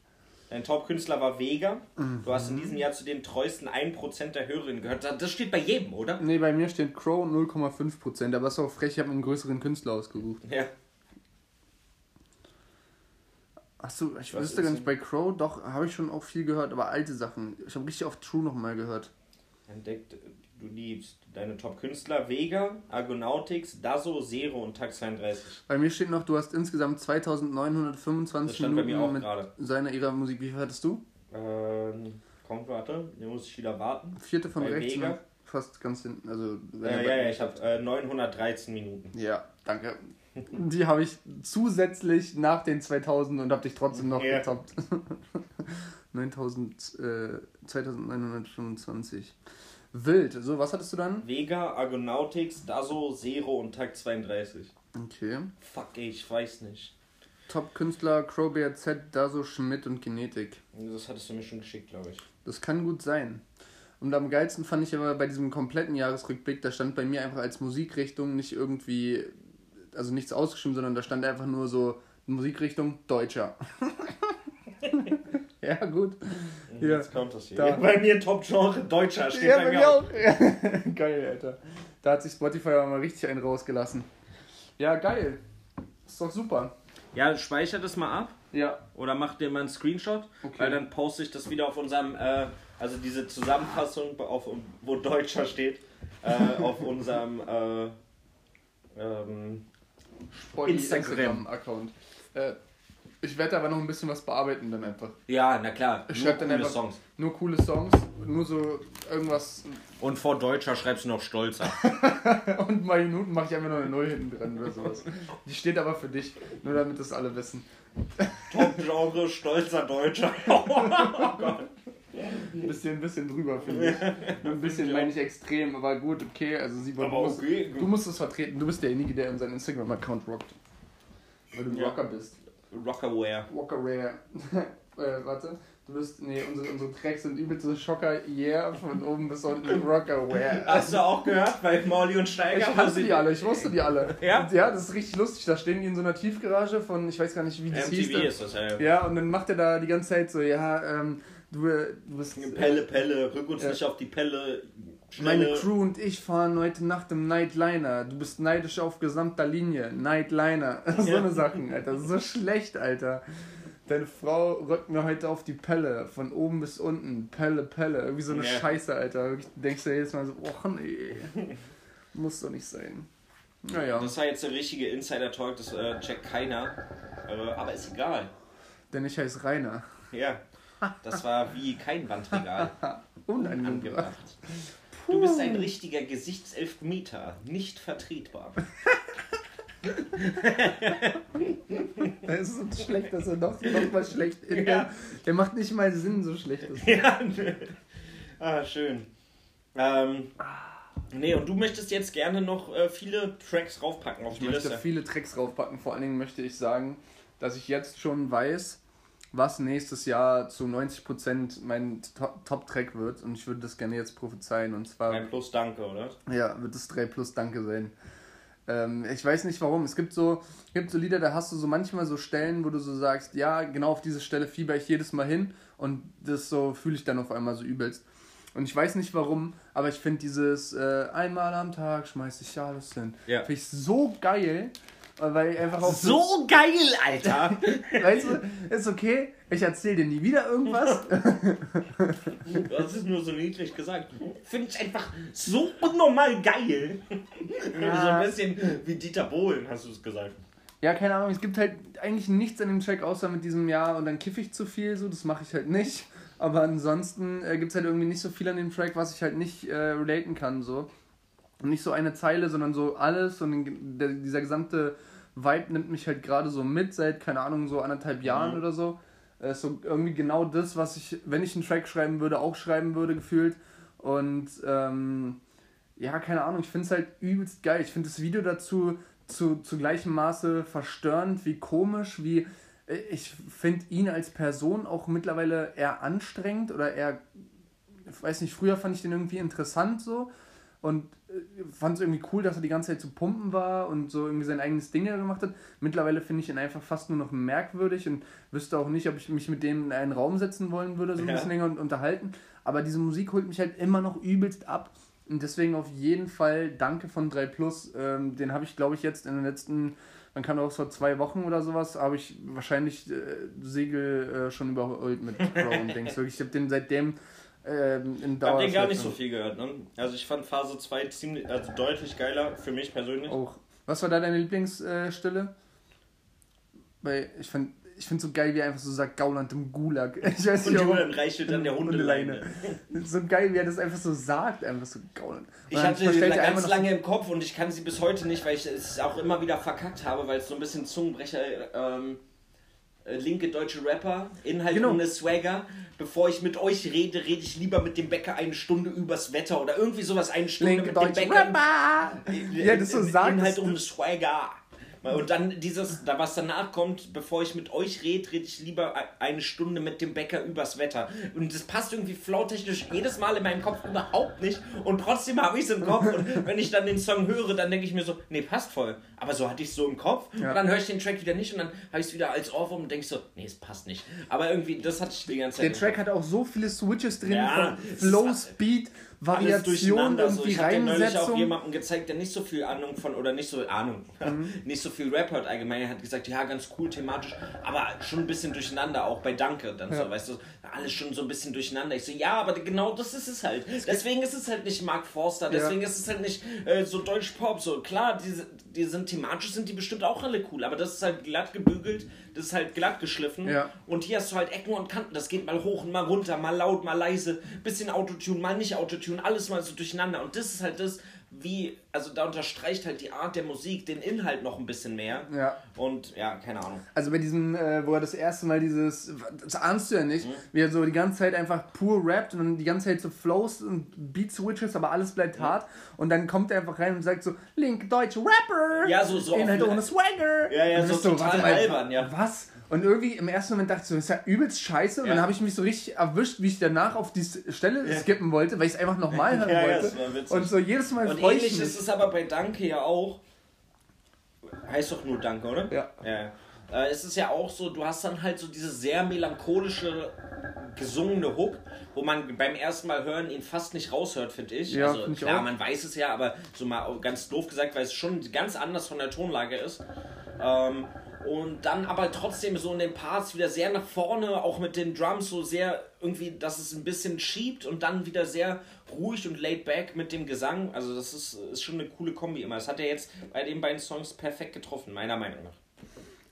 [SPEAKER 2] Dein Top-Künstler war Vega. Du hast in diesem Jahr zu den treuesten 1% der Hörerinnen gehört. Das steht bei jedem, oder?
[SPEAKER 3] Ne, bei mir steht Crow 0,5%. Aber ist auch frech, ich habe einen größeren Künstler ausgesucht.
[SPEAKER 2] Ja.
[SPEAKER 3] Achso, ich
[SPEAKER 2] Was
[SPEAKER 3] wüsste gar nicht, bei Crow, doch, habe ich schon auch viel gehört, aber alte Sachen. Ich habe richtig oft True nochmal gehört.
[SPEAKER 2] Entdeckt, du liebst deine Top-Künstler Vega, Argonautics, Dazo, Zero und Tag 32.
[SPEAKER 3] Bei mir steht noch, du hast insgesamt 2925
[SPEAKER 2] Das stand bei mir
[SPEAKER 3] Minuten mit
[SPEAKER 2] gerade.
[SPEAKER 3] seiner ihrer Musik. Wie viel hattest du?
[SPEAKER 2] Ähm, kommt, warte, hier muss ich wieder warten.
[SPEAKER 3] Vierte von
[SPEAKER 2] Bei
[SPEAKER 3] rechts,
[SPEAKER 2] Vega?
[SPEAKER 3] ne? fast ganz hinten. Also,
[SPEAKER 2] Äh, ja, ja, ich habe äh, 913 Minuten.
[SPEAKER 3] Ja, danke. Die habe ich zusätzlich nach den 2000 und habe dich trotzdem noch
[SPEAKER 2] Ja.
[SPEAKER 3] getoppt. 9000, äh, 2925. Wild. So, was hattest du dann?
[SPEAKER 2] Vega, Argonautics, Dazo, Zero und Tag 32.
[SPEAKER 3] Okay.
[SPEAKER 2] Fuck, ey, ich weiß nicht.
[SPEAKER 3] Top-Künstler Crowbear Z, Daso, Schmidt und Genetik.
[SPEAKER 2] Das hattest du mir schon geschickt, glaube ich.
[SPEAKER 3] Das kann gut sein. Und am geilsten fand ich aber bei diesem kompletten Jahresrückblick, da stand bei mir einfach als Musikrichtung nicht irgendwie, also nichts ausgeschrieben, sondern da stand einfach nur so Musikrichtung Deutscher. ja, gut. Ja.
[SPEAKER 2] Jetzt kommt das hier.
[SPEAKER 3] Da.
[SPEAKER 2] Bei mir Top-Genre Deutscher steht
[SPEAKER 3] Ja,
[SPEAKER 2] bei mir auch.
[SPEAKER 3] auch. Ja. geil, Alter. Da hat sich Spotify aber mal richtig einen rausgelassen. Ja, geil. Ist doch super.
[SPEAKER 2] Ja, speicher das mal ab.
[SPEAKER 3] Ja.
[SPEAKER 2] Oder mach dir mal einen Screenshot,
[SPEAKER 3] Okay.
[SPEAKER 2] weil dann poste ich das wieder auf unserem, äh, also diese Zusammenfassung, auf, wo Deutscher steht, äh, auf unserem äh, ähm, Instagram.
[SPEAKER 3] Ich werde aber noch ein bisschen was bearbeiten dann einfach.
[SPEAKER 2] Ja, na klar,
[SPEAKER 3] Ich
[SPEAKER 2] nur
[SPEAKER 3] schreib dann
[SPEAKER 2] coole
[SPEAKER 3] einfach-
[SPEAKER 2] Songs.
[SPEAKER 3] Nur coole Songs, nur so irgendwas.
[SPEAKER 2] Und vor Deutscher schreibst du noch Stolzer.
[SPEAKER 3] Und mal Minuten mache ich einfach noch eine Null hinten dran oder sowas. Die steht aber für dich, nur damit das alle wissen.
[SPEAKER 2] Top-Genre Stolzer Deutscher. Oh
[SPEAKER 3] Ein bisschen, ein bisschen drüber, finde ich. Ein bisschen meine ich extrem, aber gut, okay. Also Simon,
[SPEAKER 2] Aber
[SPEAKER 3] du, musst,
[SPEAKER 2] okay,
[SPEAKER 3] du musst es vertreten. Du bist derjenige, der in seinen Instagram-Account rockt. Weil du ein
[SPEAKER 2] Ja.
[SPEAKER 3] Rocker bist.
[SPEAKER 2] Rockerware.
[SPEAKER 3] Walker Rare. äh, warte. Du bist. Nee, unsere, unsere Tracks sind übelste Schocker. Yeah, von oben bis unten. Rocker Rare.
[SPEAKER 2] Hast du auch gehört bei Molly und Steiger?
[SPEAKER 3] Ich kannte die alle, ich wusste die alle.
[SPEAKER 2] Ja?
[SPEAKER 3] Ja, das ist richtig lustig. Da stehen die in so einer Tiefgarage von, ich weiß gar nicht, wie das hieß.
[SPEAKER 2] MTV ist das, ja.
[SPEAKER 3] Ja, und dann macht er da die ganze Zeit so, ja, ähm, du, äh, du bist.
[SPEAKER 2] Pelle, Pelle, rück uns
[SPEAKER 3] Ja.
[SPEAKER 2] nicht auf die Pelle.
[SPEAKER 3] Meine. Crew und ich fahren heute Nacht im Nightliner. Du bist neidisch auf gesamter Linie. Nightliner. so
[SPEAKER 2] Ja.
[SPEAKER 3] eine Sachen, Alter. So schlecht, Alter. Deine Frau rückt mir heute auf die Pelle. Von oben bis unten. Pelle, Pelle. Irgendwie so eine
[SPEAKER 2] Ja.
[SPEAKER 3] Scheiße, Alter. Du denkst dir jedes Mal so, oh nee. Muss doch nicht sein. Naja,
[SPEAKER 2] Das war jetzt der richtige Insider-Talk, das äh, checkt keiner. Äh, aber ist egal.
[SPEAKER 3] denn ich heiße Rainer.
[SPEAKER 2] Ja. Das war wie kein Wandregal
[SPEAKER 3] Unangebracht.
[SPEAKER 2] Du bist ein richtiger Gesichtselfmeter, nicht vertretbar.
[SPEAKER 3] Das ist so schlecht, dass er noch, noch mal schlecht in
[SPEAKER 2] Ja.
[SPEAKER 3] der, der macht nicht mal Sinn, so schlecht ist.
[SPEAKER 2] ja, nö. Ah, schön. Ähm, nee, und du möchtest jetzt gerne noch äh, viele Tracks raufpacken auf
[SPEAKER 3] Ich
[SPEAKER 2] die
[SPEAKER 3] möchte
[SPEAKER 2] Liste.
[SPEAKER 3] viele Tracks draufpacken. Vor allen Dingen möchte ich sagen, dass ich jetzt schon weiß, was nächstes Jahr zu 90% mein To- Top-Track wird. Und ich würde das gerne jetzt prophezeien. Und zwar
[SPEAKER 2] Ein Plus Danke, oder?
[SPEAKER 3] ja, wird es 3 plus Danke sein. Ähm, ich weiß nicht warum. Es gibt so, gibt so Lieder, da hast du so manchmal so Stellen, wo du so sagst, ja, genau auf diese Stelle fieber ich jedes Mal hin. Und das so fühle ich dann auf einmal so übelst. Und ich weiß nicht warum, aber ich finde dieses äh, einmal am Tag schmeiß ich alles hin.
[SPEAKER 2] Ja.
[SPEAKER 3] Finde ich so geil, weil einfach auf
[SPEAKER 2] So geil, Alter!
[SPEAKER 3] weißt du, ist okay, ich erzähle dir nie wieder irgendwas.
[SPEAKER 2] Du hast es nur so niedlich gesagt. Finde ich einfach so unnormal geil. So ein bisschen wie Dieter Bohlen, hast du es gesagt.
[SPEAKER 3] ja, keine Ahnung, es gibt halt eigentlich nichts an dem Track außer mit diesem Jahr und dann kiffe ich zu viel, so, das mache ich halt nicht. Aber ansonsten äh, gibt es halt irgendwie nicht so viel an dem Track, was ich halt nicht äh, relaten kann, so. Und nicht so eine Zeile, sondern so alles und dieser gesamte Vibe nimmt mich halt gerade so mit seit, keine Ahnung, so anderthalb Jahren
[SPEAKER 2] Mhm.
[SPEAKER 3] oder so. Äh, Ist so irgendwie genau das, was ich, wenn ich einen Track schreiben würde, auch schreiben würde, gefühlt. Und ähm, ja, keine Ahnung, ich finde es halt übelst geil. Ich finde das Video dazu zu, zu gleichem Maße verstörend, wie komisch, wie ich finde ihn als Person auch mittlerweile eher anstrengend oder eher, ich weiß nicht, früher fand ich den irgendwie interessant so und äh, fand es irgendwie cool, dass er die ganze Zeit zu pumpen war und so irgendwie sein eigenes Ding gemacht hat. Mittlerweile finde ich ihn einfach fast nur noch merkwürdig und wüsste auch nicht, ob ich mich mit dem in einen Raum setzen wollen würde, so ein
[SPEAKER 2] Ja.
[SPEAKER 3] bisschen länger und unterhalten. Aber diese Musik holt mich halt immer noch übelst ab. Und deswegen auf jeden Fall Danke von 3 Plus. Ähm, den habe ich, glaube ich, jetzt in den letzten, man kann auch vor zwei Wochen oder sowas, habe ich wahrscheinlich äh, Segel äh, schon überholt mit Pro und Dings. Wirklich, ich habe den seitdem ähm, in
[SPEAKER 2] Ich hab den gar nicht so viel gehört, ne? Also ich fand Phase 2 ziemlich, also deutlich geiler für mich persönlich.
[SPEAKER 3] Auch. Was war da deine Lieblingsstelle? Weil ich fand ich finde so geil, wie er einfach so sagt, Gauland im Gulag. Ich weiß
[SPEAKER 2] Und
[SPEAKER 3] nicht, warum.
[SPEAKER 2] Julian reichelt dann der Hundeleine.
[SPEAKER 3] So geil, wie er das einfach so sagt, einfach so Gauland. Und
[SPEAKER 2] Ich hatte die ganz lange im Kopf und ich kann sie bis heute nicht, weil ich es auch immer wieder verkackt habe, weil es so ein bisschen Zungenbrecher, ähm, äh, linke deutsche Rapper, Inhalt
[SPEAKER 3] Genau.
[SPEAKER 2] ohne Swagger. Bevor ich mit euch rede, rede ich lieber mit dem Bäcker eine Stunde übers Wetter oder irgendwie sowas, eine Stunde
[SPEAKER 3] Linke
[SPEAKER 2] mit dem Bäcker.
[SPEAKER 3] Rapper! Ja, das so sagt.
[SPEAKER 2] Inhalt
[SPEAKER 3] das-
[SPEAKER 2] ohne Swagger. Und dann dieses, da was danach kommt, bevor ich mit euch rede, rede ich lieber e- eine Stunde mit dem Bäcker übers Wetter. Und das passt irgendwie flautechnisch jedes Mal in meinem Kopf überhaupt nicht. Und trotzdem habe ich es im Kopf. Und wenn ich dann den Song höre, dann denke ich mir so, nee, passt voll. Aber so hatte ich es so im Kopf.
[SPEAKER 3] Ja.
[SPEAKER 2] Und dann höre ich den Track wieder nicht und dann habe ich es wieder als Ohrwurm und denke so, nee, es passt nicht. Aber irgendwie, das hatte ich die ganze Zeit.
[SPEAKER 3] Der Track hat auch so viele Switches drin
[SPEAKER 2] Ja,
[SPEAKER 3] von Flow, Speed, Variation,
[SPEAKER 2] durcheinander. So.
[SPEAKER 3] irgendwie
[SPEAKER 2] Ich habe auch
[SPEAKER 3] Reinsetzung.
[SPEAKER 2] jemandem gezeigt, der nicht so viel Ahnung von, oder nicht so Ahnung,
[SPEAKER 3] Mhm.
[SPEAKER 2] nicht so viel Rap hört allgemein. Er hat gesagt, ja, ganz cool thematisch, aber schon ein bisschen durcheinander, auch bei Danke. Dann
[SPEAKER 3] Ja.
[SPEAKER 2] so, weißt du, alles schon so ein bisschen durcheinander. Ich so, ja, aber genau das ist es halt. Deswegen ist es halt nicht Mark Forster, deswegen ist es halt nicht äh, so Deutsch Pop. So, klar, die, die sind thematisch, sind die bestimmt auch alle cool, aber das ist halt glatt gebügelt, das ist halt glatt geschliffen.
[SPEAKER 3] Ja.
[SPEAKER 2] Und hier hast du halt Ecken und Kanten. Das geht mal hoch und mal runter, mal laut, mal leise. Bisschen Autotune, mal nicht Autotune. Alles mal so durcheinander. Und das ist halt das, wie, also da unterstreicht halt die Art der Musik den Inhalt noch ein bisschen mehr.
[SPEAKER 3] Ja.
[SPEAKER 2] Und ja, keine Ahnung.
[SPEAKER 3] Also bei diesem, äh, wo er das erste Mal dieses, das ahnst du ja
[SPEAKER 2] Mhm.
[SPEAKER 3] nicht, wie er so die ganze Zeit einfach pur rappt und dann die ganze Zeit so Flows und Beat-Switches, aber alles bleibt hart. Und dann kommt er einfach rein und sagt so, Link, deutsche Rapper!
[SPEAKER 2] Ja, so- so
[SPEAKER 3] Inhalt ohne Swagger!
[SPEAKER 2] Ja, ja,
[SPEAKER 3] Und
[SPEAKER 2] so
[SPEAKER 3] bist
[SPEAKER 2] total albern, ja.
[SPEAKER 3] Was? Und irgendwie im ersten Moment dachte ich so, das ist ja übelst scheiße. Und
[SPEAKER 2] Ja.
[SPEAKER 3] dann habe ich mich so richtig erwischt, wie ich danach auf die Stelle
[SPEAKER 2] Ja.
[SPEAKER 3] skippen wollte, weil ich es einfach nochmal hören
[SPEAKER 2] Ja, ja,
[SPEAKER 3] wollte.
[SPEAKER 2] das war
[SPEAKER 3] und so jedes Mal
[SPEAKER 2] Und
[SPEAKER 3] ich
[SPEAKER 2] ähnlich ist es aber bei Danke ja auch. Heißt doch nur Danke, oder?
[SPEAKER 3] Ja.
[SPEAKER 2] ja. Äh, es ist ja auch so, du hast dann halt so diese sehr melancholische gesungene Hook, wo man beim ersten Mal hören ihn fast nicht raushört, finde ich.
[SPEAKER 3] Ja,
[SPEAKER 2] also
[SPEAKER 3] find ich
[SPEAKER 2] klar,
[SPEAKER 3] auch.
[SPEAKER 2] man weiß es ja, aber so mal ganz doof gesagt, weil es schon ganz anders von der Tonlage ist. Ähm, und dann aber trotzdem so in den Parts wieder sehr nach vorne, auch mit den Drums so sehr irgendwie, dass es ein bisschen schiebt und dann wieder sehr ruhig und laid back mit dem Gesang. Also das ist, ist schon eine coole Kombi immer. Das hat er jetzt bei den beiden Songs perfekt getroffen, meiner Meinung nach.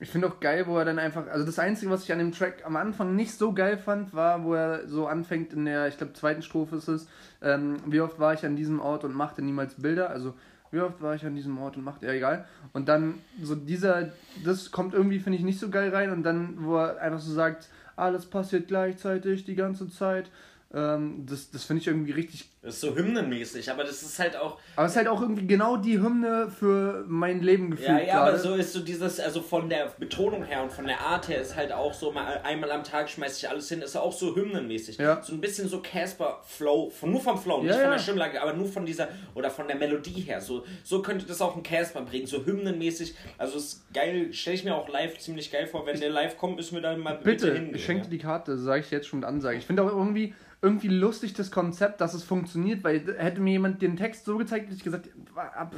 [SPEAKER 3] Ich finde auch geil, wo er dann einfach, also das Einzige, was ich an dem Track am Anfang nicht so geil fand, war, wo er so anfängt in der, ich glaube, zweiten Strophe ist es, ähm, wie oft war ich an diesem Ort und machte niemals Bilder, also wie oft war ich an diesem Ort und machte, ja egal. Und dann so dieser, das kommt irgendwie, finde ich, nicht so geil rein und dann, wo er einfach so sagt, alles passiert gleichzeitig die ganze Zeit, ähm, das, das finde ich irgendwie richtig
[SPEAKER 2] Das ist so hymnenmäßig, aber das ist halt auch.
[SPEAKER 3] aber es ist halt auch irgendwie genau die Hymne für mein Leben gefühlt
[SPEAKER 2] Ja, ja,
[SPEAKER 3] gerade.
[SPEAKER 2] aber so ist so dieses, also von der Betonung her und von der Art her ist halt auch so, mal einmal am Tag schmeißt sich alles hin, ist auch so hymnenmäßig.
[SPEAKER 3] Ja.
[SPEAKER 2] So ein bisschen so Casper-Flow, nur vom Flow, nicht
[SPEAKER 3] Ja,
[SPEAKER 2] von
[SPEAKER 3] ja.
[SPEAKER 2] der Stimmlage, aber nur von dieser, oder von der Melodie her. So, so könnte das auch ein Casper bringen, so hymnenmäßig. Also ist geil, stelle ich mir auch live ziemlich geil vor. Wenn der live kommt, müssen wir da mal bitte,
[SPEAKER 3] Bitte,
[SPEAKER 2] hingehen.
[SPEAKER 3] ich schenke
[SPEAKER 2] ja.
[SPEAKER 3] die Karte, sage ich jetzt schon mit Ansage. Ich finde auch irgendwie, irgendwie lustig das Konzept, dass es funktioniert, weil hätte mir jemand den Text so gezeigt, hätte ich gesagt, ab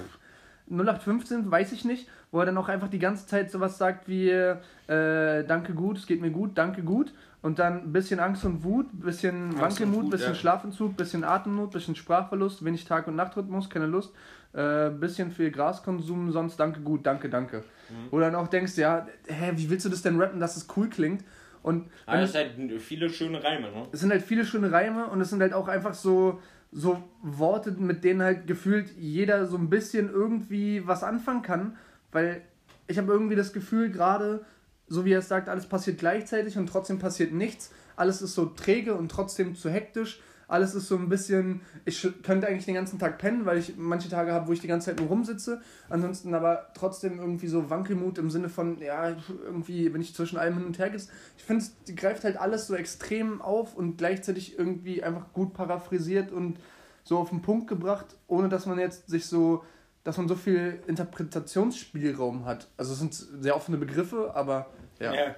[SPEAKER 3] 0815 weiß ich nicht, wo er dann auch einfach die ganze Zeit sowas sagt wie äh, Danke gut, es geht mir gut, danke gut und dann ein bisschen Angst und Wut, bisschen
[SPEAKER 2] und
[SPEAKER 3] Wankelmut,
[SPEAKER 2] Wut,
[SPEAKER 3] bisschen
[SPEAKER 2] ja.
[SPEAKER 3] Schlafentzug, bisschen Atemnot, bisschen Sprachverlust, wenig Tag- und Nachtrhythmus, keine Lust, äh, bisschen viel Graskonsum, sonst danke gut, danke, danke.
[SPEAKER 2] Mhm.
[SPEAKER 3] Du dann auch denkst, ja, hä, wie willst du das denn rappen, dass es cool klingt? Und
[SPEAKER 2] Aber
[SPEAKER 3] wenn
[SPEAKER 2] das ist halt viele schöne Reime, ne?
[SPEAKER 3] es sind halt viele schöne Reime und es sind halt auch einfach so, so Worte, mit denen halt gefühlt jeder so ein bisschen irgendwie was anfangen kann, weil ich habe irgendwie das Gefühl, gerade, so wie er es sagt, alles passiert gleichzeitig und trotzdem passiert nichts. Alles ist so träge und trotzdem zu hektisch. Alles ist so ein bisschen, ich könnte eigentlich den ganzen Tag pennen, weil ich manche Tage habe, wo ich die ganze Zeit nur rumsitze. Ansonsten aber trotzdem irgendwie so Wankelmut im Sinne von, ja, irgendwie, wenn ich zwischen allem hin und her gehe. Ich finde, die greift halt alles so extrem auf und gleichzeitig irgendwie einfach gut paraphrasiert und so auf den Punkt gebracht, ohne dass man jetzt sich so, dass man so viel Interpretationsspielraum hat. Also es sind sehr offene Begriffe, aber ja.
[SPEAKER 2] Ja.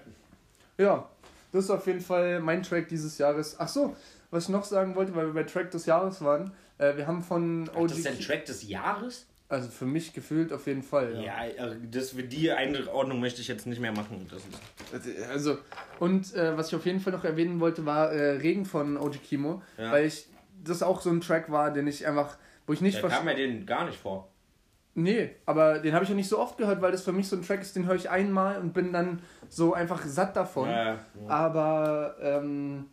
[SPEAKER 3] Ja, das ist auf jeden Fall mein Track dieses Jahres. Ach so, was ich noch sagen wollte, weil wir bei Track des Jahres waren. Äh, wir haben von
[SPEAKER 2] Ach,
[SPEAKER 3] OG.
[SPEAKER 2] das ist der Track des Jahres?
[SPEAKER 3] also für mich gefühlt auf jeden Fall.
[SPEAKER 2] Ja, äh, das für die Einordnung möchte ich jetzt nicht mehr machen. Ist,
[SPEAKER 3] Also, und äh, was ich auf jeden Fall noch erwähnen wollte, war äh, Regen von OG Kimo,
[SPEAKER 2] Ja.
[SPEAKER 3] weil ich das auch so ein Track war, den ich einfach, wo ich nicht
[SPEAKER 2] da kam
[SPEAKER 3] verstehe.
[SPEAKER 2] mir den gar nicht vor.
[SPEAKER 3] Nee, aber den habe ich auch nicht so oft gehört, weil das für mich so ein Track ist, den höre ich einmal und bin dann so einfach satt davon.
[SPEAKER 2] Ja, ja.
[SPEAKER 3] Aber ähm,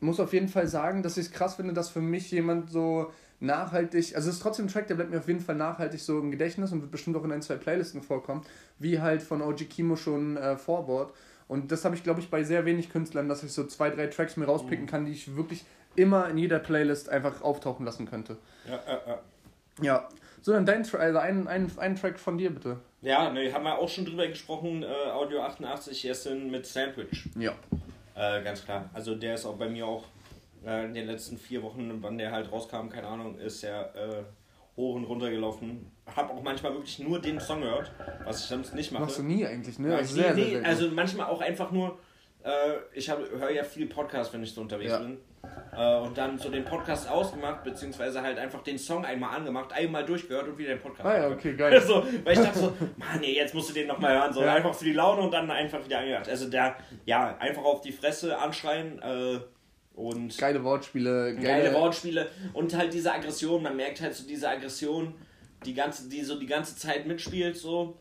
[SPEAKER 3] muss auf jeden Fall sagen, dass ich es krass finde, dass für mich jemand so nachhaltig, also es ist trotzdem ein Track, der bleibt mir auf jeden Fall nachhaltig so im Gedächtnis und wird bestimmt auch in ein, zwei Playlisten vorkommen, wie halt von OG Kimo schon äh, Forward. Und das habe ich, glaube ich, bei sehr wenig Künstlern, dass ich so zwei, drei Tracks mir rauspicken kann, die ich wirklich immer in jeder Playlist einfach auftauchen lassen könnte.
[SPEAKER 2] Ja, ja, ja.
[SPEAKER 3] Ja. So, dann dein Track, also ein, ein, ein Track von dir bitte.
[SPEAKER 2] Ja, ne, haben wir auch schon drüber gesprochen. Äh, Audio 88 Jessin mit Sandwich.
[SPEAKER 3] Ja.
[SPEAKER 2] Äh, ganz klar. Also der ist auch bei mir auch äh, in den letzten vier Wochen, wann der halt rauskam, keine Ahnung, ist er äh, hoch und runter gelaufen. Hab auch manchmal wirklich nur den Song gehört, was ich sonst nicht mache.
[SPEAKER 3] Machst du nie eigentlich, ne? Also sehr, sehr
[SPEAKER 2] nee,
[SPEAKER 3] selten.
[SPEAKER 2] also manchmal auch einfach nur, äh, ich höre ja viel Podcast, wenn ich so unterwegs
[SPEAKER 3] Ja.
[SPEAKER 2] bin. Äh, und dann so den Podcast ausgemacht, beziehungsweise halt einfach den Song einmal angemacht, einmal durchgehört und wieder den Podcast.
[SPEAKER 3] Ah ja, okay, geil.
[SPEAKER 2] so, weil ich dachte so, Mann, nee, jetzt musst du den nochmal hören. So
[SPEAKER 3] Ja.
[SPEAKER 2] einfach für die Laune und dann einfach wieder angehört. Also der, ja, einfach auf die Fresse anschreien äh, und
[SPEAKER 3] Geile Wortspiele, geile,
[SPEAKER 2] geile Wortspiele und halt diese Aggression, man merkt halt so diese Aggression, die ganze, die so die ganze Zeit mitspielt so.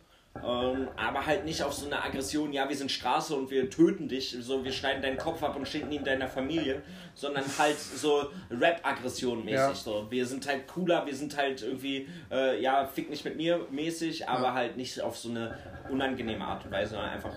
[SPEAKER 2] Ähm, aber halt nicht auf so eine Aggression, ja, wir sind Straße und wir töten dich, so wir schneiden deinen Kopf ab und schicken ihn deiner Familie, sondern halt so Rap-Aggression mäßig.
[SPEAKER 3] Ja.
[SPEAKER 2] So. Wir sind halt cooler, wir sind halt irgendwie, äh, ja, fick nicht mit mir mäßig, aber
[SPEAKER 3] Ja.
[SPEAKER 2] halt nicht auf so eine unangenehme Art und Weise, sondern einfach.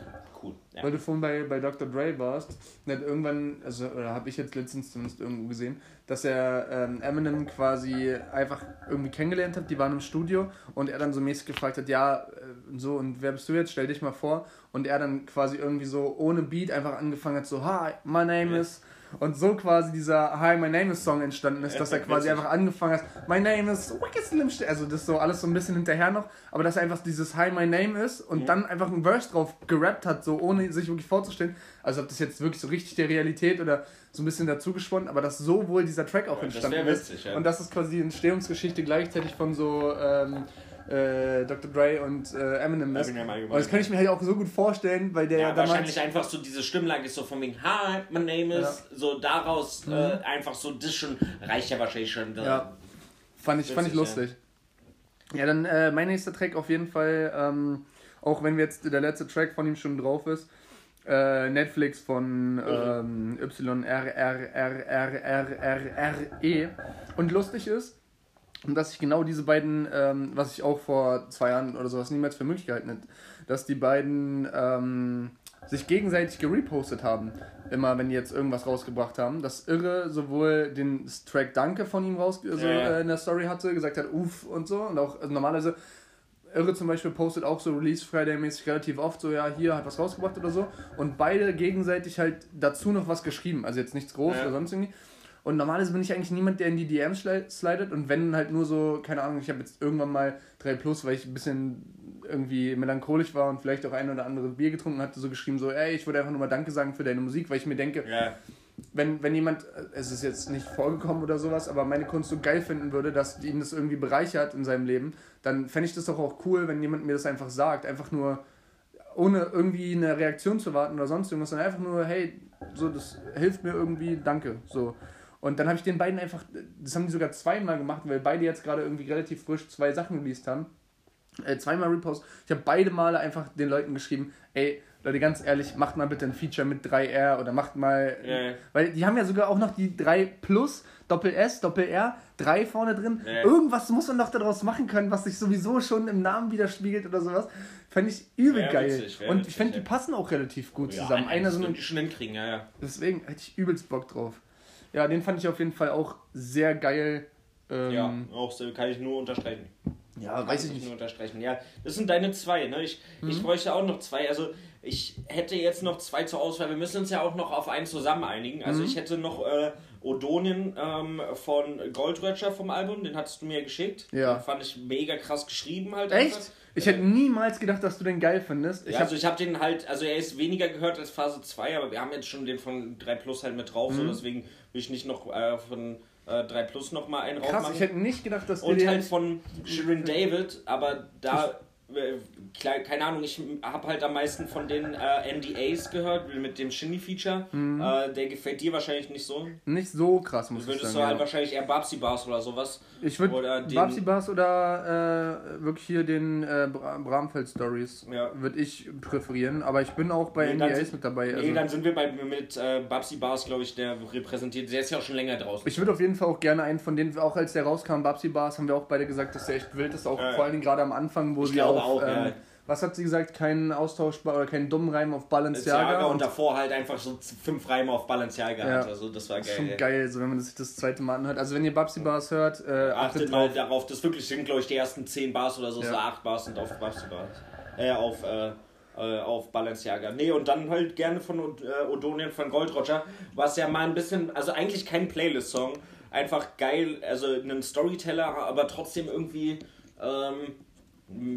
[SPEAKER 2] Ja.
[SPEAKER 3] Weil du vorhin bei, bei Dr. Dre warst, hat irgendwann, also oder habe ich jetzt letztens zumindest irgendwo gesehen, dass er ähm, Eminem quasi einfach irgendwie kennengelernt hat, die waren im Studio und er dann so mäßig gefragt hat, ja, äh, so und wer bist du jetzt, stell dich mal vor und er dann quasi irgendwie so ohne Beat einfach angefangen hat, so, hi, my name
[SPEAKER 2] Ja.
[SPEAKER 3] is und so quasi dieser Hi, my name is Song entstanden ist, dass er quasi
[SPEAKER 2] Witzig.
[SPEAKER 3] einfach angefangen hat, my name is Wicked also das so alles so ein bisschen hinterher noch, aber dass er einfach dieses Hi, my name is und dann einfach ein Verse drauf gerappt hat, so ohne sich wirklich vorzustellen, also ob das jetzt wirklich so richtig der Realität oder so ein bisschen dazu gesponnen, aber dass so wohl dieser Track auch
[SPEAKER 2] Ja, das
[SPEAKER 3] entstanden
[SPEAKER 2] wär
[SPEAKER 3] ist
[SPEAKER 2] witzig, ja.
[SPEAKER 3] und das ist quasi die Entstehungsgeschichte gleichzeitig von so ähm, äh, Dr. Dre und äh, Eminem ist.
[SPEAKER 2] Eminem allgemein,
[SPEAKER 3] Und das kann ich mir halt auch so gut vorstellen, weil der
[SPEAKER 2] Ja,
[SPEAKER 3] damals
[SPEAKER 2] wahrscheinlich einfach so diese Stimmlage ist so von wegen, hi, my name is, so daraus äh, einfach so, das schon, reicht ja wahrscheinlich schon. äh,
[SPEAKER 3] Ja. Fand ich, fand ich lustig. Ja, dann äh, mein nächster Track auf jeden Fall, ähm, auch wenn jetzt der letzte Track von ihm schon drauf ist, äh, Netflix von ähm, YRRRRRRRE. E. Und lustig ist, dass ich genau diese beiden, ähm, was ich auch vor zwei Jahren oder sowas niemals für möglich gehalten hätte, dass die beiden ähm, sich gegenseitig gerepostet haben. Immer wenn die jetzt irgendwas rausgebracht haben. Das Irre sowohl den Track Danke von ihm raus so,
[SPEAKER 2] ja.
[SPEAKER 3] äh, in der Story hatte, gesagt hat, uff und so. Und auch also normalerweise Irre zum Beispiel postet auch so Release Friday-mäßig relativ oft so, ja, hier hat was rausgebracht oder so. Und beide gegenseitig halt dazu noch was geschrieben. Also jetzt nichts groß
[SPEAKER 2] Ja.
[SPEAKER 3] oder sonst irgendwie. Und normalerweise bin ich eigentlich niemand, der in die DMs slidet. Und wenn halt nur so, keine Ahnung, ich habe jetzt irgendwann mal 3 Plus, weil ich ein bisschen irgendwie melancholisch war und vielleicht auch ein oder andere Bier getrunken hatte, so geschrieben, so, ey, ich würde einfach nur mal Danke sagen für deine Musik, weil ich mir denke,
[SPEAKER 2] Ja,
[SPEAKER 3] wenn, wenn jemand, es ist jetzt nicht vorgekommen oder sowas, aber meine Kunst so geil finden würde, dass ihn das irgendwie bereichert in seinem Leben, dann fände ich das doch auch cool, wenn jemand mir das einfach sagt. Einfach nur, ohne irgendwie eine Reaktion zu warten oder sonst irgendwas, sondern einfach nur, hey, so, das hilft mir irgendwie, danke. So. Und dann habe ich den beiden einfach, das haben die sogar zweimal gemacht, weil beide jetzt gerade irgendwie relativ frisch zwei Sachen released haben. Äh, zweimal Repost. Ich habe beide Male einfach den Leuten geschrieben, ey, Leute, ganz ehrlich, macht mal bitte ein Feature mit 3R oder macht mal.
[SPEAKER 2] Ja, ja.
[SPEAKER 3] Weil die haben ja sogar auch noch die 3 Plus, Doppel S, Doppel R, 3 vorne drin.
[SPEAKER 2] Ja.
[SPEAKER 3] Irgendwas muss man doch daraus machen können, was sich sowieso schon im Namen widerspiegelt oder sowas. Fand ich übel
[SPEAKER 2] Wär
[SPEAKER 3] geil.
[SPEAKER 2] witzig,
[SPEAKER 3] Und
[SPEAKER 2] witzig,
[SPEAKER 3] ich finde,
[SPEAKER 2] ja.
[SPEAKER 3] die passen auch relativ gut
[SPEAKER 2] ja
[SPEAKER 3] zusammen. Einer so
[SPEAKER 2] würden
[SPEAKER 3] eine,
[SPEAKER 2] die schon hinkriegen, ja, ja.
[SPEAKER 3] deswegen hätte ich übelst Bock drauf. Ja, den fand ich auf jeden Fall auch sehr geil. Ähm,
[SPEAKER 2] Ja, auch so kann ich nur unterstreichen.
[SPEAKER 3] ja,
[SPEAKER 2] Kann
[SPEAKER 3] weiß ich
[SPEAKER 2] nur
[SPEAKER 3] nicht.
[SPEAKER 2] unterstreichen. Ja, das sind deine zwei, ne? Ich,
[SPEAKER 3] Mhm.
[SPEAKER 2] ich bräuchte auch noch zwei. Also ich hätte jetzt noch zwei zur Auswahl. Wir müssen uns ja auch noch auf einen zusammen einigen.
[SPEAKER 3] Mhm.
[SPEAKER 2] Also ich hätte noch äh, Odonien ähm, von Goldratcher vom Album, den hattest du mir geschickt.
[SPEAKER 3] Ja.
[SPEAKER 2] Den fand ich mega krass geschrieben halt.
[SPEAKER 3] Echt?
[SPEAKER 2] einfach.
[SPEAKER 3] Ich hätte niemals gedacht, dass du den geil findest. Ich
[SPEAKER 2] Ja,
[SPEAKER 3] hab,
[SPEAKER 2] also ich habe den halt, also er ist weniger gehört als Phase 2, aber wir haben jetzt schon den von 3 Plus halt mit drauf,
[SPEAKER 3] Mhm.
[SPEAKER 2] so deswegen will ich nicht noch äh, von äh, 3 Plus noch mal einen
[SPEAKER 3] krass,
[SPEAKER 2] raufmachen.
[SPEAKER 3] ich hätte nicht gedacht, dass du
[SPEAKER 2] Und halt von Shirin David, aber da, keine Ahnung, ich habe halt am meisten von den äh, NDAs gehört, mit dem Shinny-Feature.
[SPEAKER 3] Mhm.
[SPEAKER 2] Äh, der gefällt dir wahrscheinlich nicht so.
[SPEAKER 3] nicht so krass, muss ich
[SPEAKER 2] würdest
[SPEAKER 3] sagen.
[SPEAKER 2] du halt
[SPEAKER 3] ja.
[SPEAKER 2] wahrscheinlich eher Babsy Bars oder sowas.
[SPEAKER 3] Ich würde Babsy Bars oder äh, wirklich hier den äh, Bra- Bramfeld Stories
[SPEAKER 2] Ja.
[SPEAKER 3] würde ich präferieren, aber ich bin auch bei
[SPEAKER 2] Nee,
[SPEAKER 3] NDAs
[SPEAKER 2] sind-
[SPEAKER 3] mit dabei.
[SPEAKER 2] nee,
[SPEAKER 3] Also
[SPEAKER 2] dann sind wir bei, mit äh, Babsy Bars, glaube ich, der repräsentiert. Der ist ja auch schon länger draußen.
[SPEAKER 3] ich würde auf jeden Fall auch gerne einen von denen, auch als der rauskam, Babsy Bars, haben wir auch beide gesagt, dass der echt wild ist, auch vor allen Dingen gerade am Anfang, wo
[SPEAKER 2] Ich
[SPEAKER 3] sie auf,
[SPEAKER 2] auch,
[SPEAKER 3] ähm,
[SPEAKER 2] ja.
[SPEAKER 3] was hat sie gesagt, keinen austauschbar oder keinen dummen Reim auf Balenciaga
[SPEAKER 2] und
[SPEAKER 3] und
[SPEAKER 2] davor halt einfach so fünf Reime auf Balenciaga
[SPEAKER 3] Ja.
[SPEAKER 2] hat. Also das war
[SPEAKER 3] das
[SPEAKER 2] geil.
[SPEAKER 3] ist schon geil, so wenn man sich das zweite Mal anhört. Also wenn ihr Babsy Bars hört, äh,
[SPEAKER 2] Achtet
[SPEAKER 3] achtet
[SPEAKER 2] mal
[SPEAKER 3] drauf.
[SPEAKER 2] darauf, das wirklich sind, glaube ich, die ersten 10 Bars oder so,
[SPEAKER 3] Ja.
[SPEAKER 2] so 8 Bars sind auf Babsy Bars. Äh, auf, äh, auf Balenciaga. Nee, und dann halt gerne von äh, Odonien von Gold Roger, was ja mal ein bisschen, also eigentlich kein Playlist-Song, einfach geil, also ein Storyteller, aber trotzdem irgendwie ähm,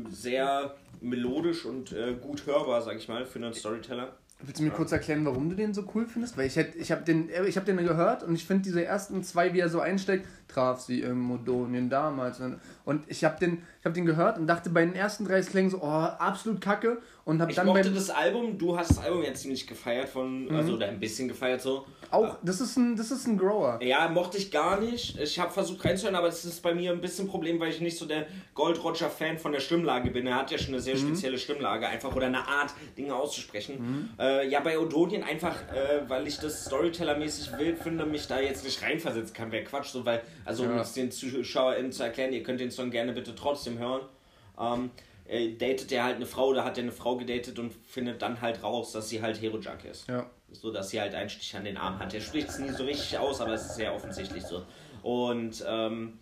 [SPEAKER 2] sehr melodisch und äh, gut hörbar, sag ich mal, für einen Storyteller.
[SPEAKER 3] Willst du mir kurz erklären, warum du den so cool findest? Weil ich ich habe den, äh, ich habe den gehört und ich finde diese ersten zwei, wie er so einsteigt, traf sie im Modonien damals und ich habe den, ich habe den gehört und dachte bei den ersten drei Klängen so, oh, absolut kacke und habe
[SPEAKER 2] Ich
[SPEAKER 3] dann
[SPEAKER 2] mochte das Album, du hast das Album jetzt ziemlich gefeiert von,
[SPEAKER 3] Mhm.
[SPEAKER 2] also oder ein bisschen gefeiert so.
[SPEAKER 3] auch, das ist ein, das ist ein Grower.
[SPEAKER 2] Ja, mochte ich gar nicht. Ich habe versucht reinzuhören, aber das ist bei mir ein bisschen ein Problem, weil ich nicht so der Gold Roger Fan von der Stimmlage bin. Er hat ja schon eine sehr spezielle Stimmlage, einfach oder eine Art, Dinge auszusprechen. Äh, ja, bei Odonien einfach, äh, weil ich das Storyteller-mäßig wild finde, mich da jetzt nicht reinversetzen kann. Wäre Quatsch, so, weil, also um es den ZuschauerInnen zu erklären, ihr könnt den Song gerne bitte trotzdem hören. Ähm, äh, datet er halt eine Frau oder hat er eine Frau gedatet und findet dann halt raus, dass sie halt Hero-Junk ist
[SPEAKER 3] Ja.
[SPEAKER 2] so dass sie halt einen Stich an den Arm hat. Er spricht es nie so richtig aus, aber es ist sehr offensichtlich so. Und ähm,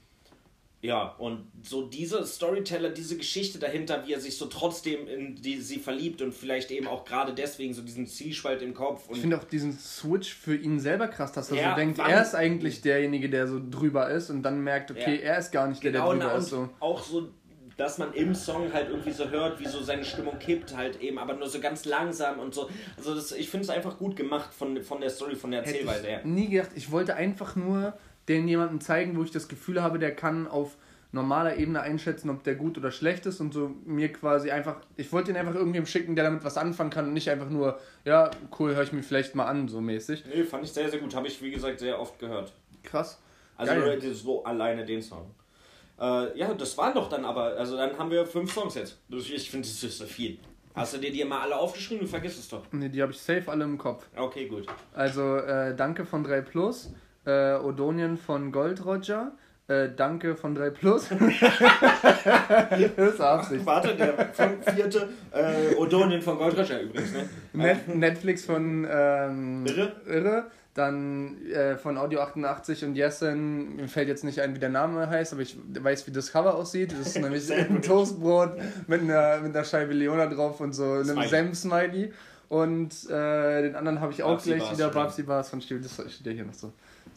[SPEAKER 2] ja, und so diese Storyteller, diese Geschichte dahinter, wie er sich so trotzdem in die sie verliebt und vielleicht eben auch gerade deswegen so diesen Zwiespalt im Kopf
[SPEAKER 3] Ich finde auch diesen Switch für ihn selber krass, dass er
[SPEAKER 2] Ja,
[SPEAKER 3] so denkt, er ist eigentlich derjenige, der so drüber ist und dann merkt, okay,
[SPEAKER 2] Ja.
[SPEAKER 3] er ist gar nicht der,
[SPEAKER 2] genau
[SPEAKER 3] der
[SPEAKER 2] na,
[SPEAKER 3] drüber
[SPEAKER 2] und
[SPEAKER 3] ist. So.
[SPEAKER 2] auch so dass man im Song halt irgendwie so hört, wie so seine Stimmung kippt halt eben, aber nur so ganz langsam und so. Also das, ich finde es einfach gut gemacht von, von der Story, von der Erzählweise her.
[SPEAKER 3] nie gedacht. Ich wollte einfach nur den jemandem zeigen, wo ich das Gefühl habe, der kann auf normaler Ebene einschätzen, ob der gut oder schlecht ist und so mir quasi einfach, ich wollte ihn einfach irgendjemandem schicken, der damit was anfangen kann und nicht einfach nur, ja, cool, höre ich mir vielleicht mal an, so mäßig.
[SPEAKER 2] Nee, fand ich sehr, sehr gut. Habe ich, wie gesagt, sehr oft gehört.
[SPEAKER 3] Krass.
[SPEAKER 2] Also
[SPEAKER 3] Geil.
[SPEAKER 2] so alleine den Song. Äh, ja, das waren doch dann aber, also dann haben wir fünf Songs jetzt. Ich finde, das ist so viel. Hast du dir die mal alle aufgeschrieben? Du vergisst es doch.
[SPEAKER 3] Ne, die habe ich safe alle im Kopf.
[SPEAKER 2] Okay, gut.
[SPEAKER 3] Also, äh, danke von 3 Plus, äh, Odonien von Gold Roger, äh, danke von 3 Plus. das ist Absicht.
[SPEAKER 2] Warte, der fün- vierte äh, Odonien von Goldröscher übrigens, ne?
[SPEAKER 3] Net Netflix von ähm,
[SPEAKER 2] Irre?
[SPEAKER 3] Irre. Dann äh, von Audio 88 und Jessen, mir fällt jetzt nicht ein, wie der Name heißt, aber ich weiß, wie das Cover aussieht. Das ist nämlich ein. Toastbrot mit einer, mit einer Scheibe Leona drauf und so einem
[SPEAKER 2] Smiley.
[SPEAKER 3] Senf-Smiley. Und äh, den anderen habe ich auch
[SPEAKER 2] Babsi
[SPEAKER 3] gleich
[SPEAKER 2] Bars,
[SPEAKER 3] wieder. Babsi Bars von Stiel, das steht ja hier noch so.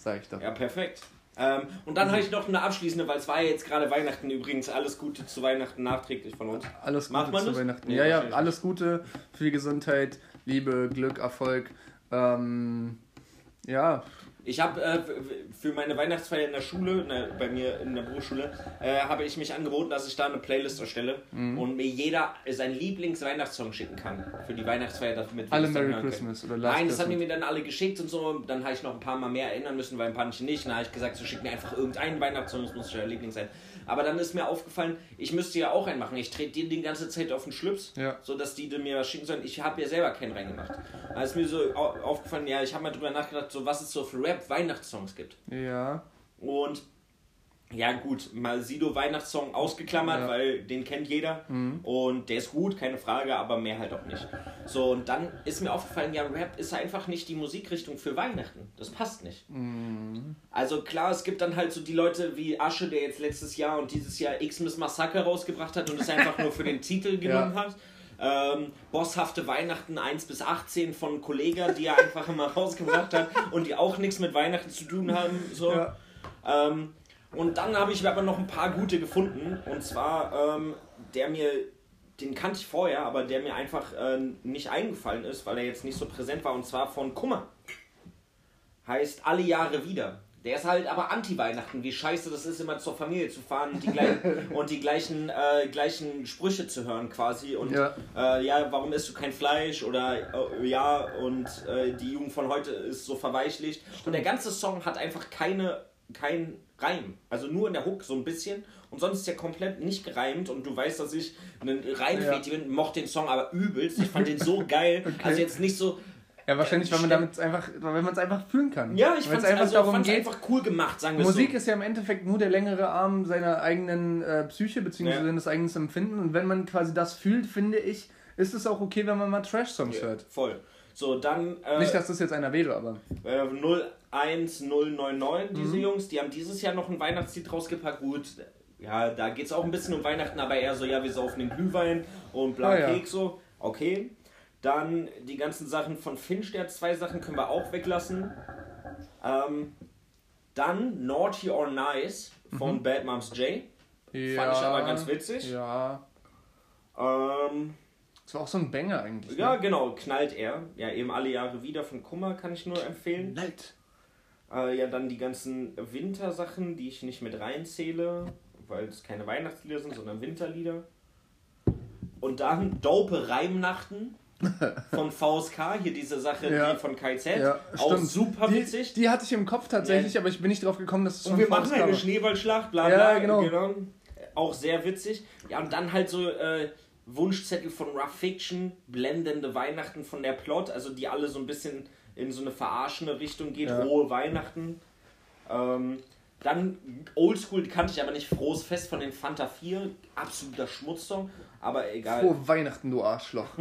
[SPEAKER 3] Sag ich doch.
[SPEAKER 2] Ja, perfekt. Ähm, und dann habe ich noch eine abschließende, weil es war ja jetzt gerade Weihnachten übrigens. Alles Gute zu Weihnachten nachträglich von uns.
[SPEAKER 3] Alles
[SPEAKER 2] Macht
[SPEAKER 3] Gute
[SPEAKER 2] man
[SPEAKER 3] zu
[SPEAKER 2] das?
[SPEAKER 3] Weihnachten.
[SPEAKER 2] Nee,
[SPEAKER 3] ja, ja, alles Gute, viel Gesundheit, Liebe, Glück, Erfolg. Ähm, ja,
[SPEAKER 2] Ich habe äh, für meine Weihnachtsfeier in der Schule, ne, bei mir in der Berufsschule, äh, habe ich mich angeboten, dass ich da eine Playlist erstelle
[SPEAKER 3] Mhm.
[SPEAKER 2] und mir jeder seinen Lieblings-Weihnachtssong schicken kann für die Weihnachtsfeier, damit
[SPEAKER 3] alle Merry. Christmas oder Last
[SPEAKER 2] Nein, das haben die mir dann alle geschickt und so. Dann habe ich noch ein paar Mal mehr erinnern müssen, weil ein paar nicht. Dann habe ich gesagt, so schick mir einfach irgendeinen Weihnachtssong, das muss euer Liebling sein. Aber dann ist mir aufgefallen, ich müsste ja auch einen machen. Ich trete dir die ganze Zeit auf den Schlips,
[SPEAKER 3] Ja.
[SPEAKER 2] so dass die mir was schicken sollen. Ich habe ja selber keinen reingemacht. Da ist mir so au- aufgefallen, ja, ich habe mal drüber nachgedacht, so was es so für Rap-Weihnachtssongs gibt.
[SPEAKER 3] Ja,
[SPEAKER 2] Und Ja, gut, mal Sido Weihnachtssong ausgeklammert,
[SPEAKER 3] Ja.
[SPEAKER 2] weil den kennt jeder. Und der ist gut, keine Frage, aber mehr halt auch nicht. So, und dann ist mir aufgefallen, ja, Rap ist einfach nicht die Musikrichtung für Weihnachten. Das passt nicht. Also klar, es gibt dann halt so die Leute wie Asche, der jetzt letztes Jahr und dieses Jahr Xmas Massaker rausgebracht hat und es einfach nur für den Titel genommen hat. Ähm, bosshafte Weihnachten 1 bis 18 von Kollega, die er einfach immer rausgebracht hat und die auch nichts mit Weihnachten zu tun haben. So.
[SPEAKER 3] Ja.
[SPEAKER 2] Ähm, und dann habe ich aber noch ein paar gute gefunden. Und zwar, ähm, der mir, den kannte ich vorher, aber der mir einfach äh, nicht eingefallen ist, weil er jetzt nicht so präsent war. Und zwar von Kummer. Heißt alle Jahre wieder. Der ist halt aber Anti-Weihnachten, wie scheiße das ist, immer zur Familie zu fahren und die, gleichen, und die gleichen, äh, gleichen Sprüche zu hören quasi. Und
[SPEAKER 3] Ja.
[SPEAKER 2] äh, ja, warum isst du kein Fleisch? Oder äh, ja, und äh, die Jugend von heute ist so verweichlicht. Und der ganze Song hat einfach keine, kein reimen. Also nur in der Hook so ein bisschen und sonst ist der komplett nicht gereimt und du weißt, dass ich ein Reimfeed ja. bin, mochte den Song aber übelst. Ich fand den so geil. Okay. Also jetzt nicht so.
[SPEAKER 3] Ja, wahrscheinlich, äh, weil man damit einfach, weil man es einfach fühlen kann.
[SPEAKER 2] Ja, ich fand
[SPEAKER 3] es
[SPEAKER 2] also, einfach cool gemacht, sagen wir
[SPEAKER 3] Musik
[SPEAKER 2] so.
[SPEAKER 3] ist ja im Endeffekt nur der längere Arm seiner eigenen äh, Psyche beziehungsweise
[SPEAKER 2] ja.
[SPEAKER 3] seines eigenen Empfinden und wenn man quasi das fühlt, finde ich, ist es auch okay, wenn man mal Trash-Songs ja, hört.
[SPEAKER 2] Voll. So, dann. Äh,
[SPEAKER 3] Nicht, dass das jetzt einer wäre, aber.
[SPEAKER 2] Äh, null
[SPEAKER 3] 1099,
[SPEAKER 2] diese mhm. Jungs, die haben dieses Jahr noch ein Weihnachtslied rausgepackt. Gut, ja, da geht es auch ein bisschen um Weihnachten, aber eher so, ja, wir saufen den Glühwein und bla
[SPEAKER 3] ah, ja.
[SPEAKER 2] Keks so. Okay. Dann die ganzen Sachen von Finch, der hat zwei Sachen, können wir auch weglassen. Ähm, dann Naughty or Nice von mhm. Bad Moms J. Ja, Fand ich aber ganz witzig.
[SPEAKER 3] Ja.
[SPEAKER 2] Ähm,
[SPEAKER 3] das war auch so ein Banger eigentlich.
[SPEAKER 2] Ja,
[SPEAKER 3] ne?
[SPEAKER 2] genau, knallt er. Ja, eben alle Jahre wieder von Kummer kann ich nur empfehlen.
[SPEAKER 3] Knallt.
[SPEAKER 2] Äh, ja, dann die ganzen Wintersachen, die ich nicht mit reinzähle, weil es keine Weihnachtslieder sind, sondern Winterlieder. Und dann Dope Reimnachten von VSK, hier diese Sache
[SPEAKER 3] Ja.
[SPEAKER 2] die von KZ.
[SPEAKER 3] Ja,
[SPEAKER 2] auch
[SPEAKER 3] stimmt.
[SPEAKER 2] super
[SPEAKER 3] die,
[SPEAKER 2] witzig.
[SPEAKER 3] Die hatte ich im Kopf tatsächlich,
[SPEAKER 2] Ja.
[SPEAKER 3] aber ich bin nicht drauf gekommen, dass es
[SPEAKER 2] und
[SPEAKER 3] von
[SPEAKER 2] wir machen
[SPEAKER 3] VSK
[SPEAKER 2] eine. Schneeballschlacht, bla
[SPEAKER 3] Ja,
[SPEAKER 2] bla.
[SPEAKER 3] genau.
[SPEAKER 2] Auch sehr witzig. Ja, und dann halt so äh, Wunschzettel von Rough Fiction, blendende Weihnachten von der Plot, also die alle so ein bisschen in so eine verarschende Richtung geht,
[SPEAKER 3] Ja.
[SPEAKER 2] rohe Weihnachten. Ähm, dann Oldschool, kannte ich aber nicht, Frohes Fest von den Fanta 4, absoluter Schmutzsong, aber egal.
[SPEAKER 3] Frohe Weihnachten, du Arschloch.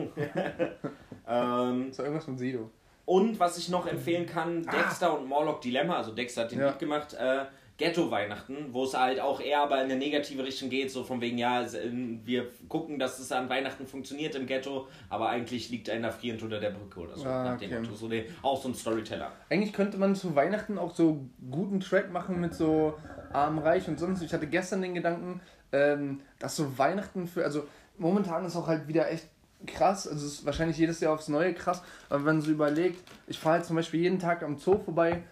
[SPEAKER 2] Ähm,
[SPEAKER 3] Das war irgendwas von Sido.
[SPEAKER 2] und was ich noch empfehlen kann, Dexter und Morlock Dilemma, also Dexter hat den
[SPEAKER 3] Ja.
[SPEAKER 2] Gemacht, äh, Ghetto-Weihnachten, wo es halt auch eher aber in eine negative Richtung geht, so von wegen, ja, ähm, wir gucken, dass es an Weihnachten funktioniert im Ghetto, aber eigentlich liegt einer frierend unter der Brücke oder so,
[SPEAKER 3] Ah,
[SPEAKER 2] nach dem
[SPEAKER 3] okay.
[SPEAKER 2] Motto. So, ne, auch so ein Storyteller.
[SPEAKER 3] Eigentlich könnte man zu Weihnachten auch so guten Track machen mit so arm, reich und sonst. Ich hatte gestern den Gedanken, ähm, dass so Weihnachten für, also momentan ist auch halt wieder echt krass, also es ist wahrscheinlich jedes Jahr aufs Neue krass, aber wenn man so überlegt, ich fahre halt zum Beispiel jeden Tag am Zoo vorbei,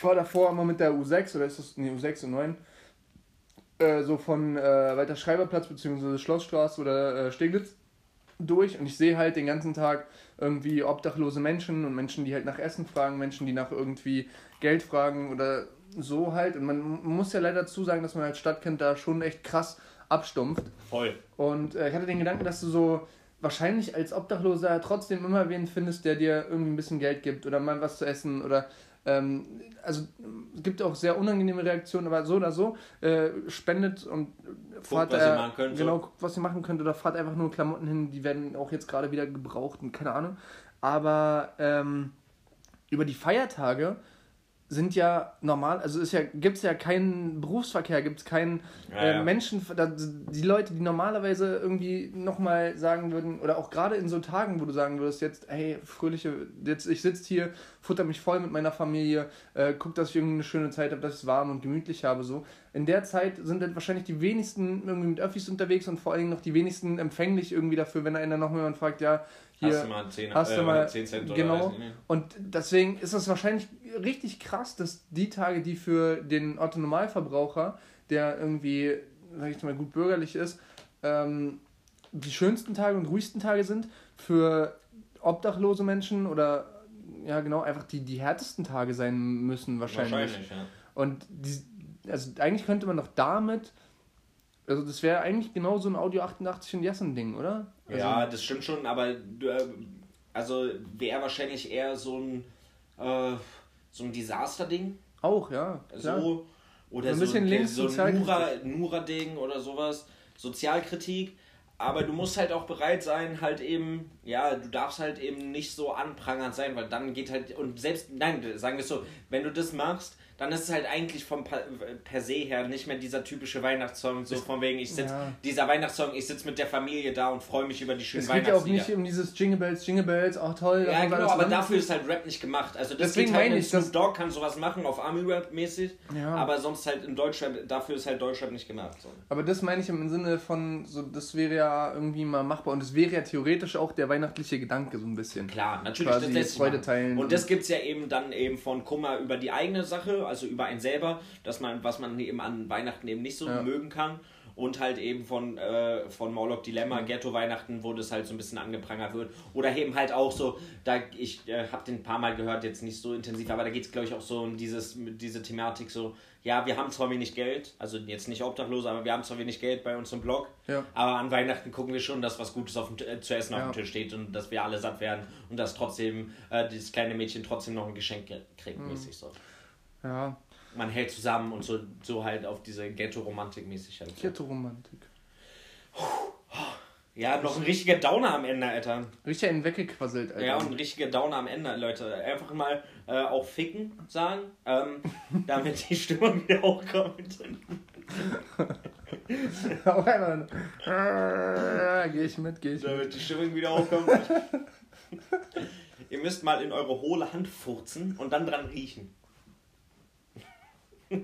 [SPEAKER 3] fahre davor immer mit der U6 oder ist das, nee, U6 und 9, äh, so von äh, Walter Schreiberplatz bzw. Schlossstraße oder äh, Steglitz durch und ich sehe halt den ganzen Tag irgendwie obdachlose Menschen und Menschen, die halt nach Essen fragen, Menschen, die nach irgendwie Geld fragen oder so halt. Und man muss ja leider dazu sagen, dass man als Stadtkind da schon echt krass abstumpft.
[SPEAKER 2] Voll.
[SPEAKER 3] Und äh, ich hatte den Gedanken, dass du so wahrscheinlich als Obdachloser trotzdem immer wen findest, der dir irgendwie ein bisschen Geld gibt oder mal was zu essen oder ähm, also es gibt auch sehr unangenehme Reaktionen, aber so oder so äh, spendet und fahrt
[SPEAKER 2] was
[SPEAKER 3] äh,
[SPEAKER 2] könnt, so.
[SPEAKER 3] genau guckt, was ihr machen könnt oder fahrt einfach nur Klamotten hin, die werden auch jetzt gerade wieder gebraucht und keine Ahnung. Aber ähm, über die Feiertage sind ja normal, also ist ja, gibt es ja keinen Berufsverkehr, gibt es keinen
[SPEAKER 2] Ja,
[SPEAKER 3] äh,
[SPEAKER 2] ja.
[SPEAKER 3] Menschen, die Leute, die normalerweise irgendwie nochmal sagen würden, oder auch gerade in so Tagen, wo du sagen würdest, jetzt, hey, fröhliche, jetzt, ich sitze hier, futter mich voll mit meiner Familie, äh, guck, dass ich irgendwie eine schöne Zeit habe, dass ich es warm und gemütlich habe, so. In der Zeit sind dann wahrscheinlich die wenigsten irgendwie mit Öffis unterwegs und vor allen Dingen noch die wenigsten empfänglich irgendwie dafür, wenn einer noch jemand fragt, ja, hier,
[SPEAKER 2] hast du mal 10,
[SPEAKER 3] hast du
[SPEAKER 2] äh,
[SPEAKER 3] mal
[SPEAKER 2] 10 Cent oder
[SPEAKER 3] genau
[SPEAKER 2] weiß ich nicht.
[SPEAKER 3] und deswegen ist es wahrscheinlich richtig krass, dass die Tage, die für den Otto Normalverbraucher, der irgendwie, sag ich mal, gut bürgerlich ist, ähm, die schönsten Tage und ruhigsten Tage sind, für obdachlose Menschen oder ja genau, einfach die, die härtesten Tage sein müssen wahrscheinlich.
[SPEAKER 2] Wahrscheinlich, ja.
[SPEAKER 3] Und die, also eigentlich könnte man doch damit, also das wäre eigentlich genau so ein Audio 88 und Jessen-Ding, oder? Also,
[SPEAKER 2] Ja, das stimmt schon, aber du, äh, also wäre wahrscheinlich eher so ein, äh, so ein Desaster-Ding.
[SPEAKER 3] Auch, ja. klar.
[SPEAKER 2] So, oder
[SPEAKER 3] So
[SPEAKER 2] so,
[SPEAKER 3] ein bisschen links,
[SPEAKER 2] so
[SPEAKER 3] Sozialkritik.
[SPEAKER 2] Nura, Nura-Ding oder sowas, Sozialkritik. Aber du musst halt auch bereit sein, halt eben, ja, du darfst halt eben nicht so anprangern sein, weil dann geht halt, und selbst, nein, sagen wir es so, wenn du das machst, dann ist es halt eigentlich vom per, per se her nicht mehr dieser typische Weihnachtssong, so von wegen, ich sitze,
[SPEAKER 3] Ja.
[SPEAKER 2] dieser Weihnachtssong, ich sitze mit der Familie da und freue mich über die schönen
[SPEAKER 3] Es geht ja auch
[SPEAKER 2] Weihnachtslieder.
[SPEAKER 3] nicht um dieses Jingle Bells, Jingle Bells, auch toll.
[SPEAKER 2] Ja, genau, aber dafür ist halt Rap nicht gemacht. Also das
[SPEAKER 3] Deswegen
[SPEAKER 2] geht halt
[SPEAKER 3] ich, dass-
[SPEAKER 2] Snoop Dogg kann sowas machen, auf Army-Rap mäßig,
[SPEAKER 3] Ja.
[SPEAKER 2] aber sonst halt in Deutschrap, dafür ist halt Deutschrap nicht gemacht. So.
[SPEAKER 3] Aber das meine ich im Sinne von, so, das wäre ja irgendwie mal machbar und es wäre ja theoretisch auch der weihnachtliche Gedanke so ein bisschen.
[SPEAKER 2] Klar, natürlich,
[SPEAKER 3] Quasi
[SPEAKER 2] das lässt
[SPEAKER 3] Freude teilen.
[SPEAKER 2] Und das gibt es ja eben dann eben von Kummer über die eigene Sache, also über einen selber, dass man, was man eben an Weihnachten eben nicht so
[SPEAKER 3] Ja.
[SPEAKER 2] mögen kann. Und halt eben von, äh, von Morlock Dilemma, Ghetto-Weihnachten, wo das halt so ein bisschen angeprangert wird. Oder eben halt auch so, da ich äh, habe den ein paar Mal gehört, jetzt nicht so intensiv, aber da geht es, glaube ich, auch so um dieses, diese Thematik so, ja, wir haben zwar wenig Geld, also jetzt nicht Obdachlose, aber wir haben zwar wenig Geld bei uns im Blog,
[SPEAKER 3] Ja.
[SPEAKER 2] aber an Weihnachten gucken wir schon, dass was Gutes auf dem, äh, zu essen auf
[SPEAKER 3] Ja.
[SPEAKER 2] dem Tisch steht und dass wir alle satt werden und dass trotzdem äh, dieses kleine Mädchen trotzdem noch ein Geschenk ge- kriegt,
[SPEAKER 3] Mhm.
[SPEAKER 2] mäßig so.
[SPEAKER 3] Ja,
[SPEAKER 2] Man hält zusammen und so, so halt auf diese Ghetto-Romantik mäßig halt.
[SPEAKER 3] Ghetto-Romantik.
[SPEAKER 2] Ja, noch ein richtiger Downer am Ende, Alter.
[SPEAKER 3] Richtig einen weggequasselt, Alter.
[SPEAKER 2] Ja, und ein richtiger Downer am Ende, Leute. Einfach mal äh, auch ficken sagen, ähm, damit die Stimmung wieder hochkommt.
[SPEAKER 3] Auch einmal. Äh, geh ich mit, geh ich mit.
[SPEAKER 2] damit die Stimmung wieder hochkommt. Ihr müsst mal in eure hohle Hand furzen und dann dran riechen.
[SPEAKER 3] Äh,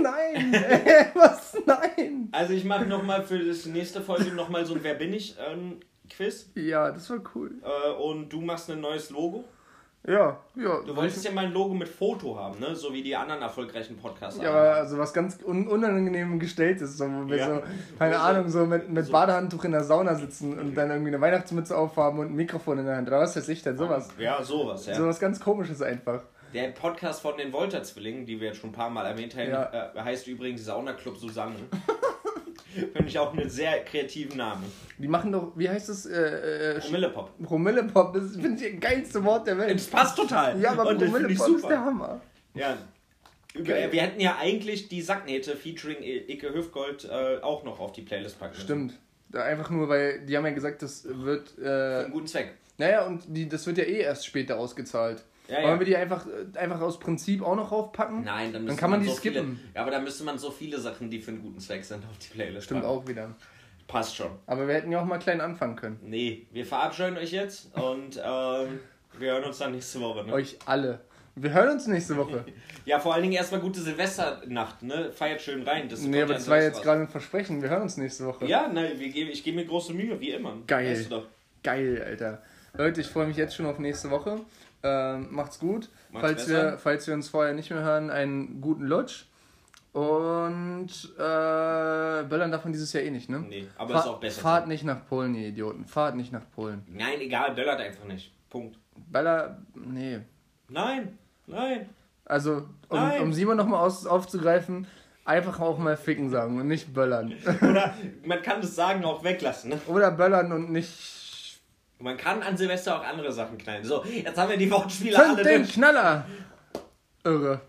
[SPEAKER 3] nein! Äh, was? Nein!
[SPEAKER 2] Also ich mache nochmal für das nächste Folge nochmal so ein Wer bin ich ähm, Quiz.
[SPEAKER 3] Ja, das war cool.
[SPEAKER 2] Äh, und du machst ein neues Logo.
[SPEAKER 3] Ja, ja.
[SPEAKER 2] Du wolltest ja mal ein Logo mit Foto haben, ne? So wie die anderen erfolgreichen Podcasts.
[SPEAKER 3] Ja, aber also was ganz un unangenehm gestellt ist, so, wo wir
[SPEAKER 2] Ja.
[SPEAKER 3] so, keine
[SPEAKER 2] So-
[SPEAKER 3] Ahnung, so mit, mit
[SPEAKER 2] so-
[SPEAKER 3] Badehandtuch in der Sauna sitzen und dann irgendwie eine Weihnachtsmütze aufhaben und ein Mikrofon in der Hand. Oder was weiß ich denn, sowas.
[SPEAKER 2] Ja, sowas, ja.
[SPEAKER 3] Sowas ganz komisches einfach.
[SPEAKER 2] Der Podcast von den Volta-Zwillingen, die wir jetzt schon ein paar Mal erwähnt haben,
[SPEAKER 3] Ja.
[SPEAKER 2] äh, heißt übrigens Sauna Club Susanne. Finde ich auch einen sehr kreativen Namen.
[SPEAKER 3] Die machen doch, wie heißt das? Äh, äh,
[SPEAKER 2] Promillepop.
[SPEAKER 3] Promillepop, das finde ich das geilste Wort der Welt.
[SPEAKER 2] Das passt total.
[SPEAKER 3] Ja, aber
[SPEAKER 2] Und
[SPEAKER 3] Promillepop ist der. Hammer.
[SPEAKER 2] Ja. Über, wir hätten ja eigentlich die Sacknähte featuring Icke Hüfgold äh, auch noch auf die Playlist packen müssen.
[SPEAKER 3] Stimmt. Einfach nur, weil die haben ja gesagt, das wird.
[SPEAKER 2] Für
[SPEAKER 3] Äh,
[SPEAKER 2] einen guten Zweck.
[SPEAKER 3] naja, und die, das wird ja eh erst später ausgezahlt.
[SPEAKER 2] Ja,
[SPEAKER 3] Wollen
[SPEAKER 2] ja.
[SPEAKER 3] wir die einfach, äh, einfach aus Prinzip auch noch raufpacken?
[SPEAKER 2] Nein, dann, müsste
[SPEAKER 3] kann man die
[SPEAKER 2] so viele,
[SPEAKER 3] skippen.
[SPEAKER 2] Ja, aber dann müsste man so viele Sachen, die für einen guten Zweck sind, auf die Playlist
[SPEAKER 3] Stimmt
[SPEAKER 2] packen.
[SPEAKER 3] auch wieder.
[SPEAKER 2] Passt schon.
[SPEAKER 3] Aber wir hätten ja auch mal klein anfangen können.
[SPEAKER 2] Nee, wir verabscheuen euch jetzt und ähm, wir hören uns dann nächste Woche. Ne?
[SPEAKER 3] Euch alle. Wir hören uns nächste Woche.
[SPEAKER 2] Ja, vor allen Dingen erstmal gute Silvesternacht, ne? Feiert schön rein. Das
[SPEAKER 3] nee, aber das war jetzt gerade ein Versprechen. Wir hören uns nächste Woche.
[SPEAKER 2] Ja, nein, wir geben, ich gebe mir große Mühe, wie immer.
[SPEAKER 3] Geil. Geil, Alter. Leute, ich freue mich jetzt schon auf nächste Woche. Ähm, macht's gut.
[SPEAKER 2] Macht's
[SPEAKER 3] falls,
[SPEAKER 2] besser.
[SPEAKER 3] wir, falls wir uns vorher nicht mehr hören, einen guten Lutsch. Und äh, böllern davon dieses Jahr eh nicht, ne?
[SPEAKER 2] Nee, aber
[SPEAKER 3] Fahr-
[SPEAKER 2] ist auch besser.
[SPEAKER 3] Fahrt
[SPEAKER 2] so.
[SPEAKER 3] nicht nach Polen, ihr Idioten. Fahrt nicht nach Polen.
[SPEAKER 2] Nein, egal, böllert einfach nicht. Punkt.
[SPEAKER 3] Böller, nee.
[SPEAKER 2] Nein, nein.
[SPEAKER 3] Also, um,
[SPEAKER 2] Nein.
[SPEAKER 3] um Simon nochmal aufzugreifen, einfach auch mal ficken sagen und nicht böllern.
[SPEAKER 2] Oder man kann das Sagen auch weglassen. Ne?
[SPEAKER 3] Oder böllern und nicht.
[SPEAKER 2] Man kann an Silvester auch andere Sachen knallen. So, jetzt haben wir die Wortspiele alle
[SPEAKER 3] Zünd den
[SPEAKER 2] durch.
[SPEAKER 3] Knaller! Irre.